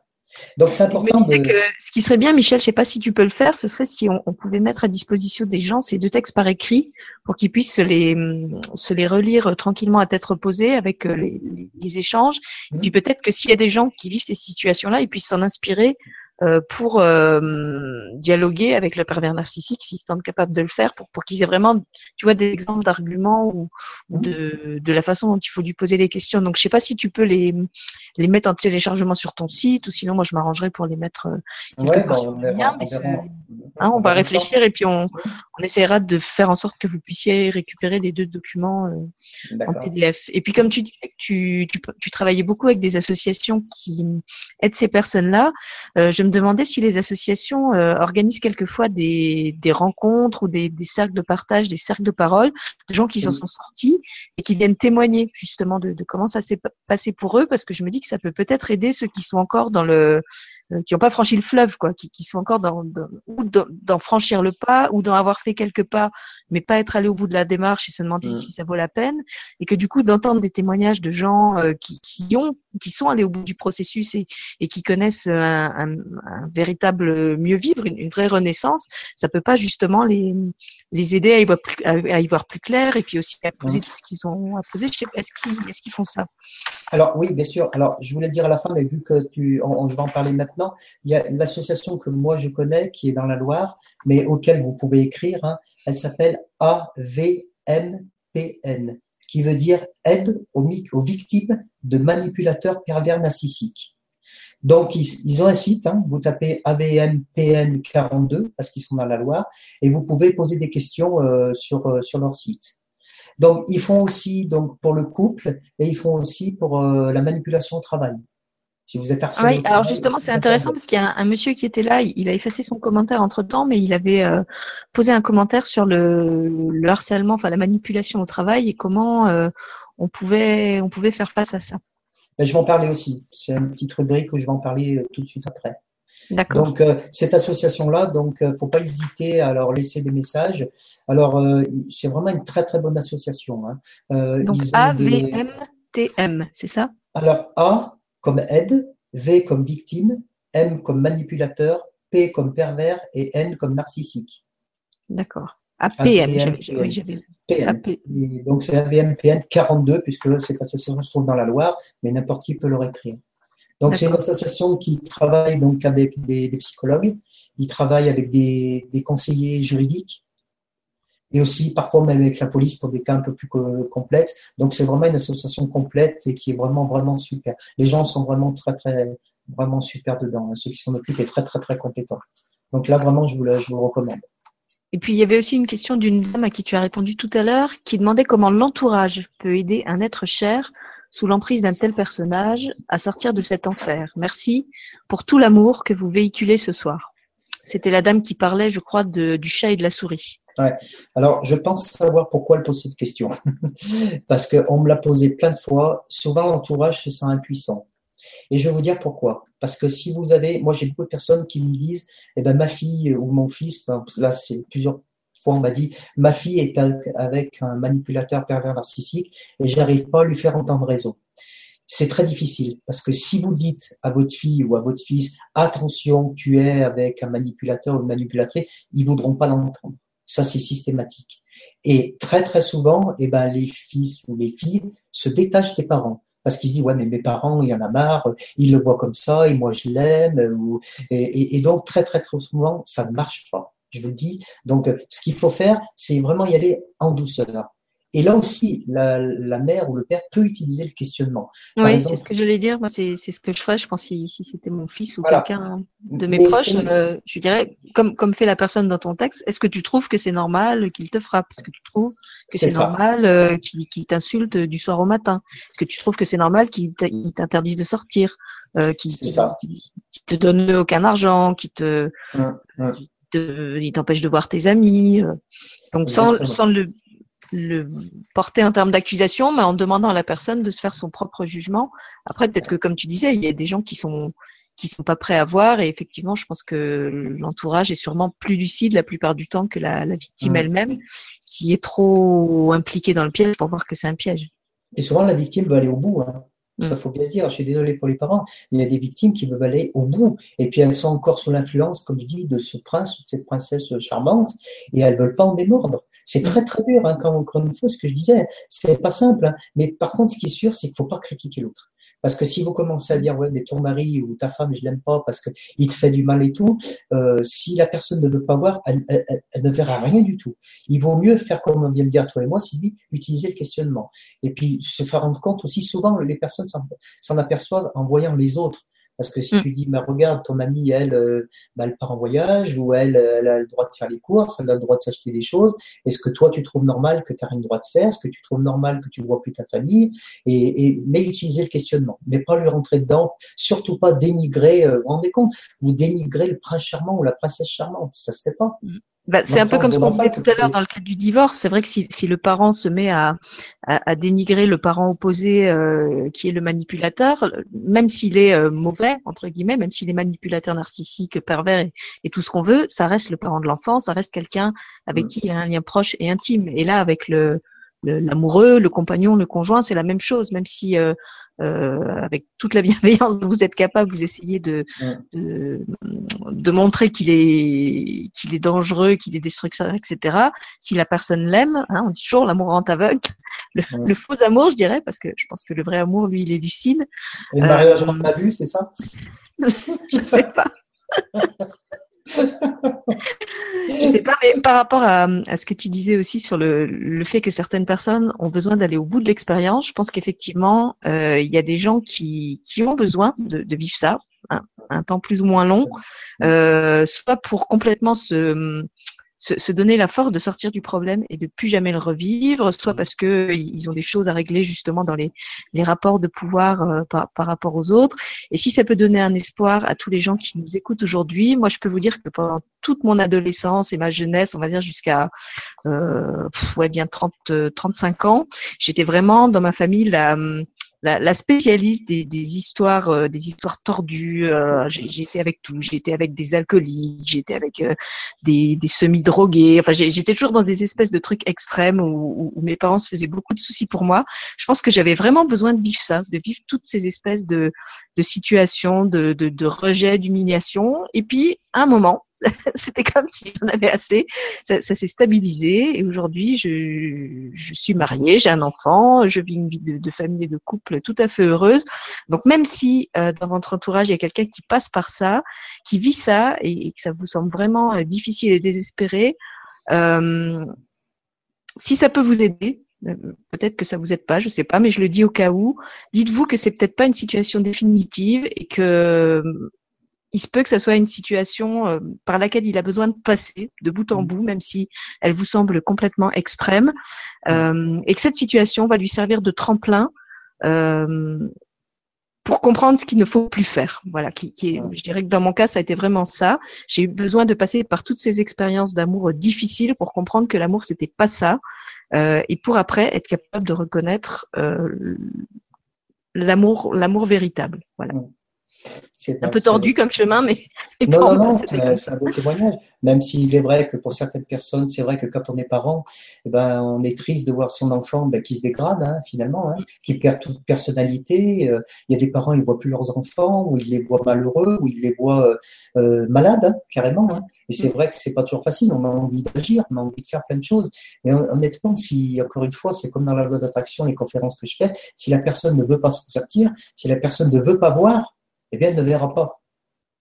Donc c'est important. de... que ce qui serait bien, Michel, je sais pas si tu peux le faire, ce serait si on, pouvait mettre à disposition des gens ces deux textes par écrit pour qu'ils puissent se les, se les relire tranquillement à tête reposée avec euh, les, les échanges. Et mmh. puis peut-être que s'il y a des gens qui vivent ces situations-là, ils puissent s'en inspirer euh, pour euh, dialoguer avec le pervers narcissique s'ils sont capables de le faire pour, pour qu'ils aient vraiment tu vois des exemples d'arguments ou, ou, de, de la façon dont il faut lui poser des questions. Donc je sais pas si tu peux les les mettre en téléchargement sur ton site ou sinon moi je m'arrangerai pour les mettre euh, ouais, bah, on, verra, hein, on, va réfléchir et puis on, on essaiera de faire en sorte que vous puissiez récupérer les deux documents en PDF et puis comme tu dis que tu, tu, tu travaillais beaucoup avec des associations qui aident ces personnes là je me demandais si les associations euh, organisent quelquefois des, des rencontres ou des, des, cercles de partage, des cercles de parole, de gens qui s'en sont sortis et qui viennent témoigner justement de, de comment ça s'est passé pour eux, parce que je me dis que ça peut peut-être aider ceux qui sont encore dans le qui n'ont pas franchi le fleuve, quoi, qui, qui sont encore dans, dans ou d'en franchir le pas, ou d'en avoir fait quelques pas, mais pas être allé au bout de la démarche et se demander si ça vaut la peine, et que du coup d'entendre des témoignages de gens euh, qui, qui ont, qui sont allés au bout du processus et, et qui connaissent un, un, un véritable mieux vivre, une, une, vraie renaissance, ça peut pas justement les les aider à y voir plus, à, y voir plus clair et puis aussi à poser tout ce qu'ils ont à poser. Je sais pas, est-ce qu'ils est-ce qu'ils font ça? Alors oui, bien sûr. Alors je voulais le dire à la fin, mais vu que tu, on, je vais en parler maintenant il y a l'association que moi je connais qui est dans la Loire, mais auquel vous pouvez écrire. Hein. elle s'appelle AVMPN, qui veut dire aide aux, victimes de manipulateurs pervers narcissiques. Donc, ils, ont un site, hein, vous tapez AVMPN42 parce qu'ils sont dans la Loire, et vous pouvez poser des questions euh, sur, euh, sur leur site. Donc, ils font aussi pour le couple et ils font aussi pour euh, la manipulation au travail. Si vous êtes harcelé. Oui, alors justement, c'est intéressant parce qu'il y a un, monsieur qui était là, il a effacé son commentaire entre temps, mais il avait euh, posé un commentaire sur le, le, harcèlement, enfin la manipulation au travail et comment euh, on pouvait on pouvait faire face à ça. je vais en parler aussi. C'est une petite rubrique où je vais en parler euh, tout de suite après. D'accord. Donc cette association-là, donc faut pas hésiter à leur laisser des messages. Alors c'est vraiment une très très bonne association. Hein. donc AVMTM, c'est ça? Alors A comme aide, V comme victime, M comme manipulateur, P comme pervers et N comme narcissique. D'accord. APM, oui, j'avais Donc c'est AVMPN 42 puisque cette association se trouve dans la Loire, mais n'importe qui peut le écrire. Donc c'est une association qui travaille donc avec des, psychologues, il travaille avec des conseillers juridiques, et aussi parfois même avec la police pour des cas un peu plus complexes. Donc c'est vraiment une association complète et qui est vraiment vraiment super. Les gens sont vraiment très très vraiment super dedans. Ceux qui s'en occupent sont très très très compétents. Donc là vraiment je vous le, je vous recommande. Et puis il y avait aussi une question d'une dame à qui tu as répondu tout à l'heure qui demandait comment l'entourage peut aider un être cher sous l'emprise d'un tel personnage à sortir de cet enfer. Merci pour tout l'amour que vous véhiculez ce soir. C'était la dame qui parlait, je crois, du chat et de la souris. Alors, je pense savoir pourquoi elle pose cette question. [LAUGHS] Parce qu'on me l'a posé plein de fois. Souvent, l'entourage se sent impuissant. Et je vais vous dire pourquoi. Parce que si vous avez, moi j'ai beaucoup de personnes qui me disent, eh ben ma fille ou mon fils, là c'est plusieurs fois on m'a dit, ma fille est avec un manipulateur pervers narcissique et j'arrive pas à lui faire entendre raison. C'est très difficile parce que si vous dites à votre fille ou à votre fils, attention, tu es avec un manipulateur ou une manipulatrice, ils voudront pas l'entendre. Ça, c'est systématique. Et très, très souvent, eh ben, les fils ou les filles se détachent des parents. Parce qu'ils se disent, ouais, mais mes parents, il y en a marre, ils le voient comme ça, et moi, je l'aime. Et, et, donc, très, très, très souvent, ça ne marche pas. Je vous le dis. Donc, ce qu'il faut faire, c'est vraiment y aller en douceur. Et là aussi, la, la, mère ou le père peut utiliser le questionnement. oui, c'est ce que je voulais dire. Moi, c'est ce que je ferais. Je pense si, si c'était mon fils ou quelqu'un de mes proches, euh, je dirais, comme, comme fait la personne dans ton texte, est-ce que tu trouves que c'est normal qu'il te frappe? Est-ce que tu trouves que c'est normal euh, qu'il t'insulte du soir au matin? Est-ce que tu trouves que c'est normal qu'il t'interdise de sortir euh, Qu'il te donne aucun argent Qu'il te, il t'empêche de voir tes amis euh. Donc sans, sans le le porter en termes d'accusation, mais en demandant à la personne de se faire son propre jugement. Après, peut-être que comme tu disais, il y a des gens qui sont qui sont pas prêts à voir, et effectivement, je pense que l'entourage est sûrement plus lucide la plupart du temps que la, victime mm. elle-même, qui est trop impliquée dans le piège pour voir que c'est un piège. Et souvent, la victime veut aller au bout. Hein. Ça, mm. faut bien se dire. Je suis désolé pour les parents, mais il y a des victimes qui veulent aller au bout. Et puis, elles sont encore sous l'influence, comme je dis, de ce prince ou de cette princesse charmante, et elles veulent pas en démordre. C'est très très dur, hein, quand, encore une fois, ce que je disais, c'est pas simple. Hein. Mais par contre, ce qui est sûr, c'est qu'il faut pas critiquer l'autre. Parce que si vous commencez à dire ouais mais ton mari ou ta femme je l'aime pas parce que il te fait du mal et tout, euh, si la personne ne veut pas voir, elle, ne verra rien du tout. Il vaut mieux faire comme on vient de dire toi et moi, Sylvie, utiliser le questionnement et puis se faire rendre compte aussi. Souvent les personnes s'en aperçoivent en voyant les autres Parce que si mm. tu dis, mais regarde, ton amie, elle, euh, bah, elle part en voyage, ou elle, elle a le droit de faire les courses, elle a le droit de s'acheter des choses, est-ce que toi, tu trouves normal que tu n'as rien le droit de faire? Est-ce que tu trouves normal que tu ne vois plus ta famille? Et, et, Mais utiliser le questionnement, mais pas lui rentrer dedans, surtout pas dénigrer, euh, vous vous rendez compte? Vous dénigrez le prince charmant ou la princesse charmante, ça se fait pas. Mm. Bah, c'est un peu comme ce qu'on disait tout à l'heure dans le cadre du divorce. C'est vrai que si, si, le parent se met à, à, à dénigrer le parent opposé euh, qui est le manipulateur, même s'il est euh, mauvais, entre guillemets, même s'il est manipulateur narcissique, pervers et, tout ce qu'on veut, ça reste le parent de l'enfant, ça reste quelqu'un avec mm. qui il a un lien proche et intime. Et là, avec le l'amoureux, le, compagnon, le conjoint, c'est la même chose, même si euh, euh, avec toute la [LAUGHS] bienveillance dont vous êtes capable, vous essayez de, de, de, montrer qu'il est, qu'il est dangereux, qu'il est destructeur, etc. Si la personne l'aime, hein, on dit toujours l'amour rend aveugle. Le, faux amour, je dirais, parce que je pense que le vrai amour, lui, il est lucide. Et le mariage en vu, c'est ça? [LAUGHS] Je sais pas. [LAUGHS] je sais pas, mais par rapport à, à, ce que tu disais aussi sur le, le fait que certaines personnes ont besoin d'aller au bout de l'expérience, je pense qu'effectivement, euh, il y a des gens qui, qui ont besoin de, de vivre ça, un, un, temps plus ou moins long, euh, soit pour complètement se se, donner la force de sortir du problème et de plus jamais le revivre, soit mmh. parce que ils ont des choses à régler justement dans les, les rapports de pouvoir euh, par, par, rapport aux autres. Et si ça peut donner un espoir à tous les gens qui nous écoutent aujourd'hui, moi je peux vous dire que pendant toute mon adolescence et ma jeunesse, on va dire jusqu'à euh, ouais bien 30 35 ans, j'étais vraiment dans ma famille la la, la spécialiste des, des histoires, euh, des histoires tordues. Euh, été avec tout. Été avec des alcooliques, été avec euh, des, des semi-drogués. Enfin, j'étais toujours dans des espèces de trucs extrêmes où, où, mes parents se faisaient beaucoup de soucis pour moi. Je pense que j'avais vraiment besoin de vivre ça, de vivre toutes ces espèces de, de situations, de, de, de rejet, d'humiliation. Et puis, un moment, [LAUGHS] c'était comme si j'en avais assez. Ça, s'est stabilisé et aujourd'hui, je, je, suis mariée, j'ai un enfant, je vis une vie de, de, famille et de couple tout à fait heureuse. Donc même si euh, dans votre entourage il y a quelqu'un qui passe par ça, qui vit ça et, que ça vous semble vraiment euh, difficile et désespéré, euh, si ça peut vous aider, peut-être que ça vous aide pas, je sais pas, mais je le dis au cas où. Dites-vous que c'est peut-être pas une situation définitive et que il se peut que ça soit une situation euh, par laquelle il a besoin de passer de bout en mm. bout, même si elle vous semble complètement extrême, mm. euh, et que cette situation va lui servir de tremplin euh, pour comprendre ce qu'il ne faut plus faire. Voilà, qui, qui est, je dirais que dans mon cas, ça a été vraiment ça. J'ai eu besoin de passer par toutes ces expériences d'amour difficiles pour comprendre que l'amour c'était pas ça, et pour après être capable de reconnaître l'amour, l'amour véritable. Voilà. C'est un peu tordu comme chemin, mais. [LAUGHS] Non, non, non, c'est un beau témoignage. Même s'il est vrai que pour certaines personnes, c'est vrai que quand on est parent, eh ben, on est triste de voir son enfant ben, qui se dégrade, hein, finalement, hein, qui perd toute personnalité. Euh, il y a des parents, ils ne voient plus leurs enfants, ou ils les voient malheureux, ou ils les voient euh, euh, malades, hein, carrément. Et c'est vrai que c'est pas toujours facile. On a envie d'agir, on a envie de faire plein de choses. Mais honnêtement, si, encore une fois, c'est comme dans la loi d'attraction, les conférences que je fais, si la personne ne veut pas s'en sortir, si la personne ne veut pas voir, eh bien, elle ne verra pas.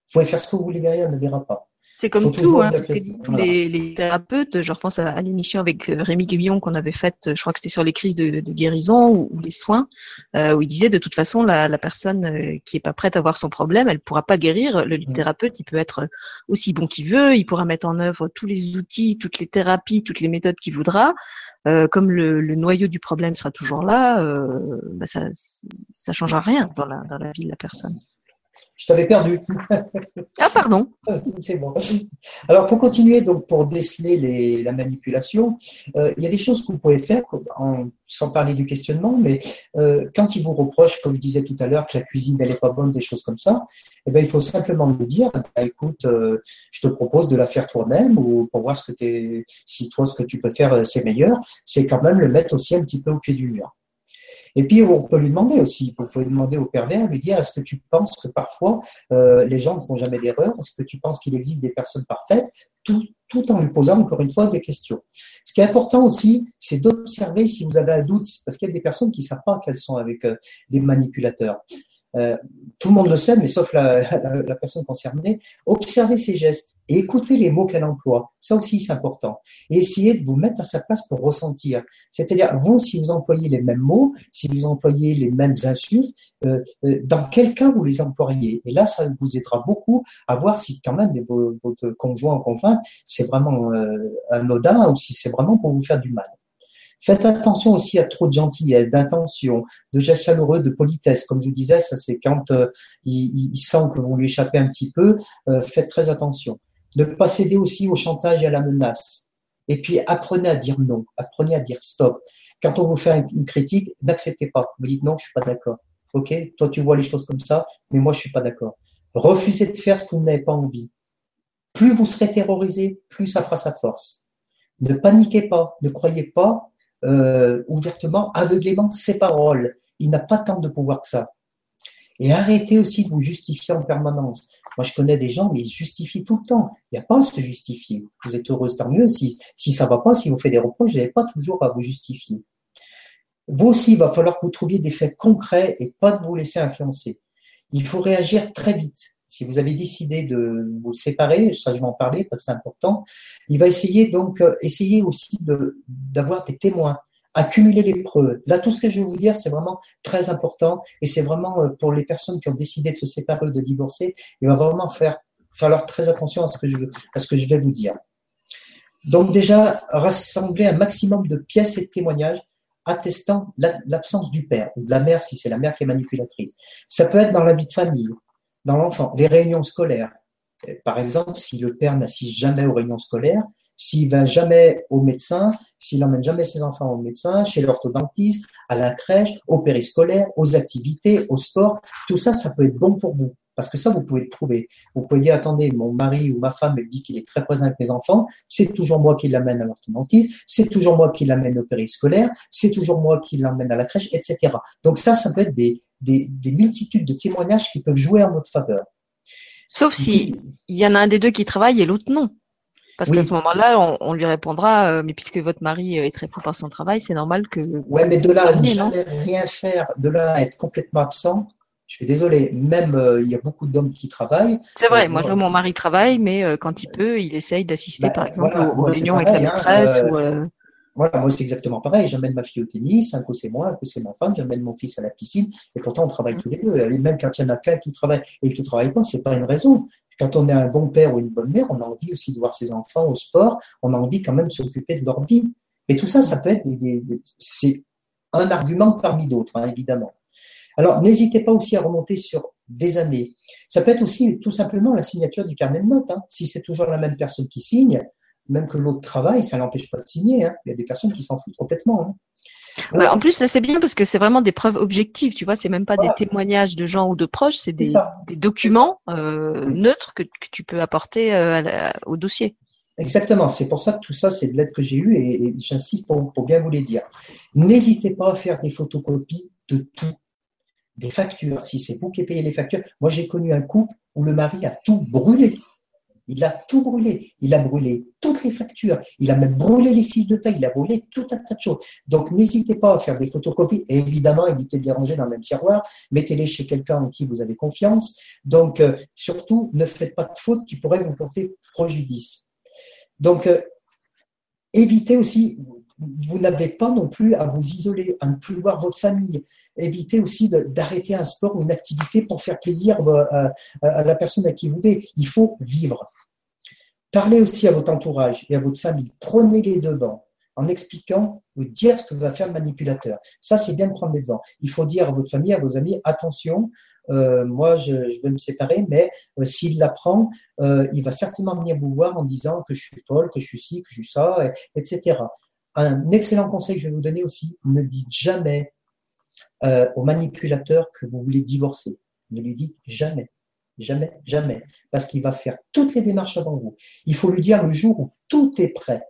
Vous pouvez faire ce que vous voulez derrière, elle ne verra pas. C'est comme tout, hein, ce que disent tous les, thérapeutes. Je repense à, l'émission avec euh, Rémi Guillon qu'on avait faite, je crois que c'était sur les crises de, guérison ou, les soins, euh, où il disait de toute façon la, personne euh, qui est pas prête à voir son problème, elle pourra pas guérir. Le mm. thérapeute, il peut être aussi bon qu'il veut, il pourra mettre en œuvre tous les outils, toutes les thérapies, toutes les méthodes qu'il voudra. comme le, noyau du problème sera toujours là, bah ça ça changera rien dans la, dans la vie de la personne. Je t'avais perdu. [LAUGHS] Ah, pardon. [LAUGHS] C'est bon. Alors, pour continuer, donc, pour déceler les, la manipulation, euh, il y a des choses que vous pouvez faire, en, sans parler du questionnement, mais euh, quand il vous reproche, comme je disais tout à l'heure, que la cuisine n'est pas bonne, des choses comme ça, eh ben, il faut simplement me dire, bah, écoute, euh, je te propose de la faire toi-même, ou pour voir ce que es, si toi, ce que tu peux faire, c'est meilleur, c'est quand même le mettre aussi un petit peu au pied du mur. Et puis, on peut lui demander aussi, vous pouvez demander au pervers, lui dire, est-ce que tu penses que parfois, euh, les gens ne font jamais d'erreur? Est-ce que tu penses qu'il existe des personnes parfaites? Tout, tout en lui posant, encore une fois, des questions. Ce qui est important aussi, c'est d'observer si vous avez un doute, parce qu'il y a des personnes qui ne savent pas qu'elles sont avec euh, des manipulateurs. Euh, tout le monde le sait, mais sauf [LAUGHS] la, la, personne concernée, observez ses gestes et écoutez les mots qu'elle emploie. Ça aussi, c'est important. Et essayez de vous mettre à sa place pour ressentir. C'est-à-dire, vous, si vous employez les mêmes mots, si vous employez les mêmes insultes, euh, euh, dans quel cas vous les employez? Et là, ça vous aidera beaucoup à voir si quand même votre conjoint ou conjointe, c'est vraiment anodin ou si c'est vraiment pour vous faire du mal. Faites attention aussi à trop de gentillesse, d'intention, de gestes chaleureux, de politesse. Comme je vous disais, ça c'est quand euh, il, sent que vous lui échappez un petit peu, euh, faites très attention. Ne pas céder aussi au chantage et à la menace. Et puis apprenez à dire non, apprenez à dire stop. Quand on vous fait une critique, n'acceptez pas. Vous dites non, je suis pas d'accord. Ok, toi tu vois les choses comme ça, mais moi je suis pas d'accord. Refusez de faire ce que vous n'avez pas envie. Plus vous serez terrorisé, plus ça fera sa force. Ne paniquez pas, ne croyez pas euh, ouvertement, aveuglément ses paroles. Il n'a pas tant de pouvoir que ça. Et arrêtez aussi de vous justifier en permanence. Moi, je connais des gens, mais ils justifient tout le temps. Il n'y a pas à se justifier. Vous êtes heureuse, tant mieux. Si, si ça va pas, si vous faites des reproches, vous n'avez pas toujours à vous justifier. Vous aussi, il va falloir que vous trouviez des faits concrets et pas de vous laisser influencer. Il faut réagir très vite. Si vous avez décidé de vous séparer, ça je vais en parler parce que c'est important, il va essayer donc, euh, essayer aussi d'avoir des témoins, accumuler les preuves. Là, tout ce que je vais vous dire, c'est vraiment très important et c'est vraiment euh, pour les personnes qui ont décidé de se séparer ou de divorcer, il va vraiment faire, falloir très attention à ce que je, à ce que je vais vous dire. Donc déjà, rassembler un maximum de pièces et de témoignages attestant l'absence du père ou de la mère si c'est la mère qui est manipulatrice. Ça peut être dans la vie de famille, dans l'enfant. Les réunions scolaires. Par exemple, si le père n'assiste jamais aux réunions scolaires, s'il va jamais au médecin, s'il n'emmène jamais ses enfants au médecin, chez l'orthodontiste, à la crèche, au périscolaire, aux activités, au sport, tout ça, ça peut être bon pour vous. Parce que ça, vous pouvez le prouver. Vous pouvez dire, attendez, mon mari ou ma femme me dit qu'il est très présent avec mes enfants, c'est toujours moi qui l'amène à l'orthodontiste, c'est toujours moi qui l'amène au périscolaire, c'est toujours moi qui l'emmène à la crèche, etc. Donc ça, ça peut être des, des, multitudes de témoignages qui peuvent jouer en votre faveur. Sauf si il y en a un des deux qui travaille et l'autre non. Parce qu'à ce moment-là, on, lui répondra, euh, mais puisque votre mari est très fort par son travail, c'est normal que. Ouais, mais de là à ne rien faire, de là à être complètement absent, je suis désolé, même euh, il y a beaucoup d'hommes qui travaillent. C'est vrai, euh, moi, mon mari travaille, mais quand il peut, il essaye d'assister, bah, par exemple, aux, réunions avec la hein, maîtresse. ou, voilà, moi c'est exactement pareil. J'amène ma fille au tennis, un coup c'est moi, un coup c'est ma femme, j'amène mon fils à la piscine, et pourtant on travaille mm. tous les deux. Et même quand il y en a qu'un qui travaille et qui ne travaille pas, c'est pas une raison. Quand on est un bon père ou une bonne mère, on a envie aussi de voir ses enfants au sport, on a envie quand même de s'occuper de leur vie. Et tout ça, ça peut être des, c'est un argument parmi d'autres, hein, évidemment. Alors, n'hésitez pas aussi à remonter sur des années. Ça peut être aussi tout simplement la signature du carnet de notes. Hein. Si c'est toujours la même personne qui signe, même que l'autre travaille, ça n'empêche pas de signer. Hein. Il y a des personnes qui s'en foutent complètement. Hein. en plus, là, c'est bien parce que c'est vraiment des preuves objectives. Tu vois, c'est même pas des témoignages de gens ou de proches, c'est des, documents euh, neutres que, tu peux apporter euh, au dossier. Exactement. C'est pour ça que tout ça, c'est de l'aide que j'ai eue et, j'insiste pour, pour bien vous les dire. N'hésitez pas à faire des photocopies de tout. Des factures. Si c'est vous qui payez les factures. Moi, j'ai connu un couple où le mari a tout brûlé. Il a tout brûlé. Il a brûlé toutes les factures. Il a même brûlé les fiches de paie. Il a brûlé tout un tas de choses. Donc, n'hésitez pas à faire des photocopies. Et évidemment, évitez de les ranger dans le même tiroir. Mettez-les chez quelqu'un en qui vous avez confiance. Donc, euh, surtout, ne faites pas de fautes qui pourraient vous porter préjudice. Donc, euh, évitez aussi, vous n'avez pas non plus à vous isoler, à ne plus voir votre famille. Évitez aussi d'arrêter un sport ou une activité pour faire plaisir euh, à, la personne à qui vous êtes. Il faut vivre. Parlez aussi à votre entourage et à votre famille. Prenez les devants en expliquant, vous dire ce que va faire le manipulateur. Ça, c'est bien de prendre les devants. Il faut dire à votre famille, à vos amis, attention, euh, moi, je, vais me séparer, mais euh, s'il l'apprend, il va certainement venir vous voir en disant que je suis folle, que je suis ci, que je suis ça, etc. Un excellent conseil que je vais vous donner aussi, ne dites jamais euh, au manipulateur que vous voulez divorcer. Ne lui dites jamais, jamais, jamais, parce qu'il va faire toutes les démarches avant vous. Il faut lui dire le jour où tout est prêt.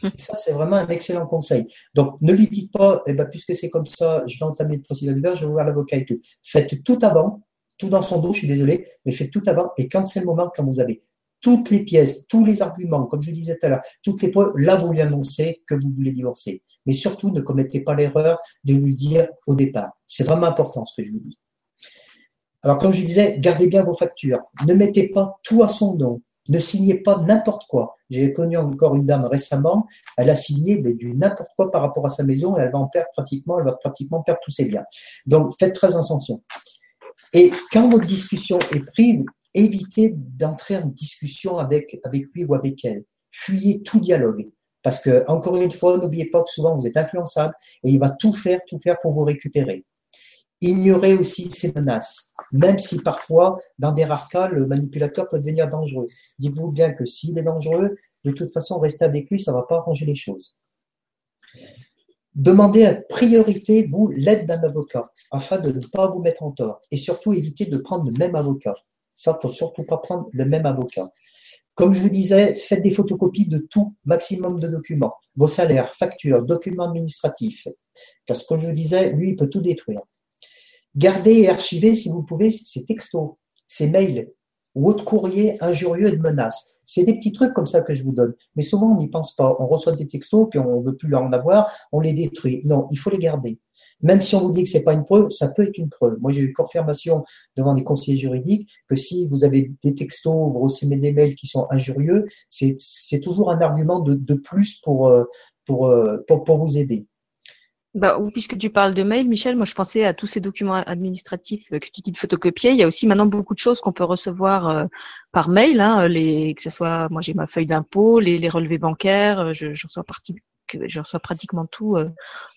[LAUGHS] ça, c'est vraiment un excellent conseil. Donc, ne lui dites pas, eh ben, puisque c'est comme ça, je vais entamer le procédure divorce, je vais voir l'avocat et tout. Faites tout avant, tout dans son dos, je suis désolé, mais faites tout avant. Et quand c'est le moment, quand vous avez toutes les pièces, tous les arguments, comme je disais tout à l'heure, toutes les preuves, là vous lui annoncez que vous voulez divorcer. Mais surtout, ne commettez pas l'erreur de lui dire au départ. C'est vraiment important ce que je vous dis. Alors, comme je disais, gardez bien vos factures. Ne mettez pas tout à son nom. Ne signez pas n'importe quoi. J'ai connu encore une dame récemment, elle a signé du n'importe quoi par rapport à sa maison et elle va en perdre pratiquement, elle va pratiquement perdre tous ses biens. Donc, faites très attention. Et quand votre discussion est prise, évitez d'entrer en discussion avec, avec lui ou avec elle. Fuyez tout dialogue. Parce que, encore une fois, n'oubliez pas que souvent vous êtes influençable et il va tout faire, tout faire pour vous récupérer. Ignorez aussi ces menaces, même si parfois, dans des rares cas, le manipulateur peut devenir dangereux. Dites-vous bien que s'il est dangereux, de toute façon, rester avec lui, ça ne va pas arranger les choses. Demandez à priorité, vous, l'aide d'un avocat, afin de ne pas vous mettre en tort. Et surtout, évitez de prendre le même avocat. Ça, il faut surtout pas prendre le même avocat. Comme je vous disais, faites des photocopies de tout maximum de documents. Vos salaires, factures, documents administratifs. Parce que comme je vous disais, lui, il peut tout détruire. Gardez et archivez, si vous pouvez, ces textos, ces mails, ou autres courriers injurieux et de menaces. C'est des petits trucs comme ça que je vous donne. Mais souvent, on n'y pense pas. On reçoit des textos, puis on ne veut plus en avoir, on les détruit. Non, il faut les garder. Même si on vous dit que c'est pas une preuve, ça peut être une preuve. Moi, j'ai eu confirmation devant des conseillers juridiques que si vous avez des textos, vous recevez des mails qui sont injurieux, c'est toujours un argument de, de plus pour, euh, pour, euh, pour, pour vous aider. Bah, puisque tu parles de mail, Michel, moi je pensais à tous ces documents administratifs que tu dis de photocopier. Il y a aussi maintenant beaucoup de choses qu'on peut recevoir euh, par mail, hein, les, que ce soit, moi j'ai ma feuille d'impôt, les, relevés bancaires, je, je reçois partie, je reçois pratiquement tout euh,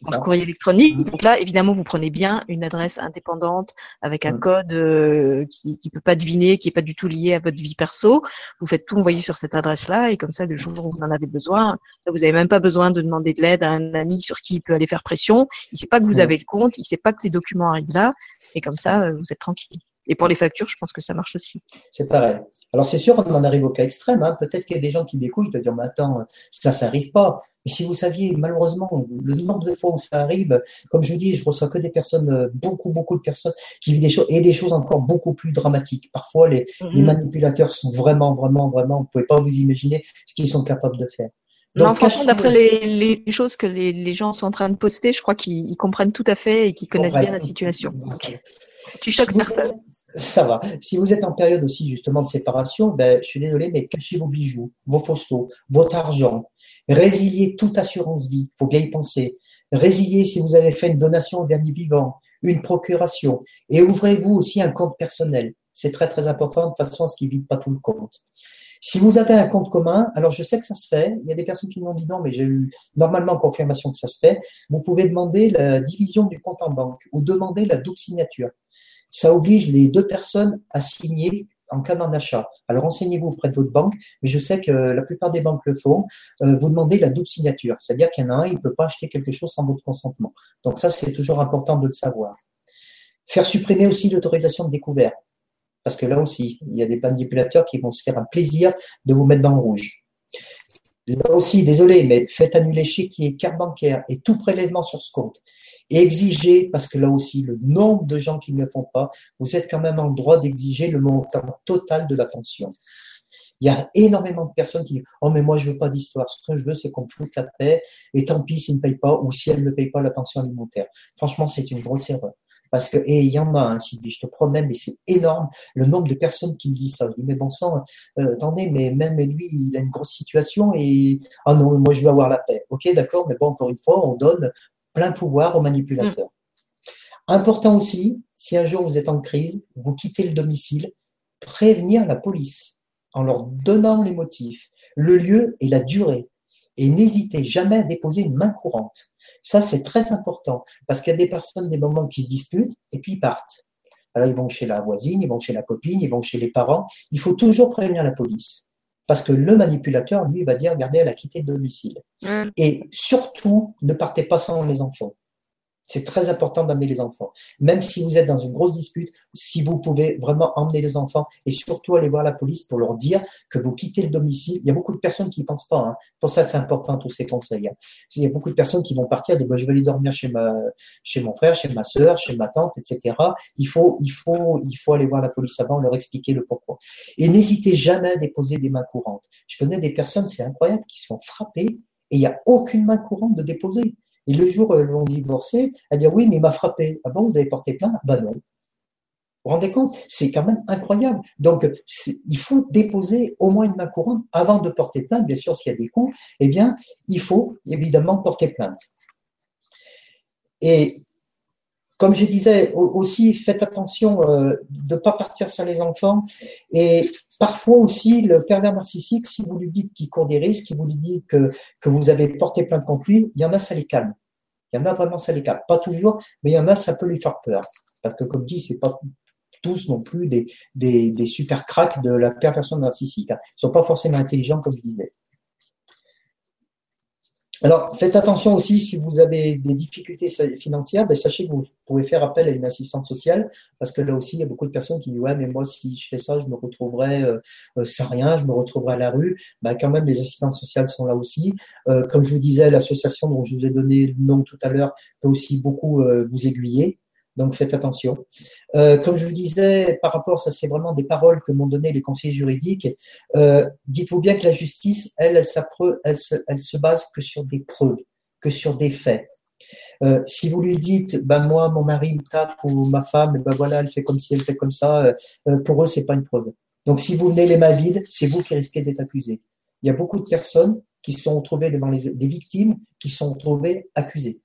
en courrier électronique. Donc là, évidemment, vous prenez bien une adresse indépendante avec un mm. code euh, qui ne peut pas deviner, qui n'est pas du tout lié à votre vie perso. Vous faites tout envoyer sur cette adresse-là et comme ça, le jour où vous en avez besoin, vous n'avez même pas besoin de demander de l'aide à un ami sur qui il peut aller faire pression. Il ne sait pas que vous avez le compte, il ne sait pas que les documents arrivent là et comme ça, euh, vous êtes tranquille. Et pour les factures, je pense que ça marche aussi. C'est pareil. Alors c'est sûr, on en arrive au cas extrême. Hein. Peut-être qu'il y a des gens qui m'écoutent, ils dire, mais attends, ça, ça n'arrive pas. Mais si vous saviez, malheureusement, le nombre de fois où ça arrive, comme je vous dis, je reçois que des personnes, euh, beaucoup, beaucoup de personnes qui vivent des choses, et des choses encore beaucoup plus dramatiques. Parfois, les, les mhm. manipulateurs sont vraiment, vraiment, vraiment, vous pouvez pas vous imaginer ce qu'ils sont capables de faire. Donc, non, franchement, d'après les, les, choses que les, les, gens sont en train de poster, je crois qu'ils comprennent tout à fait et qu'ils connaissent bien la situation. Tu choques personne. Ça va. Si vous êtes en période aussi justement de séparation, ben, je suis désolé, mais cachez vos bijoux, vos photos, votre argent. Résiliez toute assurance vie. faut bien y penser. Résiliez si vous avez fait une donation au dernier vivant, une procuration. Et ouvrez-vous aussi un compte personnel. C'est très très important de façon à ce qu'il ne vide pas tout le compte. Si vous avez un compte commun, alors je sais que ça se fait, il y a des personnes qui m'ont dit non, mais j'ai eu normalement confirmation que ça se fait, vous pouvez demander la division du compte en banque ou demander la double signature ça oblige les deux personnes à signer en cas d'un achat. Alors renseignez-vous auprès de votre banque, mais je sais que la plupart des banques le font. Euh, vous demandez la double signature, c'est-à-dire qu'il y en a un, il ne peut pas acheter quelque chose sans votre consentement. Donc ça, c'est toujours important de le savoir. Faire supprimer aussi l'autorisation de découvert, parce que là aussi, il y a des manipulateurs qui vont se faire un plaisir de vous mettre dans le rouge. Là aussi, désolé, mais faites annuler chéquier, carte bancaire et tout prélèvement sur ce compte et exiger, parce que là aussi, le nombre de gens qui ne le font pas, vous êtes quand même en droit d'exiger le montant total de la pension. Il y a énormément de personnes qui disent Oh, mais moi, je veux pas d'histoire. Ce que je veux, c'est qu'on me foute la paix, et tant pis s'ils ne payent pas, ou si elles ne payent pas la pension alimentaire. Franchement, c'est une grosse erreur. Parce que, et il y en a, hein, Sylvie, je te promets, mais c'est énorme le nombre de personnes qui me disent ça. Je dis, mais bon sang, euh, attendez, mais même lui, il a une grosse situation et, ah non, moi je veux avoir la paix. Ok, d'accord, mais bon, encore une fois, on donne plein pouvoir aux manipulateurs. Important aussi, si un jour vous êtes en crise, vous quittez le domicile, prévenir la police en leur donnant les motifs, le lieu et la durée. Et n'hésitez jamais à déposer une main courante. Ça, c'est très important parce qu'il y a des personnes, des moments qui se disputent et puis ils partent. Alors, ils vont chez la voisine, ils vont chez la copine, ils vont chez les parents. Il faut toujours prévenir la police. Parce que le manipulateur, lui, va dire, regardez, elle a quitté le domicile. Mm. Et surtout, ne partez pas sans les enfants. C'est très important d'amener les enfants. Même si vous êtes dans une grosse dispute, si vous pouvez vraiment emmener les enfants et surtout aller voir la police pour leur dire que vous quittez le domicile. Il y a beaucoup de personnes qui ne pensent pas. Hein. C'est pour ça que c'est important tous ces conseils. Hein. Il y a beaucoup de personnes qui vont partir, disent, bah, je vais aller dormir chez, ma, chez mon frère, chez ma soeur, chez ma tante, etc. Il faut, il, faut, il faut aller voir la police avant, leur expliquer le pourquoi. Et n'hésitez jamais à déposer des mains courantes. Je connais des personnes, c'est incroyable, qui se font frapper et il n'y a aucune main courante de déposer. Et le jour où elles vont divorcer, elles dire oui, mais il m'a frappé. Ah bon, vous avez porté plainte? Ben non. Vous vous rendez compte? C'est quand même incroyable. Donc, il faut déposer au moins une main courante avant de porter plainte. Bien sûr, s'il y a des coûts, eh bien, il faut évidemment porter plainte. Et comme je disais aussi, faites attention euh, de ne pas partir sur les enfants. Et parfois aussi, le pervers narcissique, si vous lui dites qu'il court des risques, si vous lui dites que, que vous avez porté plainte contre lui, il y en a, ça les calme. Il y en a vraiment, ça les calme. Pas toujours, mais il y en a, ça peut lui faire peur. Parce que comme dit, c'est pas tous non plus des, des, des super cracks de la perversion narcissique. Hein. Ils sont pas forcément intelligents, comme je disais. Alors, faites attention aussi si vous avez des difficultés financières, ben, sachez que vous pouvez faire appel à une assistante sociale, parce que là aussi, il y a beaucoup de personnes qui disent ouais, mais moi, si je fais ça, je me retrouverai euh, euh, sans rien, je me retrouverai à la rue. Ben, quand même, les assistantes sociales sont là aussi. Euh, comme je vous disais, l'association dont je vous ai donné le nom tout à l'heure peut aussi beaucoup vous aiguiller. Donc faites attention. Euh, comme je vous disais, par rapport, ça c'est vraiment des paroles que m'ont donné les conseillers juridiques. Euh, dites-vous bien que la justice, elle, elle, elle, se, elle, se base que sur des preuves, que sur des faits. Euh, si vous lui dites, ben moi, mon mari me tape ou ma femme, ben voilà, elle fait comme si elle fait comme ça, pour eux, c'est pas une preuve. Donc si vous venez les mains vides, c'est vous qui risquez d'être accusé. Il y a beaucoup de personnes qui sont retrouvées devant les, des victimes qui sont retrouvées accusées.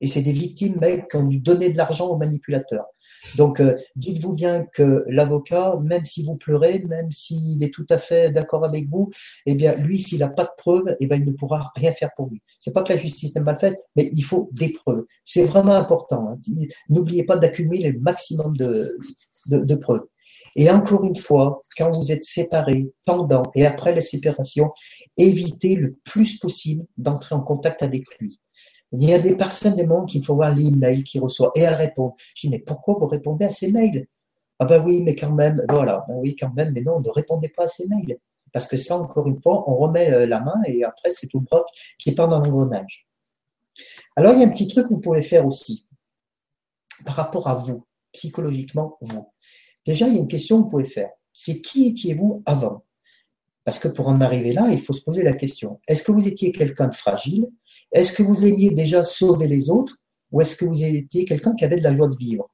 Et c'est des victimes même qui ont dû donner de l'argent aux manipulateurs. Donc, euh, dites-vous bien que l'avocat, même si vous pleurez, même s'il est tout à fait d'accord avec vous, eh bien, lui, s'il n'a pas de preuves, eh bien, il ne pourra rien faire pour lui. C'est pas que la justice est mal faite, mais il faut des preuves. C'est vraiment important. Hein. N'oubliez pas d'accumuler le maximum de, de, de preuves. Et encore une fois, quand vous êtes séparés, pendant et après la séparation, évitez le plus possible d'entrer en contact avec lui. Il y a des personnes, des moments qu'il faut voir l'email qu'il reçoit et elle répond. Je dis, mais pourquoi vous répondez à ces mails? Ah ben oui, mais quand même, voilà, ben oui, quand même, mais non, ne répondez pas à ces mails. Parce que ça, encore une fois, on remet euh, la main et après, c'est tout le broc qui part dans l'engrenage. Alors, il y a un petit truc que vous pouvez faire aussi par rapport à vous, psychologiquement, vous. Déjà, il y a une question que vous pouvez faire. C'est qui étiez-vous avant? Parce que pour en arriver là, il faut se poser la question. Est-ce que vous étiez quelqu'un de fragile? Est-ce que vous aimiez déjà sauver les autres? Ou est-ce que vous étiez quelqu'un qui avait de la joie de vivre?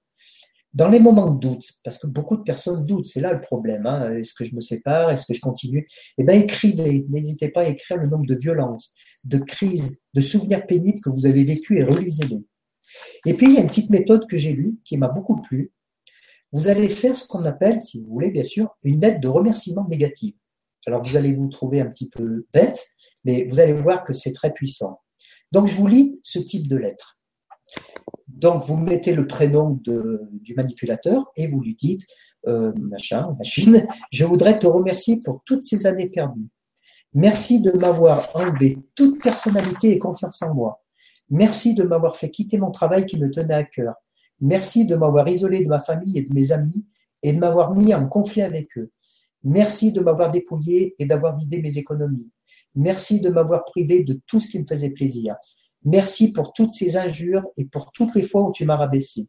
Dans les moments de doute, parce que beaucoup de personnes doutent, c'est là le problème. Hein, est-ce que je me sépare? Est-ce que je continue? Eh bien, écrivez. N'hésitez pas à écrire le nombre de violences, de crises, de souvenirs pénibles que vous avez vécu et relisez-les. Et puis, il y a une petite méthode que j'ai lue qui m'a beaucoup plu. Vous allez faire ce qu'on appelle, si vous voulez, bien sûr, une lettre de remerciement négative. Alors, vous allez vous trouver un petit peu bête, mais vous allez voir que c'est très puissant. Donc, je vous lis ce type de lettre. Donc, vous mettez le prénom du manipulateur et vous lui dites, euh, machin, machine, je voudrais te remercier pour toutes ces années perdues. Merci de m'avoir enlevé toute personnalité et confiance en moi. Merci de m'avoir fait quitter mon travail qui me tenait à cœur. Merci de m'avoir isolé de ma famille et de mes amis et de m'avoir mis en conflit avec eux. Merci de m'avoir dépouillé et d'avoir vidé mes économies. Merci de m'avoir privé de tout ce qui me faisait plaisir. Merci pour toutes ces injures et pour toutes les fois où tu m'as rabaissé.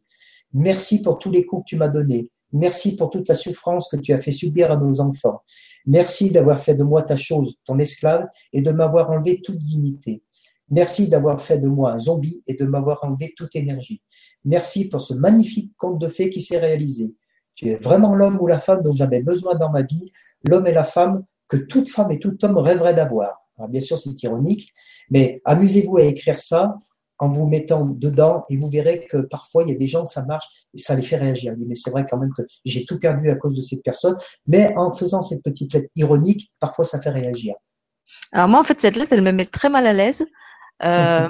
Merci pour tous les coups que tu m'as donnés. Merci pour toute la souffrance que tu as fait subir à nos enfants. Merci d'avoir fait de moi ta chose, ton esclave, et de m'avoir enlevé toute dignité. Merci d'avoir fait de moi un zombie et de m'avoir enlevé toute énergie. Merci pour ce magnifique conte de fées qui s'est réalisé. Tu es vraiment l'homme ou la femme dont j'avais besoin dans ma vie, l'homme et la femme que toute femme et tout homme rêverait d'avoir. bien sûr, c'est ironique, mais amusez-vous à écrire ça en vous mettant dedans et vous verrez que parfois il y a des gens, ça marche et ça les fait réagir. Mais c'est vrai quand même que j'ai tout perdu à cause de cette personne, mais en faisant cette petite lettre ironique, parfois ça fait réagir. Alors moi, en fait, cette lettre, elle me met très mal à l'aise euh,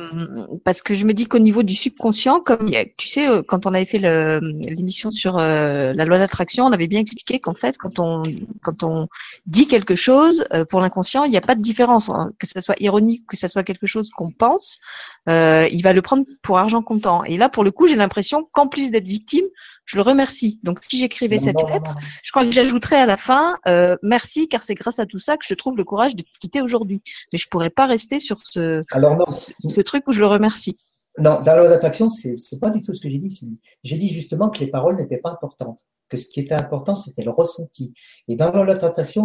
[LAUGHS] parce que je me dis qu'au niveau du subconscient, comme tu sais, euh, quand on avait fait l'émission sur euh, la loi d'attraction, on avait bien expliqué qu'en fait, quand on quand on dit quelque chose pour l'inconscient, il n'y a pas de différence, hein. que ce soit ironique, que ce soit quelque chose qu'on pense, il va le prendre pour argent comptant. Et là, pour le coup, j'ai l'impression qu'en plus d'être victime, je le remercie. Donc, si j'écrivais cette lettre, je crois que j'ajouterais à la fin euh, merci, car c'est grâce à tout ça que je trouve le courage de quitter aujourd'hui. Mais je pourrais pas rester sur ce, Alors non. ce, truc où je le remercie. Non, dans la loi d'attraction, c'est n'est pas du tout ce que j'ai dit. J'ai dit justement que les paroles n'étaient pas importantes, que ce qui était important, c'était le ressenti. Et dans la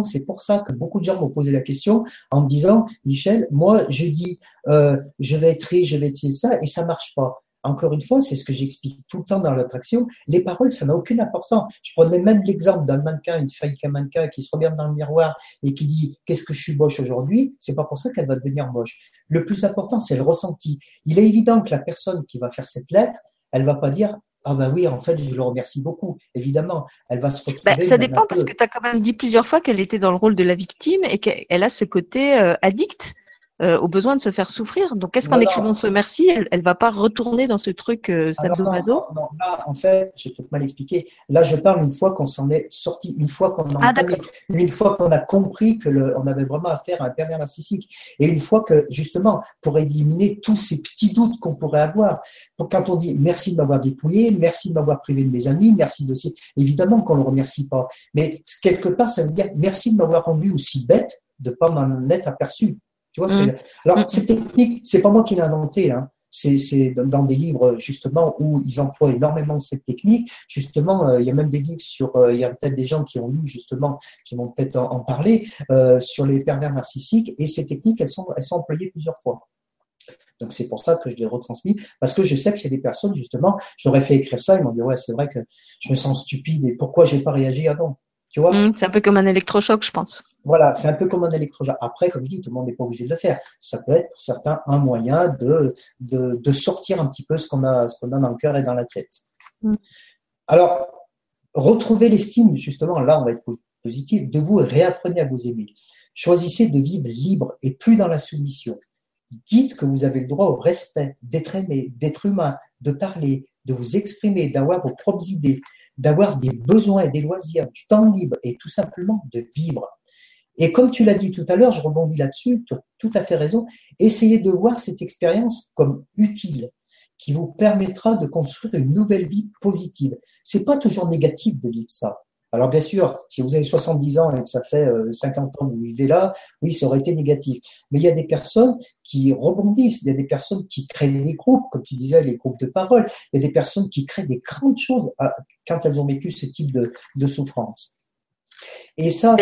c'est pour ça que beaucoup de gens m'ont posé la question en me disant, Michel, moi, je dis, euh, je vais être riche, je vais être ça, et ça marche pas. encore une fois, c'est ce que j'explique tout le temps dans l'attraction, les paroles, ça n'a aucune importance. Je prenais même l'exemple d'un mannequin, une fille qui mannequin qui se regarde dans le miroir et qui dit qu'est-ce que je suis moche aujourd'hui, c'est pas pour ça qu'elle va devenir moche. Le plus important, c'est le ressenti. Il est évident que la personne qui va faire cette lettre, elle va pas dire ah ben oui, en fait, je le remercie beaucoup. Évidemment, elle va se retrouver. Ben, ça dépend parce que tu as quand même dit plusieurs fois qu'elle était dans le rôle de la victime et qu'elle a ce côté euh, addict euh, au besoin de se faire souffrir. Donc, qu'est-ce qu'en écrivant ce merci, elle, elle va pas retourner dans ce truc euh, sadomaso non, non, là, en fait, j'ai peut-être mal expliqué. Là, je parle une fois qu'on s'en est sorti, une fois qu'on ah, une fois qu'on a compris que le, on avait vraiment affaire à un pervers narcissique, et une fois que justement, pour éliminer tous ces petits doutes qu'on pourrait avoir, pour, quand on dit merci de m'avoir dépouillé, merci de m'avoir privé de mes amis, merci de évidemment qu'on le remercie pas, mais quelque part, ça veut dire merci de m'avoir rendu aussi bête de pas m'en être aperçu. Tu vois ce que. Alors, mm. cette technique, c'est pas moi qui l'ai inventée. Hein. C'est dans des livres justement où ils emploient énormément cette technique. Justement, euh, il y a même des livres sur. Euh, il y a peut-être des gens qui ont lu justement, qui vont peut-être en, parler euh, sur les pervers narcissiques. Et ces techniques, elles sont, elles sont employées plusieurs fois. Donc c'est pour ça que je l'ai retransmis, parce que je sais qu'il y a des personnes, justement, j'aurais fait écrire ça, ils m'ont dit, ouais, c'est vrai que je me sens stupide et pourquoi j'ai pas réagi avant? Tu vois mm, C'est un peu comme un électrochoc, je pense. Voilà, c'est un peu comme un électrochoc. Après, comme je dis, tout le monde n'est pas obligé de le faire. Ça peut être pour certains un moyen de, de, de sortir un petit peu ce qu'on a, qu'on a dans le cœur et dans la tête. Mm. Alors, retrouvez l'estime, justement, là, on va être positif, de vous et réapprenez à vous aimer. Choisissez de vivre libre et plus dans la soumission. Dites que vous avez le droit au respect, d'être aimé, d'être humain, de parler, de vous exprimer, d'avoir vos propres idées, d'avoir des besoins et des loisirs, du temps libre et tout simplement de vivre. Et comme tu l'as dit tout à l'heure, je rebondis là-dessus, tu as tout à fait raison, essayez de voir cette expérience comme utile, qui vous permettra de construire une nouvelle vie positive. C'est pas toujours négatif de vivre ça. Alors bien sûr, si vous avez 70 ans et que ça fait 50 euh, ans que vous vivez là, oui, ça aurait été négatif. Mais il y a des personnes qui rebondissent, il y a des personnes qui créent des groupes, comme tu disais, les groupes de parole, il y a des personnes qui créent des grandes choses quand elles ont vécu ce type de, de souffrance. Et ça,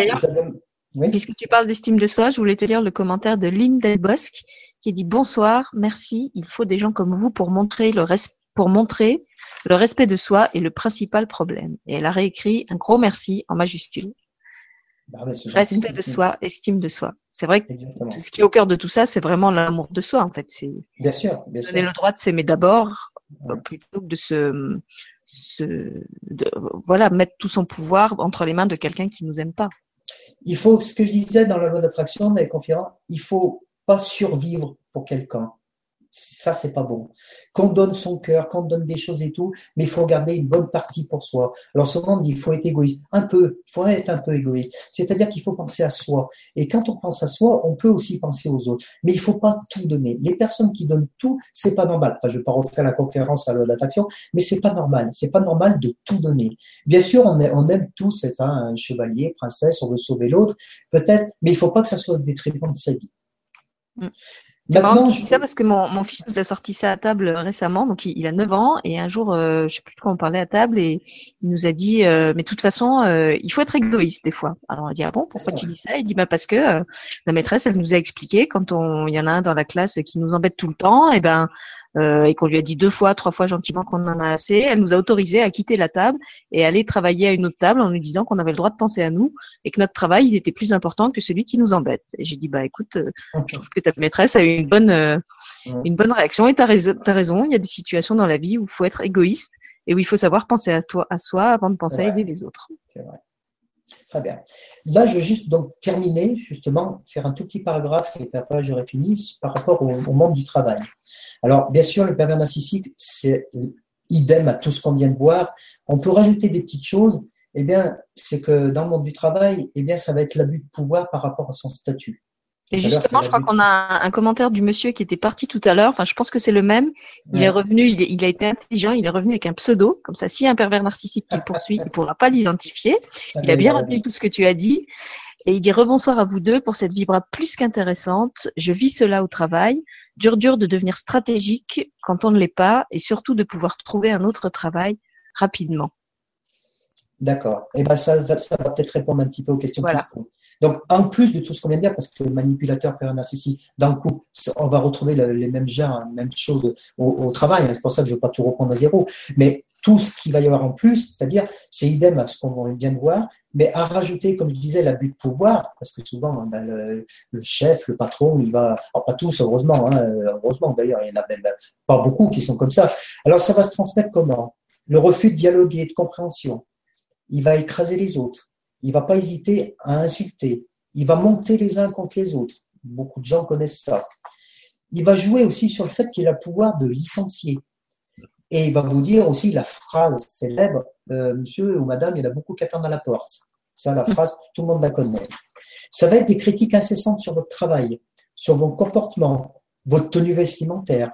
Puisque tu parles d'estime de soi, je voulais te lire le commentaire de Lynn Delbosque qui dit Bonsoir, merci, il faut des gens comme vous pour montrer le, pour montrer le respect de soi est le principal problème. Et elle a réécrit un gros merci en majuscule. Ah respect de soi, estime de soi. C'est vrai que ce qui est au cœur de tout ça, c'est vraiment l'amour de soi, en fait. C'est bien sûr, bien donner le droit de s'aimer d'abord, plutôt que de se, de, voilà, mettre tout son pouvoir entre les mains de quelqu'un qui nous aime pas. Il faut, ce que je disais dans la loi d'attraction, dans les conférences, il faut pas survivre pour quelqu'un ça c'est pas bon. Qu'on donne son cœur, qu'on donne des choses et tout, mais il faut garder une bonne partie pour soi. Alors souvent on dit il faut être égoïste, un peu, il faut être un peu égoïste. C'est-à-dire qu'il faut penser à soi. Et quand on pense à soi, on peut aussi penser aux autres. Mais il faut pas tout donner. Les personnes qui donnent tout, c'est pas normal. Enfin, je vais pas refaire la conférence à l'attraction, mais c'est pas normal. C'est pas normal de tout donner. Bien sûr, on, aime tous être un chevalier, princesse, on veut sauver l'autre, peut-être, mais il faut pas que ça soit au détriment de sa vie. C'est marrant que ça parce que mon, mon, fils nous a sorti ça à table récemment, donc il, a 9 ans, et un jour, euh, je sais plus de quoi on parlait à table, et il nous a dit, euh, mais de toute façon, euh, il faut être égoïste des fois. Alors on a dit, ah bon, pourquoi tu dis ça? Il dit, bah parce que euh, la maîtresse, elle nous a expliqué, quand on, il y en a un dans la classe qui nous embête tout le temps, et ben euh, et qu'on lui a dit deux fois, trois fois gentiment qu'on en a assez, elle nous a autorisé à quitter la table et aller travailler à une autre table en nous disant qu'on avait le droit de penser à nous et que notre travail il était plus important que celui qui nous embête. Et j'ai dit bah écoute, euh, je trouve que ta maîtresse a eu une bonne euh, une bonne réaction et t'as raison, as raison. Il y a des situations dans la vie où il faut être égoïste et où il faut savoir penser à toi, à soi avant de penser à aider les autres. C'est vrai. Très bien. Là, je veux juste donc terminer, justement, faire un tout petit paragraphe et après j'aurai fini par rapport au, monde du travail. Alors, bien sûr, le pervers narcissique, c'est idem à tout ce qu'on vient de voir. On peut rajouter des petites choses. Eh bien, c'est que dans le monde du travail, eh bien, ça va être l'abus de pouvoir par rapport à son statut. Et justement, je crois qu'on a un commentaire du monsieur qui était parti tout à l'heure. Enfin, je pense que c'est le même. Il est revenu, il, a été intelligent, il est revenu avec un pseudo. Comme ça, si un pervers narcissique qui le poursuit, il ne pourra pas l'identifier. Il a bien retenu tout ce que tu as dit. Et il dit rebonsoir à vous deux pour cette vibra plus qu'intéressante. Je vis cela au travail. Dur, dur de devenir stratégique quand on ne l'est pas et surtout de pouvoir trouver un autre travail rapidement. D'accord. Et eh ben ça, ça va peut-être répondre un petit peu aux questions qui se posent. Donc, en plus de tout ce qu'on vient de dire, parce que le manipulateur narcissique, dans le couple, on va retrouver les mêmes genres, les mêmes choses au, travail. Hein. C'est pour ça que je ne vais pas tout reprendre à zéro. Mais tout ce qu'il va y avoir en plus, c'est-à-dire, c'est idem à ce qu'on vient de voir, mais à rajouter, comme je disais, l'abus de pouvoir, parce que souvent, ben, le, chef, le patron, il va, pas tous, heureusement, hein, heureusement d'ailleurs, il y en a même pas beaucoup qui sont comme ça. Alors, ça va se transmettre comment? Le refus de dialoguer, de compréhension. Il va écraser les autres il va pas hésiter à insulter. Il va monter les uns contre les autres. Beaucoup de gens connaissent ça. Il va jouer aussi sur le fait qu'il a le pouvoir de licencier. Et il va vous dire aussi la phrase célèbre euh, Monsieur ou Madame, il y a beaucoup qui à la porte. Ça, la phrase, tout le monde la connaît. Ça va être des critiques incessantes sur votre travail, sur vos comportements, votre tenue vestimentaire.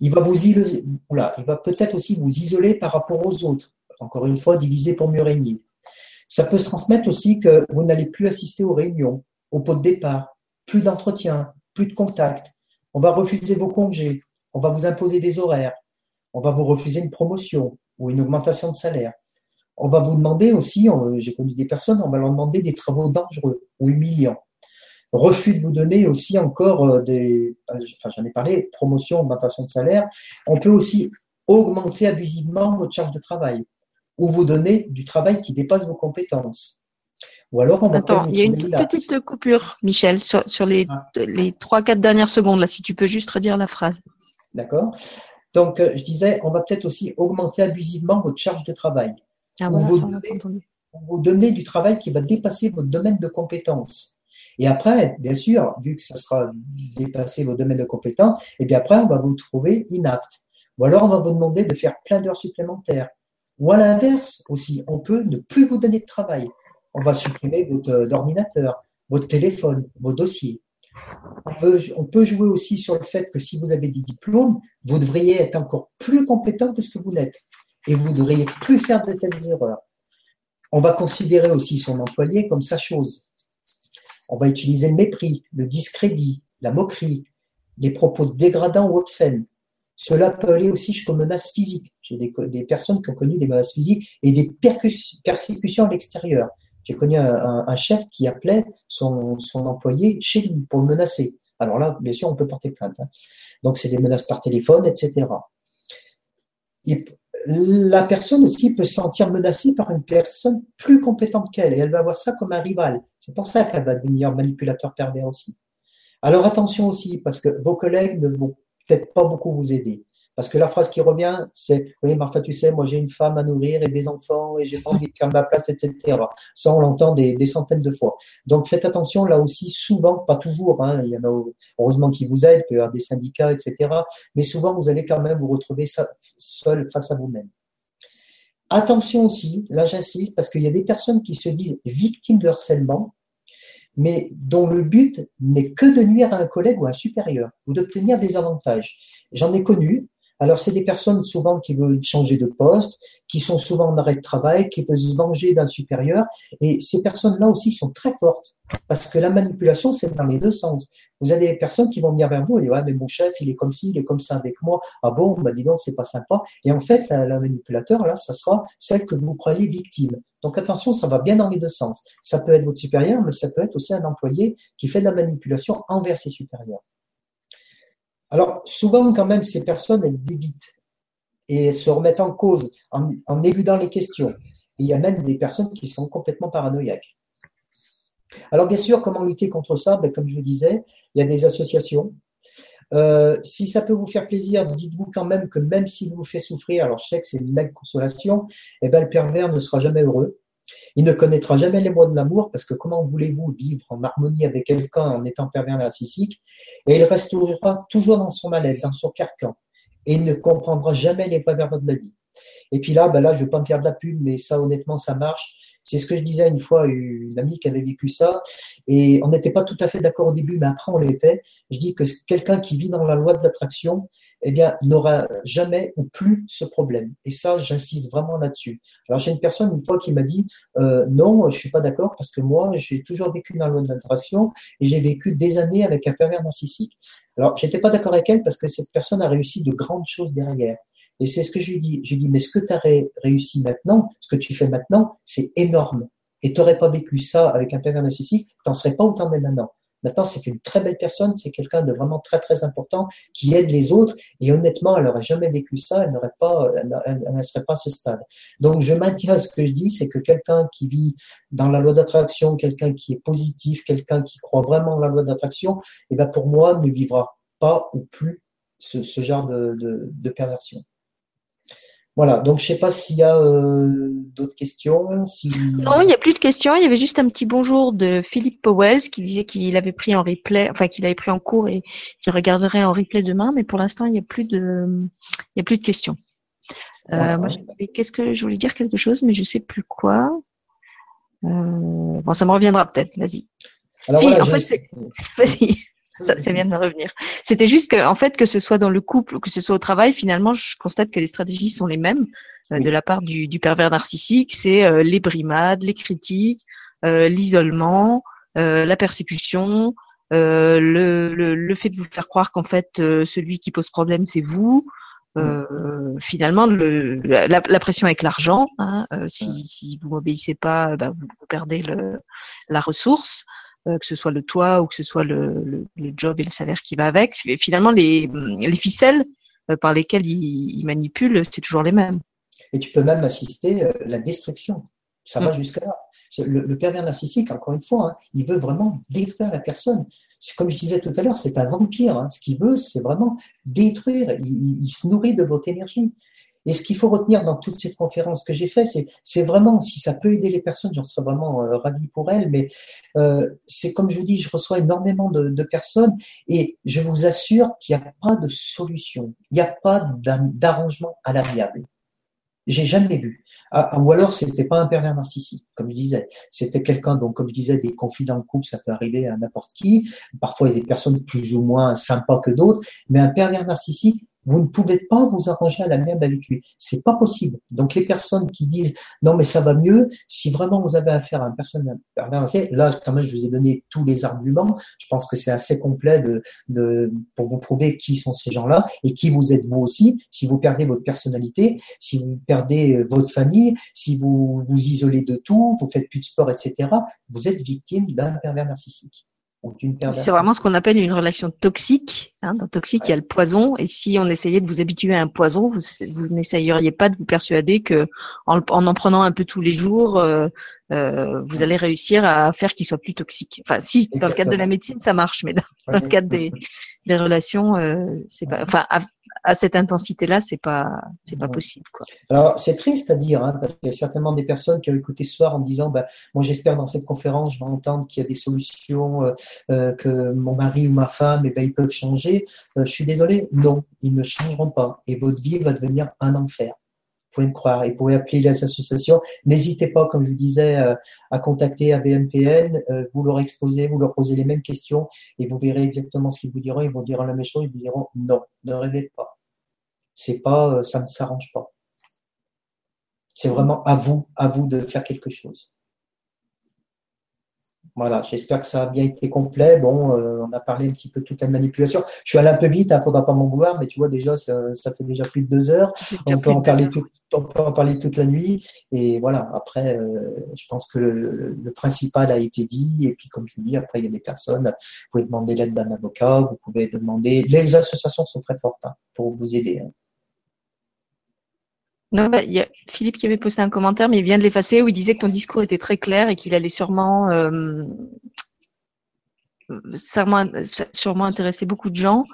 Il va il va peut-être aussi vous isoler par rapport aux autres. Encore une fois, diviser pour mieux régner. Ça peut se transmettre aussi que vous n'allez plus assister aux réunions, au pot de départ, plus d'entretien, plus de contact. On va refuser vos congés, on va vous imposer des horaires, on va vous refuser une promotion ou une augmentation de salaire. On va vous demander aussi, j'ai connu des personnes, on va leur demander des travaux dangereux ou humiliants. Refus de vous donner aussi encore euh, des, enfin j'en ai parlé, promotion, augmentation de salaire. On peut aussi augmenter abusivement votre charge de travail ou vous donner du travail qui dépasse vos compétences. Ou alors on va Attends, il y a une petite coupure, Michel, sur, les, ah. les 3-4 dernières secondes, là, si tu peux juste redire la phrase. D'accord. Donc, euh, je disais, on va peut-être aussi augmenter abusivement votre charge de travail. Ah, vous, vous donner du travail qui va dépasser votre domaine de compétences. Et après, bien sûr, vu que ça sera dépasser vos domaines de compétences, et bien après, on va vous trouver inapte. Ou alors, on va vous demander de faire plein d'heures supplémentaires. Ou à l'inverse aussi, on peut ne plus vous donner de travail. On va supprimer votre euh, ordinateur, votre téléphone, vos dossiers. On peut, jouer aussi sur le fait que si vous avez des diplômes, vous devriez être encore plus compétent que ce que vous n'êtes. Et vous devriez plus faire de telles erreurs. On va considérer aussi son employé comme sa chose. On va utiliser le mépris, le discrédit, la moquerie, les propos dégradants ou obscènes. Cela peut aller aussi jusqu'aux menaces physiques. J'ai des, personnes qui ont connu des menaces physiques et des persécutions à l'extérieur. J'ai connu un, chef qui appelait son, employé chez lui pour le menacer. Alors là, bien sûr, on peut porter plainte. Hein. Donc, c'est des menaces par téléphone, etc. la personne aussi peut se sentir menacée par une personne plus compétente qu'elle et elle va voir ça comme un rival. C'est pour ça qu'elle va devenir manipulateur pervers aussi. Alors attention aussi, parce que vos collègues ne vont peut-être pas beaucoup vous aider. Parce que la phrase qui revient, c'est Oui, Martha, tu sais, moi j'ai une femme à nourrir et des enfants et j'ai pas envie de faire ma place, etc. Ça, on l'entend des, centaines de fois. Donc faites attention là aussi, souvent, pas toujours, hein, il y en a heureusement qui vous aident, peut y avoir des syndicats, etc. Mais souvent, vous allez quand même vous retrouver seul face à vous-même. Attention aussi, là j'insiste, parce qu'il y a des personnes qui se disent victimes de harcèlement mais dont le but n'est que de nuire à un collègue ou à un supérieur ou d'obtenir des avantages. J'en ai connu. Alors, c'est des personnes souvent qui veulent changer de poste, qui sont souvent en arrêt de travail, qui veulent se venger d'un supérieur. Et ces personnes-là aussi sont très fortes parce que la manipulation, c'est dans les deux sens. Vous avez des personnes qui vont venir vers vous et dire, ah, mais mon chef, il est comme ci, il est comme ça avec moi. Ah bon, bah dis donc, c'est pas sympa. Et en fait, la, manipulateur, là, ça sera celle que vous croyez victime. Donc attention, ça va bien dans les deux sens. Ça peut être votre supérieur, mais ça peut être aussi un employé qui fait de la manipulation envers ses supérieurs. Alors souvent, quand même, ces personnes, elles évitent et se remettent en cause en, éludant les questions. Il y a même des personnes qui sont complètement paranoïaques. Alors bien sûr, comment lutter contre ça? Ben, Comme je vous disais, il y a des associations. Euh, si ça peut vous faire plaisir, dites-vous quand même que même s'il vous fait souffrir, alors je sais que c'est une belle consolation, eh ben, le pervers ne sera jamais heureux. Il ne connaîtra jamais les mots de l'amour parce que comment voulez-vous vivre en harmonie avec quelqu'un en étant pervers narcissique? Et il restera toujours dans son mal-être, dans son carcan. Et il ne comprendra jamais les vrais verbes de la vie. Et puis là, ben là, je ne vais pas me faire de la pub, mais ça, honnêtement, ça marche. C'est ce que je disais une fois, une amie qui avait vécu ça, et on n'était pas tout à fait d'accord au début, mais après on l'était. Je dis que quelqu'un qui vit dans la loi de l'attraction, eh bien, n'aura jamais ou plus ce problème. Et ça, j'insiste vraiment là-dessus. Alors, j'ai une personne une fois qui m'a dit euh, non, je suis pas d'accord parce que moi, j'ai toujours vécu dans la loi et j'ai vécu des années avec un pervers narcissique. Alors, j'étais pas d'accord avec elle parce que cette personne a réussi de grandes choses derrière. Et c'est ce que je lui dis. Je lui dis, mais ce que tu as réussi maintenant, ce que tu fais maintenant, c'est énorme. Et tu n'aurais pas vécu ça avec un pervers narcissique, tu n'en serais pas autant de maintenant. Maintenant, c'est une très belle personne, c'est quelqu'un de vraiment très très important qui aide les autres. Et honnêtement, elle n'aurait jamais vécu ça, elle n'aurait pas, elle, ne serait pas à ce stade. Donc, je maintiens ce que je dis, c'est que quelqu'un qui vit dans la loi d'attraction, quelqu'un qui est positif, quelqu'un qui croit vraiment en la loi d'attraction, et eh ben pour moi, ne vivra pas ou plus ce, genre de perversion. Voilà, donc je sais pas s'il y a euh, d'autres questions. Si... Non, il n'y a plus de questions. Il y avait juste un petit bonjour de Philippe Powells qui disait qu'il avait pris en replay, enfin qu'il avait pris en cours et qu'il regarderait en replay demain. Mais pour l'instant, il n'y a plus de, il y a plus de questions. Euh, moi, qu'est-ce que je voulais dire quelque chose, mais je sais plus quoi. Euh, bon, ça me reviendra peut-être. Vas-y. Si, en fait, [LAUGHS] vas-y ça, ça, vient de me revenir. C'était juste que, en fait, que ce soit dans le couple ou que ce soit au travail, finalement, je constate que les stratégies sont les mêmes euh, de la part du, du pervers narcissique. C'est euh, les brimades, les critiques, euh, l'isolement, la persécution, le, le, le, fait de vous faire croire qu'en fait, celui qui pose problème, c'est vous. finalement, le, la, la, pression avec l'argent. Hein, si, si vous m'obéissez pas, bah, vous, vous, perdez le, la ressource. Euh, que ce soit le toit ou que ce soit le, le, job et le salaire qui va avec. Finalement, les, les ficelles euh, par lesquelles ils, manipulent, c'est toujours les mêmes. Et tu peux même assister à euh, la destruction. Ça va mm. jusqu'à là. Le, pervers narcissique, encore une fois, hein, il veut vraiment détruire la personne. C'est comme je disais tout à l'heure, c'est un vampire. Hein. Ce qu'il veut, c'est vraiment détruire. Il, il, se nourrit de votre énergie. Et ce qu'il faut retenir dans toutes ces conférences que j'ai faites, c'est vraiment, si ça peut aider les personnes, j'en serais vraiment euh, ravi pour elles, mais euh, c'est comme je vous dis, je reçois énormément de, de personnes et je vous assure qu'il n'y a pas de solution, il n'y a pas d'arrangement à l'amiable. J'ai jamais vu. Ah, ah, ou alors, c'était pas un pervers narcissique, comme je disais. C'était quelqu'un, donc, comme je disais, des conflits dans le couple, ça peut arriver à n'importe qui. Parfois, il y a des personnes plus ou moins sympas que d'autres. Mais un pervers narcissique, vous ne pouvez pas vous arranger à la même avec lui. C'est pas possible. Donc les personnes qui disent non mais ça va mieux, si vraiment vous avez affaire à une personne là quand même je vous ai donné tous les arguments. Je pense que c'est assez complet de, de pour vous prouver qui sont ces gens-là et qui vous êtes vous aussi. Si vous perdez votre personnalité, si vous perdez votre famille, si vous vous isolez de tout, vous faites plus de sport, etc. Vous êtes victime d'un pervers narcissique. C'est vraiment ce qu'on appelle une relation toxique. Hein. Dans toxique, il y a le poison. Et si on essayait de vous habituer à un poison, vous, vous n'essayeriez pas de vous persuader que en, en, prenant un peu tous les jours, euh, euh, vous allez réussir à faire qu'il soit plus toxique. Enfin, si, dans le cadre de la médecine, ça marche, mais dans, le cadre des, des relations, euh, c'est pas. Enfin, à cette intensité-là, c'est pas, c'est pas possible, quoi. Alors, c'est triste à dire, hein, parce qu'il y a certainement des personnes qui ont écouté ce soir en disant, bah, moi, j'espère dans cette conférence, je vais entendre qu'il y a des solutions, euh, euh, que mon mari ou ma femme, eh ben, ils peuvent changer. Euh, je suis désolé, non, ils ne changeront pas, et votre vie va devenir un enfer. Vous pouvez me croire. Et vous pouvez appeler les associations. N'hésitez pas, comme je vous disais, euh, à contacter AVMPN. Euh, vous leur exposez, vous leur posez les mêmes questions et vous verrez exactement ce qu'ils vous diront. Ils vont dire la même chose. Ils vous diront non, ne rêvez pas. C'est pas, euh, ça ne s'arrange pas. C'est vraiment à vous, à vous de faire quelque chose. Voilà, j'espère que ça a bien été complet. Bon, euh, on a parlé un petit peu de toute la manipulation. Je suis allé un peu vite, il hein, ne faudra pas m'en vouloir, mais tu vois déjà, ça, ça, fait déjà plus de deux heures. On peut, en parler tout, on peut en parler toute la nuit. Et voilà, après, euh, je pense que le, le, principal a été dit. Et puis, comme je vous dis, après, il y a des personnes, vous pouvez demander l'aide d'un avocat, vous pouvez demander. Les associations sont très fortes hein, pour vous aider. Hein. Non, bah, il y a Philippe qui avait posté un commentaire, mais il vient de l'effacer, où il disait que ton discours était très clair et qu'il allait sûrement, euh, sûrement, sûrement intéresser beaucoup de gens.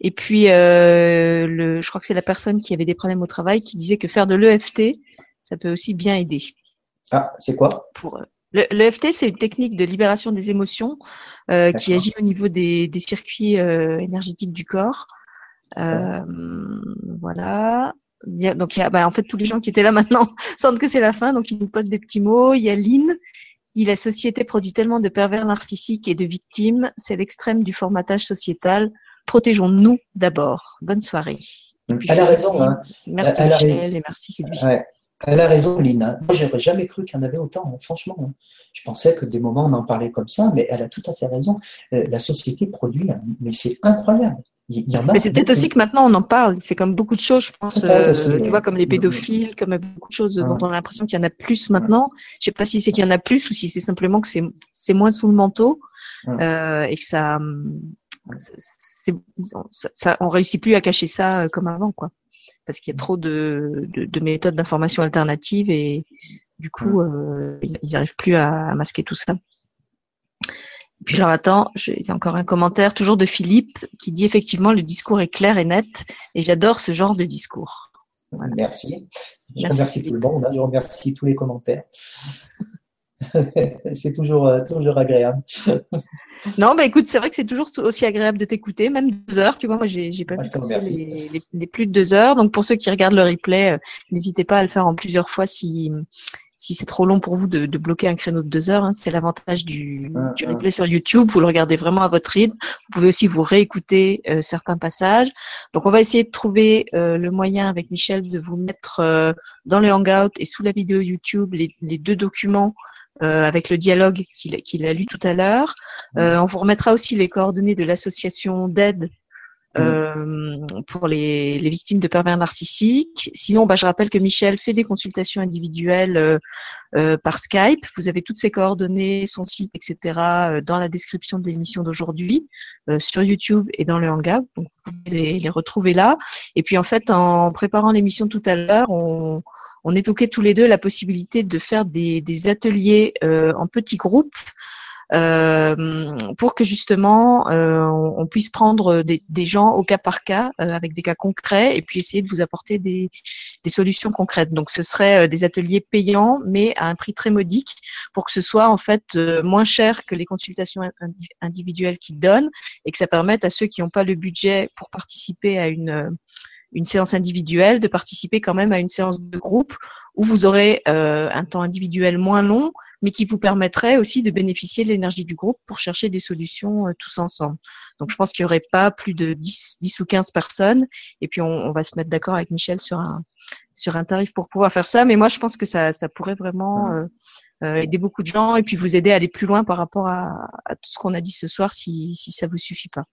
Et puis, euh, le, je crois que c'est la personne qui avait des problèmes au travail qui disait que faire de l'EFT, ça peut aussi bien aider. Ah, c'est quoi? Pour L'EFT, c'est une technique de libération des émotions euh, qui agit au niveau des, des circuits euh, énergétiques du corps. Euh, voilà donc il y a, bah, en fait tous les gens qui étaient là maintenant [LAUGHS] sentent que c'est la fin, donc ils nous posent des petits mots. Il y a Lynn dit la société produit tellement de pervers narcissiques et de victimes, c'est l'extrême du formatage sociétal. Protégeons-nous d'abord. Bonne soirée. elle a raison. Hein. Merci Michel et merci Sylvie. Elle a raison. Hein. Moi, j'aurais jamais cru qu'il y en avait autant, hein, franchement. Hein. Je pensais que des moments, on en parlait comme ça, mais elle a tout à fait raison. Euh, la société produit, mais c'est incroyable. il y en a. Mais c'est peut-être aussi que maintenant on en parle. C'est comme beaucoup de choses, je pense. Euh, tu vois, comme les pédophiles, comme beaucoup de choses dont on a l'impression qu'il y en a plus maintenant. Je sais pas si c'est qu'il y en a plus ou si c'est simplement que c'est moins sous le manteau euh, et que ça, c'est, ça, on réussit plus à cacher ça euh, comme avant, quoi. Parce qu'il y a trop de, de, de méthodes d'information alternatives et du coup, euh, ils n'arrivent plus à, masquer tout ça. Puis alors attends, il y a encore un commentaire toujours de Philippe qui dit effectivement le discours est clair et net et j'adore ce genre de discours. Merci. Je remercie tout le monde, hein. je remercie tous les commentaires. [LAUGHS] c'est toujours, euh, toujours agréable. [LAUGHS] non, bah écoute, c'est vrai que c'est toujours aussi agréable de t'écouter, même deux heures. Tu vois, moi, j'ai, pas vu les, les, plus de deux heures. Donc, pour ceux qui regardent le replay, euh, n'hésitez pas à le faire en plusieurs fois si, si c'est trop long pour vous de, de, bloquer un créneau de deux heures. Hein. C'est l'avantage du, du, replay sur YouTube. Vous le regardez vraiment à votre rythme. Vous pouvez aussi vous réécouter euh, certains passages. Donc, on va essayer de trouver le moyen avec Michel de vous mettre dans le Hangout et sous la vidéo YouTube les, les deux documents euh, avec le dialogue qu'il a lu tout à l'heure. Euh, on vous remettra aussi les coordonnées de l'association d'aide euh, pour les, les, victimes de pervers narcissiques. Sinon, bah, je rappelle que Michel fait des consultations individuelles euh, euh par Skype. Vous avez toutes ses coordonnées, son site, etc. Euh, dans la description de l'émission d'aujourd'hui, sur YouTube et dans le Hangout. Donc, vous pouvez les, les, retrouver là. Et puis, en fait, en préparant l'émission tout à l'heure, on, on évoquait tous les deux la possibilité de faire des, ateliers euh, en petits groupes euh, pour que justement euh, on, puisse prendre des, gens au cas par cas avec des cas concrets et puis essayer de vous apporter des, solutions concrètes. Donc ce serait des ateliers payants mais à un prix très modique pour que ce soit en fait moins cher que les consultations individuelles qu'ils donnent et que ça permette à ceux qui n'ont pas le budget pour participer à une une séance individuelle, de participer quand même à une séance de groupe où vous aurez euh, un temps individuel moins long, mais qui vous permettrait aussi de bénéficier de l'énergie du groupe pour chercher des solutions euh, tous ensemble. Donc je pense qu'il n'y aurait pas plus de 10, 10 ou 15 personnes, et puis on, va se mettre d'accord avec Michel sur un, sur un tarif pour pouvoir faire ça, mais moi je pense que ça, ça pourrait vraiment... Euh, aider beaucoup de gens et puis vous aider à aller plus loin par rapport à, à tout ce qu'on a dit ce soir si, si ça vous suffit pas.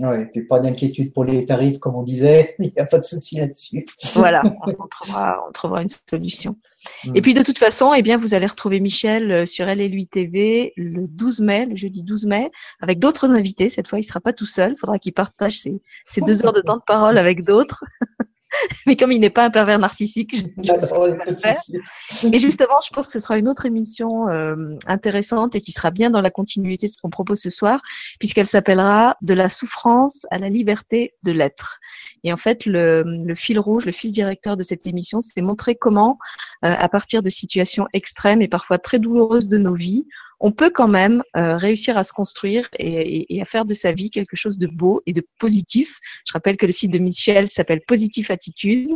Oui, puis pas d'inquiétude pour les tarifs, comme on disait, [LAUGHS] il n'y a pas de souci là-dessus. Voilà, [LAUGHS] on trouvera, on trouvera une solution. Mm. Et puis de toute façon, eh bien, vous allez retrouver Michel euh, sur Elle et lui TV le 12 mai, le jeudi 12 mai, avec d'autres invités. Cette fois, il sera pas tout seul. Il faudra qu'il partage ses, ses deux heures de temps de parole avec d'autres. [LAUGHS] [LAUGHS] mais comme il n'est pas un pervers narcissique, je, [LAUGHS] je Et justement, je pense que ce sera une autre émission euh, intéressante et qui sera bien dans la continuité de ce qu'on propose ce soir, puisqu'elle s'appellera De la souffrance à la liberté de l'être. Et en fait, le, le, fil rouge, le fil directeur de cette émission, c'est montrer comment, euh, à partir de situations extrêmes et parfois très douloureuses de nos vies, on peut quand même euh, réussir à se construire et, à faire de sa vie quelque chose de beau et de positif. Je rappelle que le site de Michel s'appelle Positive Attitude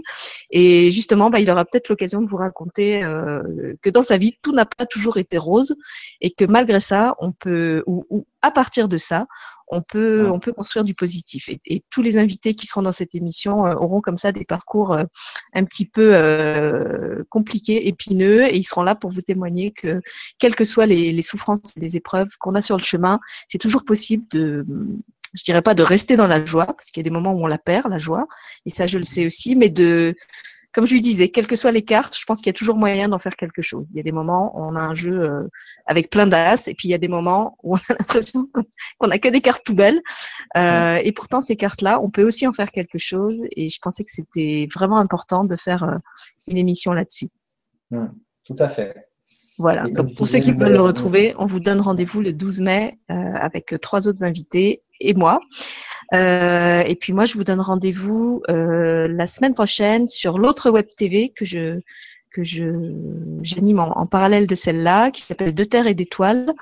et justement, bah, il aura peut-être l'occasion de vous raconter euh, que dans sa vie, tout n'a pas toujours été rose et que malgré ça, on peut, ou à partir de ça, on peut, on peut construire du positif. Et, tous les invités qui seront dans cette émission euh, auront comme ça des parcours euh, un petit peu euh, compliqués, épineux, et ils seront là pour vous témoigner que, quelles que soient les, les souffrances et les épreuves qu'on a sur le chemin, c'est toujours possible de, je dirais pas de rester dans la joie, parce qu'il y a des moments où on la perd, la joie, et ça je le sais aussi, mais de comme je lui disais, quelles que soient les cartes, je pense qu'il y a toujours moyen d'en faire quelque chose. Il y a des moments où on a un jeu euh, avec plein d'as, et puis il y a des moments où on a [LAUGHS] l'impression qu'on n'a que des cartes poubelles. Euh, et pourtant, ces cartes-là, on peut aussi en faire quelque chose. Et je pensais que c'était vraiment important de faire euh, une émission là-dessus. tout à fait. Voilà. Donc pour ceux qui veulent le retrouver, on vous donne rendez-vous le 12 mai avec trois autres invités et moi. Euh, et puis moi, je vous donne rendez-vous euh, la semaine prochaine sur l'autre web TV que je que je j'anime en, parallèle de celle-là, qui s'appelle De terre et d'étoiles,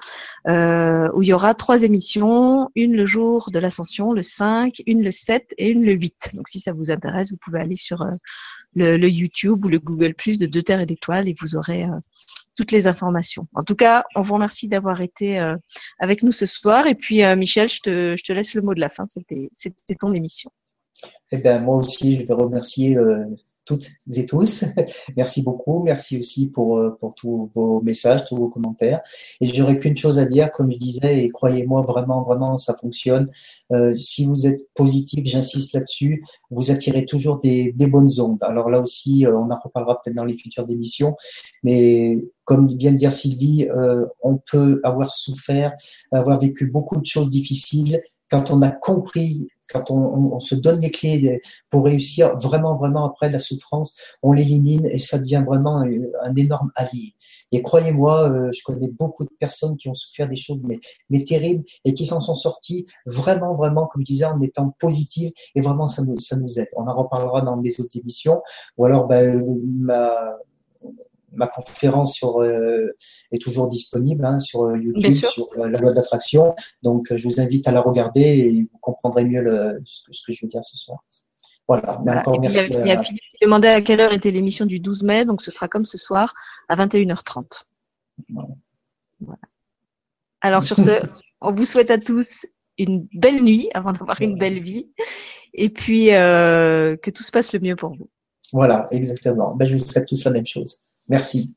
euh, où il y aura trois émissions, une le jour de l'ascension, le 5, une le 7 et une le 8. Donc si ça vous intéresse, vous pouvez aller sur euh, le, le, YouTube ou le Google Plus de De terre et d'étoiles et vous aurez euh, toutes les informations. En tout cas, on vous remercie d'avoir été euh, avec nous ce soir. Et puis, euh, Michel, je te, laisse le mot de la fin. C'était ton émission. Eh ben, moi aussi, je vais remercier euh, toutes et tous. [LAUGHS] Merci beaucoup. Merci aussi pour, euh, pour tous vos messages, tous vos commentaires. Et j'aurais qu'une chose à dire, comme je disais, et croyez-moi, vraiment, vraiment, ça fonctionne. Euh, si vous êtes positif, j'insiste là-dessus, vous attirez toujours des, bonnes ondes. Alors là aussi, euh, on en reparlera peut-être dans les futures émissions, mais comme vient de dire Sylvie, on peut avoir souffert, avoir vécu beaucoup de choses difficiles. Quand on a compris quand on, on, se donne les clés pour réussir vraiment, vraiment après la souffrance, on l'élimine et ça devient vraiment un, un énorme allié. Et croyez-moi, euh, je connais beaucoup de personnes qui ont souffert des choses mais, mais terribles et qui s'en sont sorties vraiment, vraiment, comme je disais, en étant positives et vraiment ça nous, ça nous aide. On en reparlera dans les autres émissions ou alors ben, ma, ma conférence sur, euh, est toujours disponible hein, sur euh, YouTube, sur euh, la loi d'attraction. Donc, je vous invite à la regarder et vous comprendrez mieux le, ce, que, ce, que, je veux dire ce soir. Voilà. Mais encore merci. Il y a, Philippe qui demandait à quelle heure était l'émission du 12 mai, donc ce sera comme ce soir à 21h30. Voilà. voilà. Alors, sur ce, [LAUGHS] on vous souhaite à tous une belle nuit avant d'avoir une belle vie et puis euh, que tout se passe le mieux pour vous. Voilà, exactement. Ben, je vous souhaite tous la même chose. Merci.